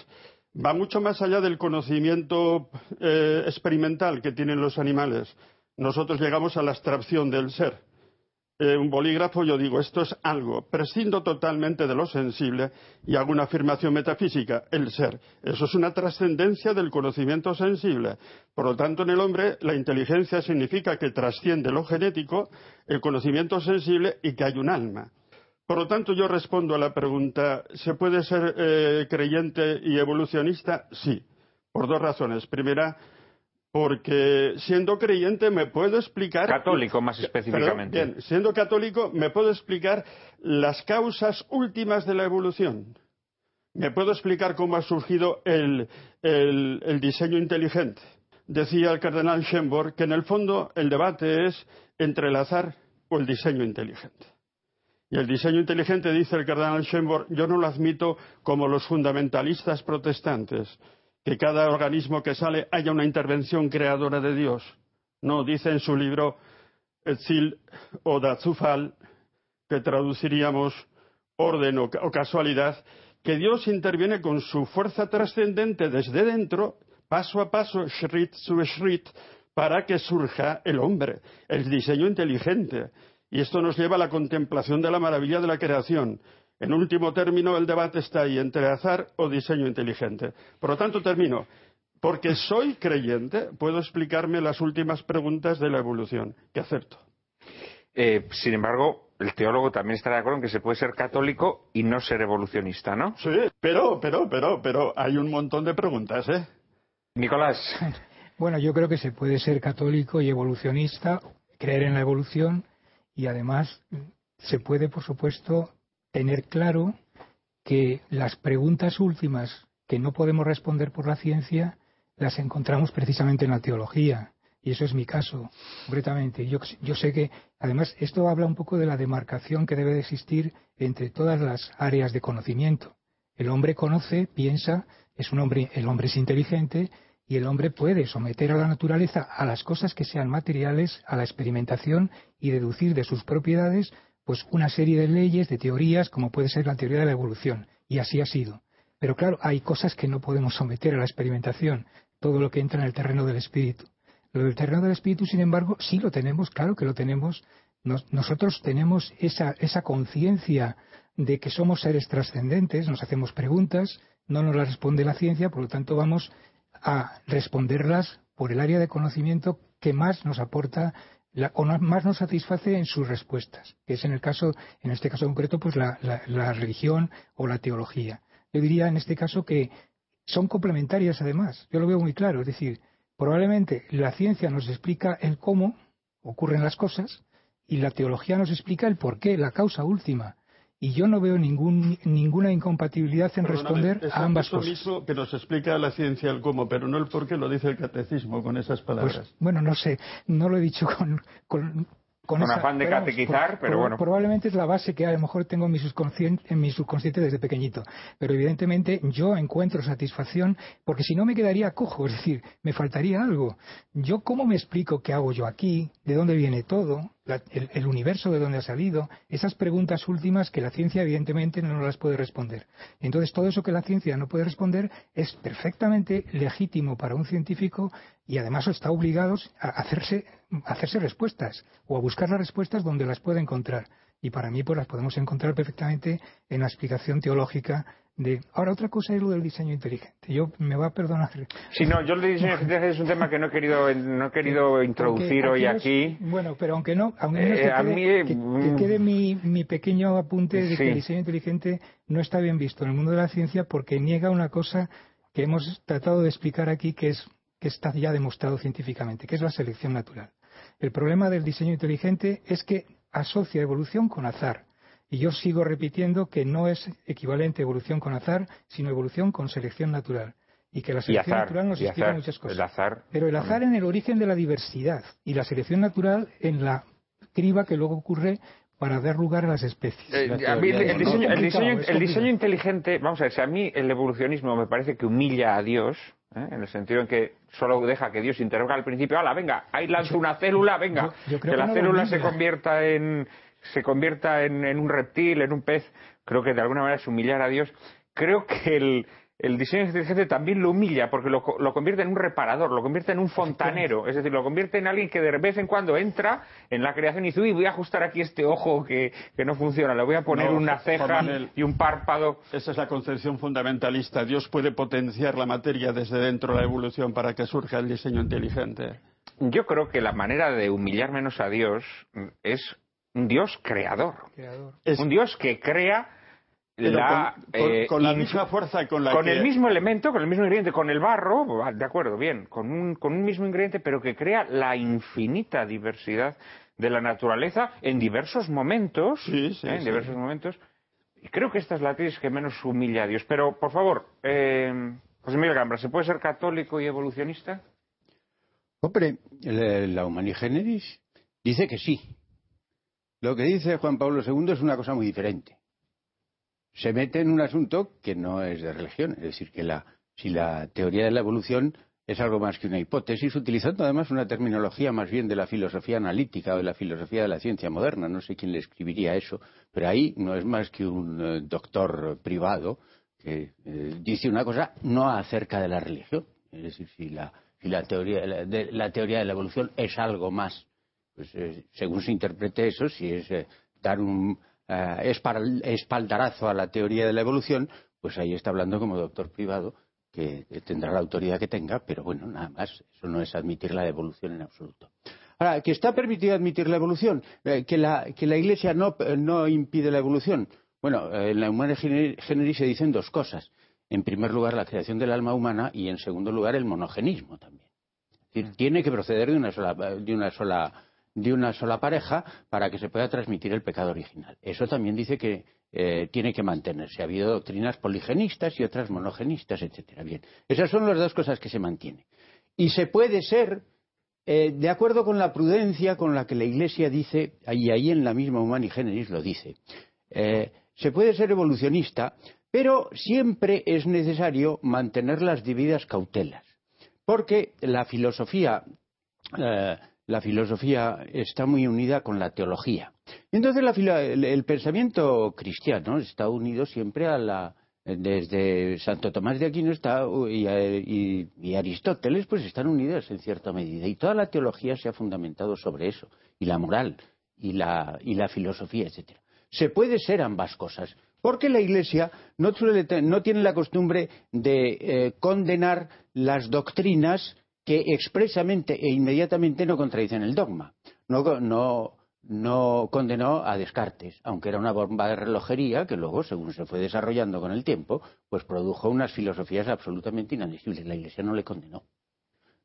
va mucho más allá del conocimiento eh, experimental que tienen los animales. Nosotros llegamos a la abstracción del ser. Eh, un bolígrafo, yo digo, esto es algo, prescindo totalmente de lo sensible y hago una afirmación metafísica, el ser. Eso es una trascendencia del conocimiento sensible. Por lo tanto, en el hombre, la inteligencia significa que trasciende lo genético, el conocimiento sensible y que hay un alma. Por lo tanto, yo respondo a la pregunta, ¿se puede ser eh, creyente y evolucionista? Sí, por dos razones. Primera, porque siendo creyente me puedo explicar. Católico, más específicamente. bien, siendo católico me puedo explicar las causas últimas de la evolución. Me puedo explicar cómo ha surgido el, diseño inteligente. Decía el cardenal Schemborg que en el fondo el debate es entre el azar o el diseño inteligente. Y el diseño inteligente, dice el cardenal Schemborg, yo no lo admito como los fundamentalistas protestantes que cada organismo que sale haya una intervención creadora de Dios. No, dice en su libro Etzil o Dazufal, que traduciríamos orden o, casualidad, que Dios interviene con su fuerza trascendente desde dentro, paso a paso, shrit su shrit, para que surja el hombre, el diseño inteligente. Y esto nos lleva a la contemplación de la maravilla de la creación. En último término, el debate está ahí entre azar o diseño inteligente. Por lo tanto, termino. Porque soy creyente, puedo explicarme las últimas preguntas de la evolución, que acepto. Eh, sin embargo, el teólogo también estará de acuerdo en que se puede ser católico y no ser evolucionista, ¿no? Sí, pero, pero, pero, pero hay un montón de preguntas, ¿eh? Nicolás. Bueno, yo creo que se puede ser católico y evolucionista, creer en la evolución y además se puede, por supuesto, tener claro que las preguntas últimas que no podemos responder por la ciencia las encontramos precisamente en la teología. Y eso es mi caso, concretamente. Yo, yo sé que, además, esto habla un poco de la demarcación que debe de existir entre todas las áreas de conocimiento. El hombre conoce, piensa, es un hombre, el hombre es inteligente y el hombre puede someter a la naturaleza a las cosas que sean materiales, a la experimentación y deducir de sus propiedades pues una serie de leyes, de teorías, como puede ser la teoría de la evolución, y así ha sido. Pero claro, hay cosas que no podemos someter a la experimentación, todo lo que entra en el terreno del espíritu. Lo del terreno del espíritu, sin embargo, sí lo tenemos, claro que lo tenemos. nosotros tenemos esa, esa conciencia de que somos seres trascendentes, nos hacemos preguntas, no nos las responde la ciencia, por lo tanto vamos a responderlas por el área de conocimiento que más nos aporta o más nos satisface en sus respuestas, que es en el caso, en este caso concreto, pues la, la, religión o la teología. Yo diría en este caso que son complementarias además. Yo lo veo muy claro. Es decir, probablemente la ciencia nos explica el cómo ocurren las cosas y la teología nos explica el por qué, la causa última. Y yo no veo ningún, ninguna incompatibilidad en responder a ambas eso cosas. mismo que nos explica la ciencia el cómo, pero no el por qué lo dice el catecismo con esas palabras. Pues, bueno, no sé, no lo he dicho con, con, con, afán de catequizar, pero bueno. Probablemente es la base que a lo mejor tengo en mi, subconsciente, en mi subconsciente desde pequeñito. Pero evidentemente yo encuentro satisfacción porque si no me quedaría cojo, es decir, me faltaría algo. Yo, ¿cómo me explico qué hago yo aquí? ¿De dónde viene todo? el, universo de dónde ha salido? Esas preguntas últimas que la ciencia evidentemente no las puede responder. Entonces, todo eso que la ciencia no puede responder es perfectamente legítimo para un científico y además está obligado a hacerse, a hacerse respuestas o a buscar las respuestas donde las puede encontrar. Y para mí, pues las podemos encontrar perfectamente en la explicación teológica de... Ahora, otra cosa es lo del diseño inteligente. Yo me va a perdonar. Sí, no, yo el diseño inteligente es un tema que no he querido, no he querido introducir hoy aquí. Bueno, pero aunque no, aunque no eh, quede, que, mm, quede mi, mi, pequeño apunte de que el diseño inteligente no está bien visto en el mundo de la ciencia porque niega una cosa que hemos tratado de explicar aquí que, es, que está ya demostrado científicamente, que es la selección natural. El problema del diseño inteligente es que asocia evolución con azar. Y yo sigo repitiendo que no es equivalente evolución con azar, sino evolución con selección natural. Y que la selección natural nos explica muchas cosas. Pero el azar en el origen de la diversidad y la selección natural en la criba que luego ocurre para dar lugar a las especies. Eh, el, diseño, inteligente, vamos a ver, si a mí el evolucionismo me parece que humilla a Dios, ¿eh? en el sentido en que solo deja que Dios interroga al principio, ¡hala, venga! Ahí lanza una célula, venga, que, la célula se convierta en se convierta en un reptil, en un pez, creo que de alguna manera es humillar a Dios. Creo que el, el diseño inteligente también lo humilla porque lo, convierte en un reparador, lo convierte en un fontanero, es decir, lo convierte en alguien que de vez en cuando entra en la creación y dice, uy, voy a ajustar aquí este ojo que, no funciona, le voy a poner una ceja y un párpado. Esa es la concepción fundamentalista. Dios puede potenciar la materia desde dentro de la evolución para que surja el diseño inteligente. Yo creo que la manera de humillar menos a Dios es un Dios creador. Un Dios que crea con, la eh, misma fuerza con la con el mismo elemento con el mismo ingrediente con el barro de acuerdo bien con un, con un mismo ingrediente pero que crea la infinita diversidad de la naturaleza en diversos momentos sí, sí, ¿eh? en diversos momentos. Y creo que esta es la tesis que menos humilla a Dios pero por favor eh, José Miguel Gambra se puede ser católico y evolucionista hombre la humanigeneris dice que sí. Lo que dice Juan Pablo II es una cosa muy diferente se mete en un asunto que no es de religión. Es decir, que la, si la teoría de la evolución es algo más que una hipótesis, utilizando además una terminología más bien de la filosofía analítica o de la filosofía de la ciencia moderna. No sé quién le escribiría eso, pero ahí no es más que un eh, doctor privado que eh, dice una cosa no acerca de la religión. Es decir, si la, teoría, de, la teoría de la evolución es algo más, pues eh, según se interprete eso, si es dar un, espaldarazo a la teoría de la evolución, pues ahí está hablando como doctor privado, que tendrá la autoridad que tenga, pero bueno, nada más, eso no es admitir la evolución en absoluto. Ahora, que está permitido admitir la evolución, eh, que, la, Iglesia no, impide la evolución. Bueno, en la Humana Generis se dicen dos cosas. En primer lugar, la creación del alma humana y en segundo lugar, el monogenismo también. Es decir, tiene que proceder de una sola, de una sola de una sola pareja para que se pueda transmitir el pecado original. Eso también dice que eh, tiene que mantenerse. Ha habido doctrinas poligenistas y otras monogenistas, etcétera. Bien, esas son las dos cosas que se mantienen. Y se puede ser, eh, de acuerdo con la prudencia con la que la Iglesia dice, y ahí en la misma Humani Generis lo dice, eh, se puede ser evolucionista, pero siempre es necesario mantener las debidas cautelas. Porque la filosofía la filosofía está muy unida con la teología. Entonces el, pensamiento cristiano está unido siempre a la desde Santo Tomás de Aquino está, y, Aristóteles pues están unidos en cierta medida y toda la teología se ha fundamentado sobre eso y la moral y la, filosofía etcétera se puede ser ambas cosas porque la Iglesia no, tiene la costumbre de eh, condenar las doctrinas que expresamente e inmediatamente no contradicen el dogma. No, condenó a Descartes, aunque era una bomba de relojería que luego, según se fue desarrollando con el tiempo, pues produjo unas filosofías absolutamente inadmisibles. La Iglesia no le condenó,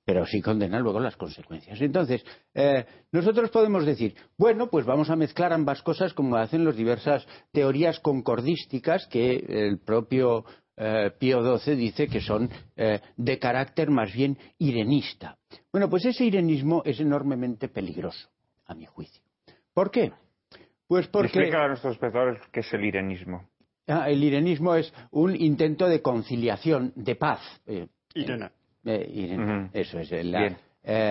pero sí condena luego las consecuencias. Entonces, eh, nosotros podemos decir, bueno, pues vamos a mezclar ambas cosas como hacen las diversas teorías concordísticas que el propio eh, Pío XII dice que son eh, de carácter más bien irenista. Bueno, pues ese irenismo es enormemente peligroso, a mi juicio. ¿Por qué? Pues porque... Explica a nuestros espectadores qué es el irenismo. Ah, el irenismo es un intento de conciliación, de paz. Eh, Irena. Eso es. La,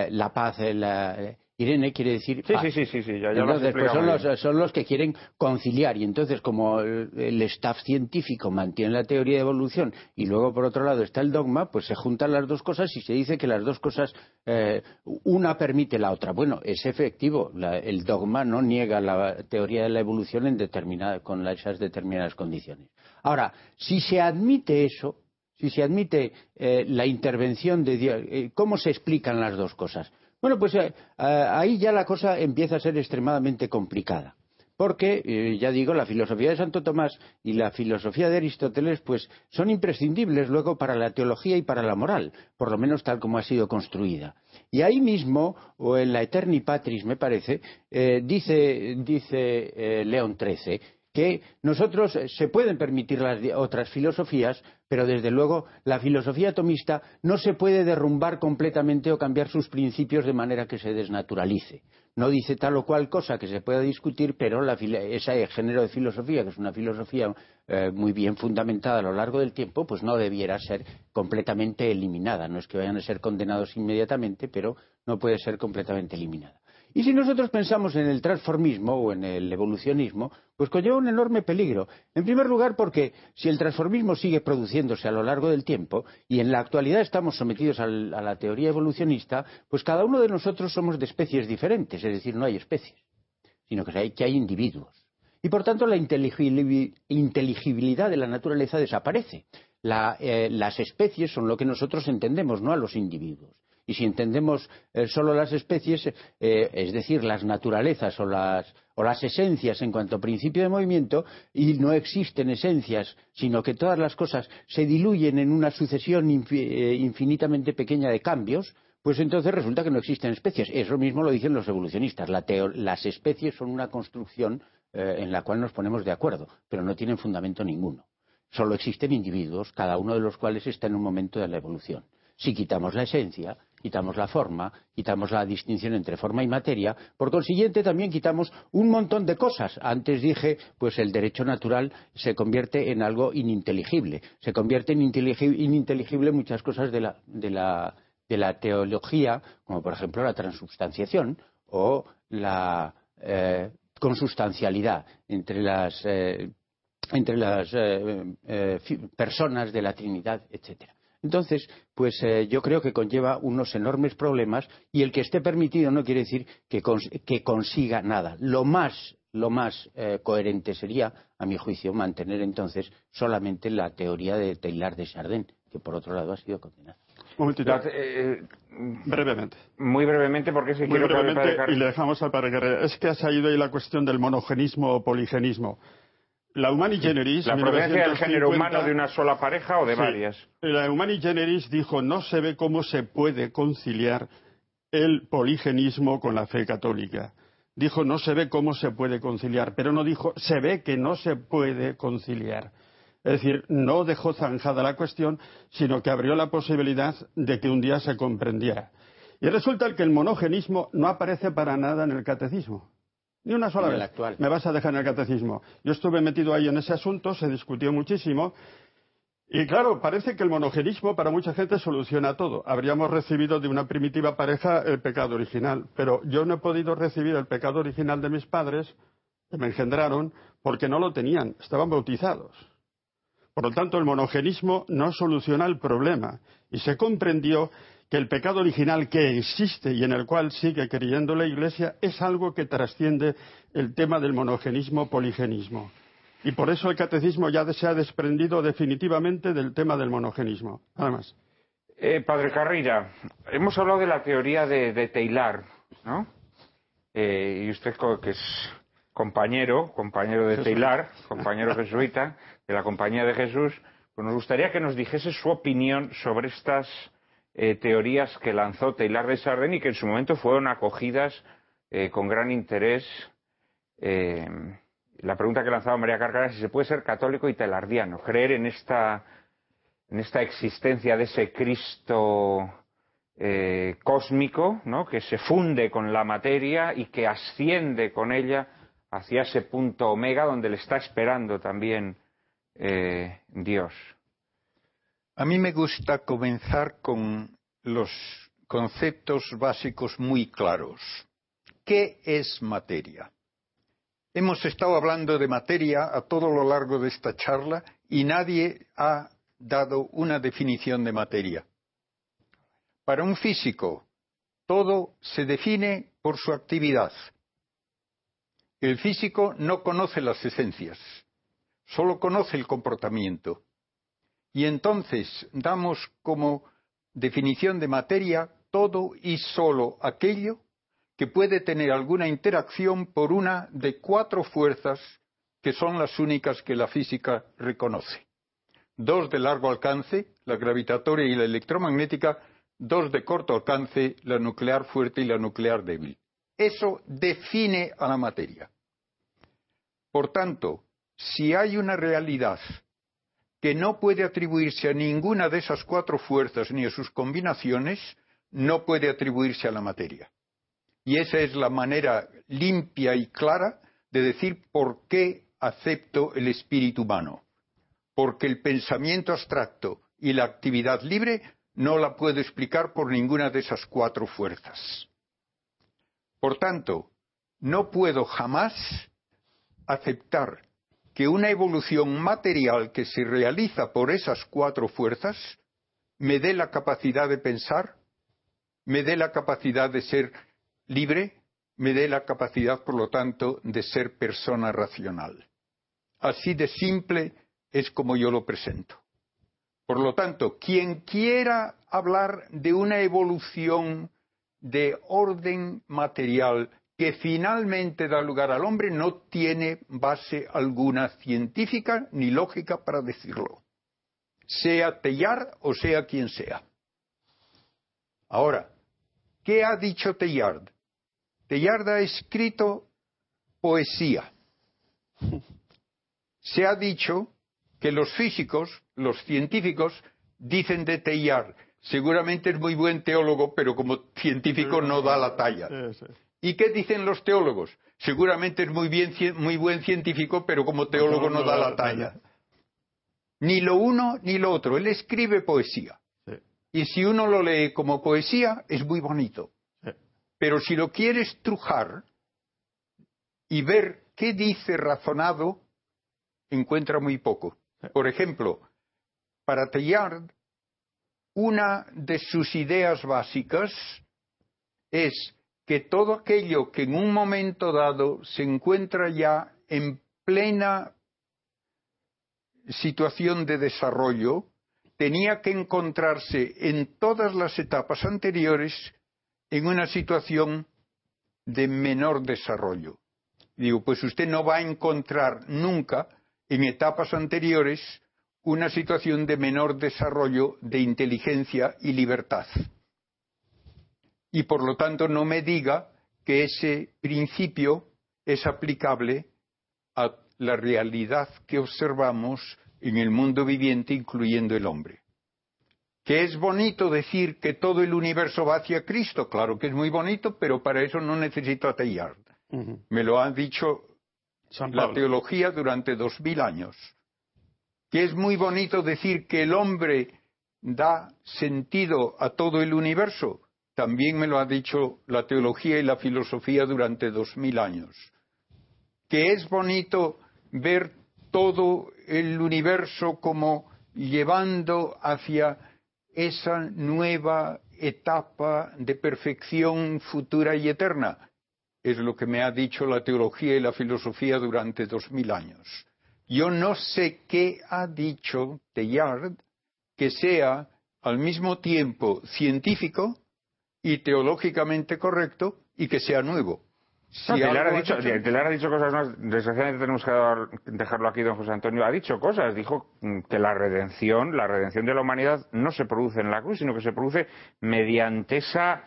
la paz, la, Irene quiere decir sí, sí, sí, sí, ya, entonces, pues son los, son los, que quieren conciliar y entonces como el, staff científico mantiene la teoría de evolución y luego por otro lado está el dogma, pues se juntan las dos cosas y se dice que las dos cosas eh, una permite la otra. Bueno, es efectivo, el dogma no niega la teoría de la evolución en determinada, con esas determinadas condiciones. Ahora, si se admite eso, si se admite eh, la intervención de Dios, eh, ¿cómo se explican las dos cosas? Bueno, pues eh, ahí ya la cosa empieza a ser extremadamente complicada. porque, ya digo, la filosofía de Santo Tomás y la filosofía de Aristóteles, pues son imprescindibles luego para la teología y para la moral, por lo menos tal como ha sido construida. Y ahí mismo, o en la Eterni Patris, me parece, dice, dice León XIII, que nosotros se pueden permitir las otras filosofías, pero desde luego la filosofía atomista no se puede derrumbar completamente o cambiar sus principios de manera que se desnaturalice. No dice tal o cual cosa que se pueda discutir, pero ese género de filosofía, que es una filosofía eh, muy bien fundamentada a lo largo del tiempo, pues no debiera ser completamente eliminada. No es que vayan a ser condenados inmediatamente, pero no puede ser completamente eliminada. Y si nosotros pensamos en el transformismo o en el evolucionismo, pues conlleva un enorme peligro. En primer lugar, porque si el transformismo sigue produciéndose a lo largo del tiempo y en la actualidad estamos sometidos a la teoría evolucionista, pues cada uno de nosotros somos de especies diferentes, es decir, no hay especies, sino que hay, individuos. Y por tanto la inteligibilidad de la naturaleza desaparece. Eh, las especies son lo que nosotros entendemos, no a los individuos. Y si entendemos eh, solo las especies, eh, es decir, las naturalezas o las, esencias en cuanto a principio de movimiento, y no existen esencias, sino que todas las cosas se diluyen en una sucesión eh, infinitamente pequeña de cambios, pues entonces resulta que no existen especies. Eso mismo lo dicen los evolucionistas. las especies son una construcción en la cual nos ponemos de acuerdo, pero no tienen fundamento ninguno. Solo existen individuos, cada uno de los cuales está en un momento de la evolución. Si quitamos la esencia, quitamos la forma, quitamos la distinción entre forma y materia, por consiguiente también quitamos un montón de cosas. Antes dije, pues el derecho natural se convierte en algo ininteligible, se convierte en ininteligible muchas cosas de la, teología, como por ejemplo la transubstanciación o la eh, consustancialidad entre las, eh, entre las eh, personas de la Trinidad, etcétera. Entonces, pues eh, yo creo que conlleva unos enormes problemas y el que esté permitido no quiere decir que, consiga nada. Lo más, lo más eh, coherente sería, a mi juicio, mantener entonces solamente la teoría de Taylor de Chardin, que por otro lado ha sido condenada. Eh, brevemente. Muy brevemente, porque si Muy brevemente, y le dejamos al padre Es que ha salido ahí la cuestión del monogenismo o poligenismo. La Humani Generis. La procedencia del género humano de una sola pareja o de varias. La Humani Generis dijo no se ve cómo se puede conciliar el poligenismo con la fe católica. Dijo no se ve cómo se puede conciliar, pero no dijo se ve que no se puede conciliar. Es decir, no dejó zanjada la cuestión, sino que abrió la posibilidad de que un día se comprendiera. Y resulta que el monogenismo no aparece para nada en el catecismo. Ni una sola vez. Me vas a dejar en el catecismo. Yo estuve metido ahí en ese asunto, se discutió muchísimo. Y claro, parece que el monogenismo para mucha gente soluciona todo. Habríamos recibido de una primitiva pareja el pecado original, pero yo no he podido recibir el pecado original de mis padres, que me engendraron, porque no lo tenían, estaban bautizados. Por lo tanto, el monogenismo no soluciona el problema. Y se comprendió que el pecado original que existe y en el cual sigue creyendo la Iglesia es algo que trasciende el tema del monogenismo poligenismo. Y por eso el catecismo ya se ha desprendido definitivamente del tema del monogenismo. Nada más. Eh, padre Carrera, hemos hablado de la teoría de, de Taylor, ¿no? Eh, y usted que es compañero, compañero de Taylor, compañero jesuita de la Compañía de Jesús, pues nos gustaría que nos dijese su opinión sobre estas eh, teorías que lanzó Taylor de Chardin y que en su momento fueron acogidas eh, con gran interés. Eh, la pregunta que lanzaba María Carcara es si se puede ser católico y telardiano, creer en esta, en esta existencia de ese Cristo cósmico, ¿no? que se funde con la materia y que asciende con ella hacia ese punto omega donde le está esperando también Dios. A mí me gusta comenzar con los conceptos básicos muy claros. ¿Qué es materia? Hemos estado hablando de materia a todo lo largo de esta charla y nadie ha dado una definición de materia. Para un físico, todo se define por su actividad. El físico no conoce las esencias, solo conoce el comportamiento. Y entonces damos como definición de materia todo y solo aquello que puede tener alguna interacción por una de cuatro fuerzas que son las únicas que la física reconoce. Dos de largo alcance, la gravitatoria y la electromagnética, dos de corto alcance, la nuclear fuerte y la nuclear débil. Eso define a la materia. Por tanto, si hay una realidad que no puede atribuirse a ninguna de esas cuatro fuerzas ni a sus combinaciones, no puede atribuirse a la materia. Y esa es la manera limpia y clara de decir por qué acepto el espíritu humano. Porque el pensamiento abstracto y la actividad libre no la puedo explicar por ninguna de esas cuatro fuerzas. Por tanto, no puedo jamás aceptar que una evolución material que se realiza por esas cuatro fuerzas me dé la capacidad de pensar, me dé la capacidad de ser libre, me dé la capacidad, por lo tanto, de ser persona racional. Así de simple es como yo lo presento. Por lo tanto, quien quiera hablar de una evolución de orden material que finalmente da lugar al hombre no tiene base alguna científica ni lógica para decirlo, sea Teilhard o sea quien sea. Ahora, ¿qué ha dicho Teilhard? Teilhard ha escrito poesía. Se ha dicho que los físicos, los científicos, dicen de Teilhard, seguramente es muy buen teólogo, pero como científico no da la talla. ¿Y qué dicen los teólogos? Seguramente es muy, bien, muy buen científico, pero como teólogo no, da la talla. Ni lo uno ni lo otro. Él escribe poesía. Y si uno lo lee como poesía, es muy bonito. Pero si lo quiere estrujar y ver qué dice razonado, encuentra muy poco. Por ejemplo, para Teilhard, una de sus ideas básicas es que todo aquello que en un momento dado se encuentra ya en plena situación de desarrollo, tenía que encontrarse en todas las etapas anteriores en una situación de menor desarrollo. Digo, pues usted no va a encontrar nunca en etapas anteriores una situación de menor desarrollo de inteligencia y libertad y por lo tanto no me diga que ese principio es aplicable a la realidad que observamos en el mundo viviente, incluyendo el hombre. Que es bonito decir que todo el universo va hacia Cristo, claro que es muy bonito, pero para eso no necesito a Me lo ha dicho la teología durante dos mil años. Que es muy bonito decir que el hombre da sentido a todo el universo, también me lo ha dicho la teología y la filosofía durante dos mil años. Que es bonito ver todo el universo como llevando hacia esa nueva etapa de perfección futura y eterna. Es lo que me ha dicho la teología y la filosofía durante dos mil años. Yo no sé qué ha dicho Teilhard que sea al mismo tiempo científico y teológicamente correcto y que sea nuevo. Si ha dicho, ha dicho cosas más, desgraciadamente tenemos que dejarlo aquí, don José Antonio, ha dicho cosas, dijo que la redención, la redención de la humanidad no se produce en la cruz, sino que se produce mediante esa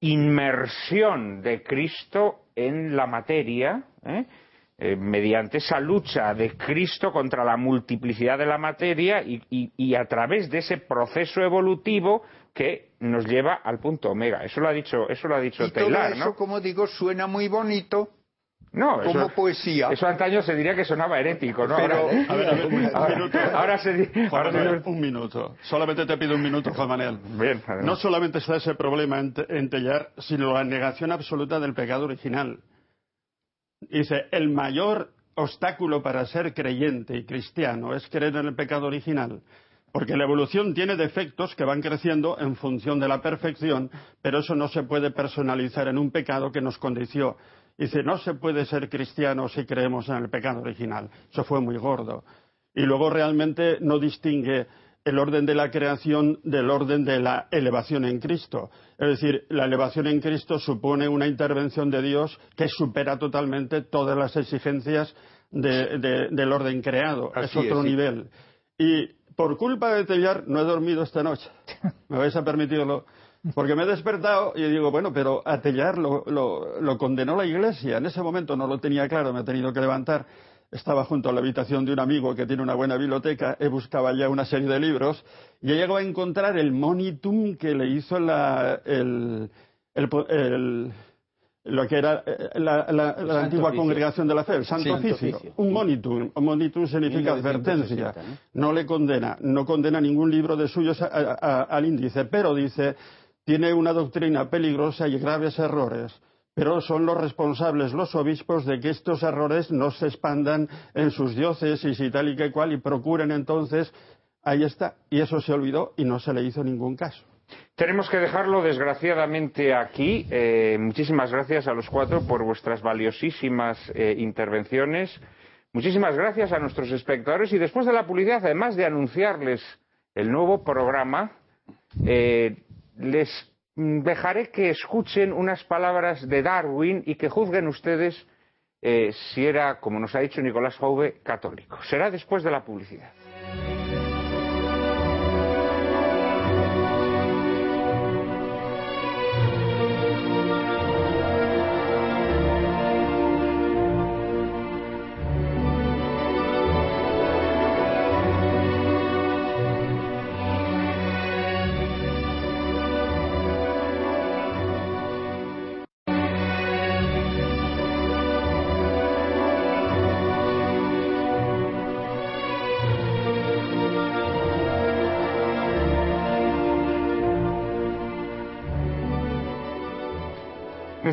inmersión de Cristo en la materia, ¿eh? Eh, mediante esa lucha de Cristo contra la multiplicidad de la materia y, a través de ese proceso evolutivo que nos lleva al punto omega. Eso lo ha dicho, eso lo ha dicho y todo eso, como digo, suena muy bonito. No, como poesía. Eso antaño se diría que sonaba herético, ¿no? Pero, a ver, a ver, un, (laughs) minuto. Ahora se un minuto. Solamente te pido un minuto, Juan Manuel. Bien, no solamente está ese problema en, en Tellar, sino la negación absoluta del pecado original. Dice, el mayor obstáculo para ser creyente y cristiano es creer en el pecado original. Porque la evolución tiene defectos que van creciendo en función de la perfección, pero eso no se puede personalizar en un pecado que nos condició. Dice, no se puede ser cristiano si creemos en el pecado original. Eso fue muy gordo. Y luego realmente no distingue el orden de la creación del orden de la elevación en Cristo. Es decir, la elevación en Cristo supone una intervención de Dios que supera totalmente todas las exigencias del orden creado. es otro nivel. Y por culpa de Tellar no he dormido esta noche. Me vais a permitirlo. Porque me he despertado y digo, bueno, pero a Tellar lo, condenó la Iglesia. En ese momento no lo tenía claro, me he tenido que levantar estaba junto a la habitación de un amigo que tiene una buena biblioteca, he buscado ya una serie de libros y he llegado a encontrar el monitum que le hizo la, el, lo que era eh, la, antigua congregación de la fe, el Santo, Oficio. Un monitum. Un monitum significa advertencia. ¿no? le condena. No condena ningún libro de suyos al índice, pero dice, tiene una doctrina peligrosa y graves errores pero son los responsables los obispos de que estos errores no se expandan en sus diócesis y tal y que cual y procuren entonces ahí está y eso se olvidó y no se le hizo ningún caso. Tenemos que dejarlo desgraciadamente aquí. Eh, muchísimas gracias a los cuatro por vuestras valiosísimas eh, intervenciones. Muchísimas gracias a nuestros espectadores y después de la publicidad, además de anunciarles el nuevo programa, eh, les dejaré que escuchen unas palabras de Darwin y que juzguen ustedes si era, como nos ha dicho Nicolás Fauve, católico. Será después de la publicidad.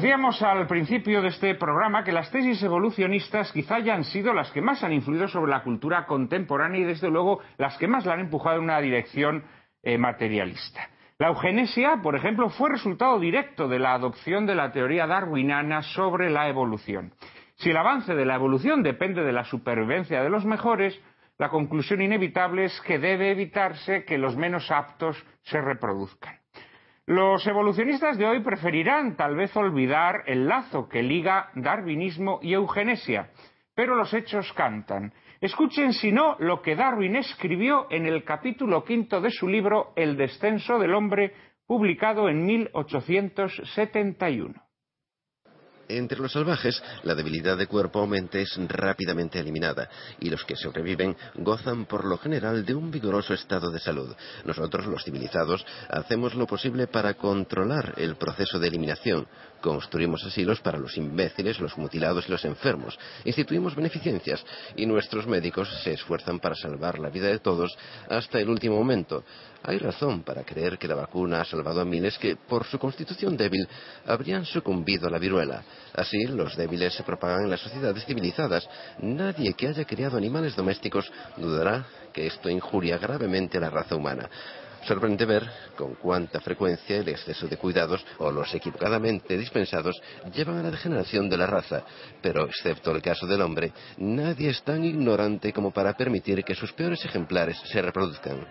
Decíamos al principio de este programa que las tesis evolucionistas quizá hayan sido las que más han influido sobre la cultura contemporánea y desde luego las que más la han empujado en una dirección eh, materialista. La eugenesia, por ejemplo, fue resultado directo de la adopción de la teoría darwiniana sobre la evolución. Si el avance de la evolución depende de la supervivencia de los mejores, la conclusión inevitable es que debe evitarse que los menos aptos se reproduzcan. Los evolucionistas de hoy preferirán tal vez olvidar el lazo que liga darwinismo y eugenesia, pero los hechos cantan. Escuchen, si no, lo que Darwin escribió en el capítulo quinto de su libro El descenso del hombre, publicado en 1871. Entre los salvajes, la debilidad de cuerpo o mente es rápidamente eliminada y los que sobreviven gozan por lo general de un vigoroso estado de salud. Nosotros, los civilizados, hacemos lo posible para controlar el proceso de eliminación. Construimos asilos para los imbéciles, los mutilados y los enfermos. Instituimos beneficencias y nuestros médicos se esfuerzan para salvar la vida de todos hasta el último momento. Hay razón para creer que la vacuna ha salvado a miles que, por su constitución débil, habrían sucumbido a la viruela. Así, los débiles se propagan en las sociedades civilizadas. Nadie que haya criado animales domésticos dudará que esto injuria gravemente a la raza humana. Sorprende ver con cuánta frecuencia el exceso de cuidados o los equivocadamente dispensados llevan a la degeneración de la raza, pero excepto el caso del hombre, nadie es tan ignorante como para permitir que sus peores ejemplares se reproduzcan.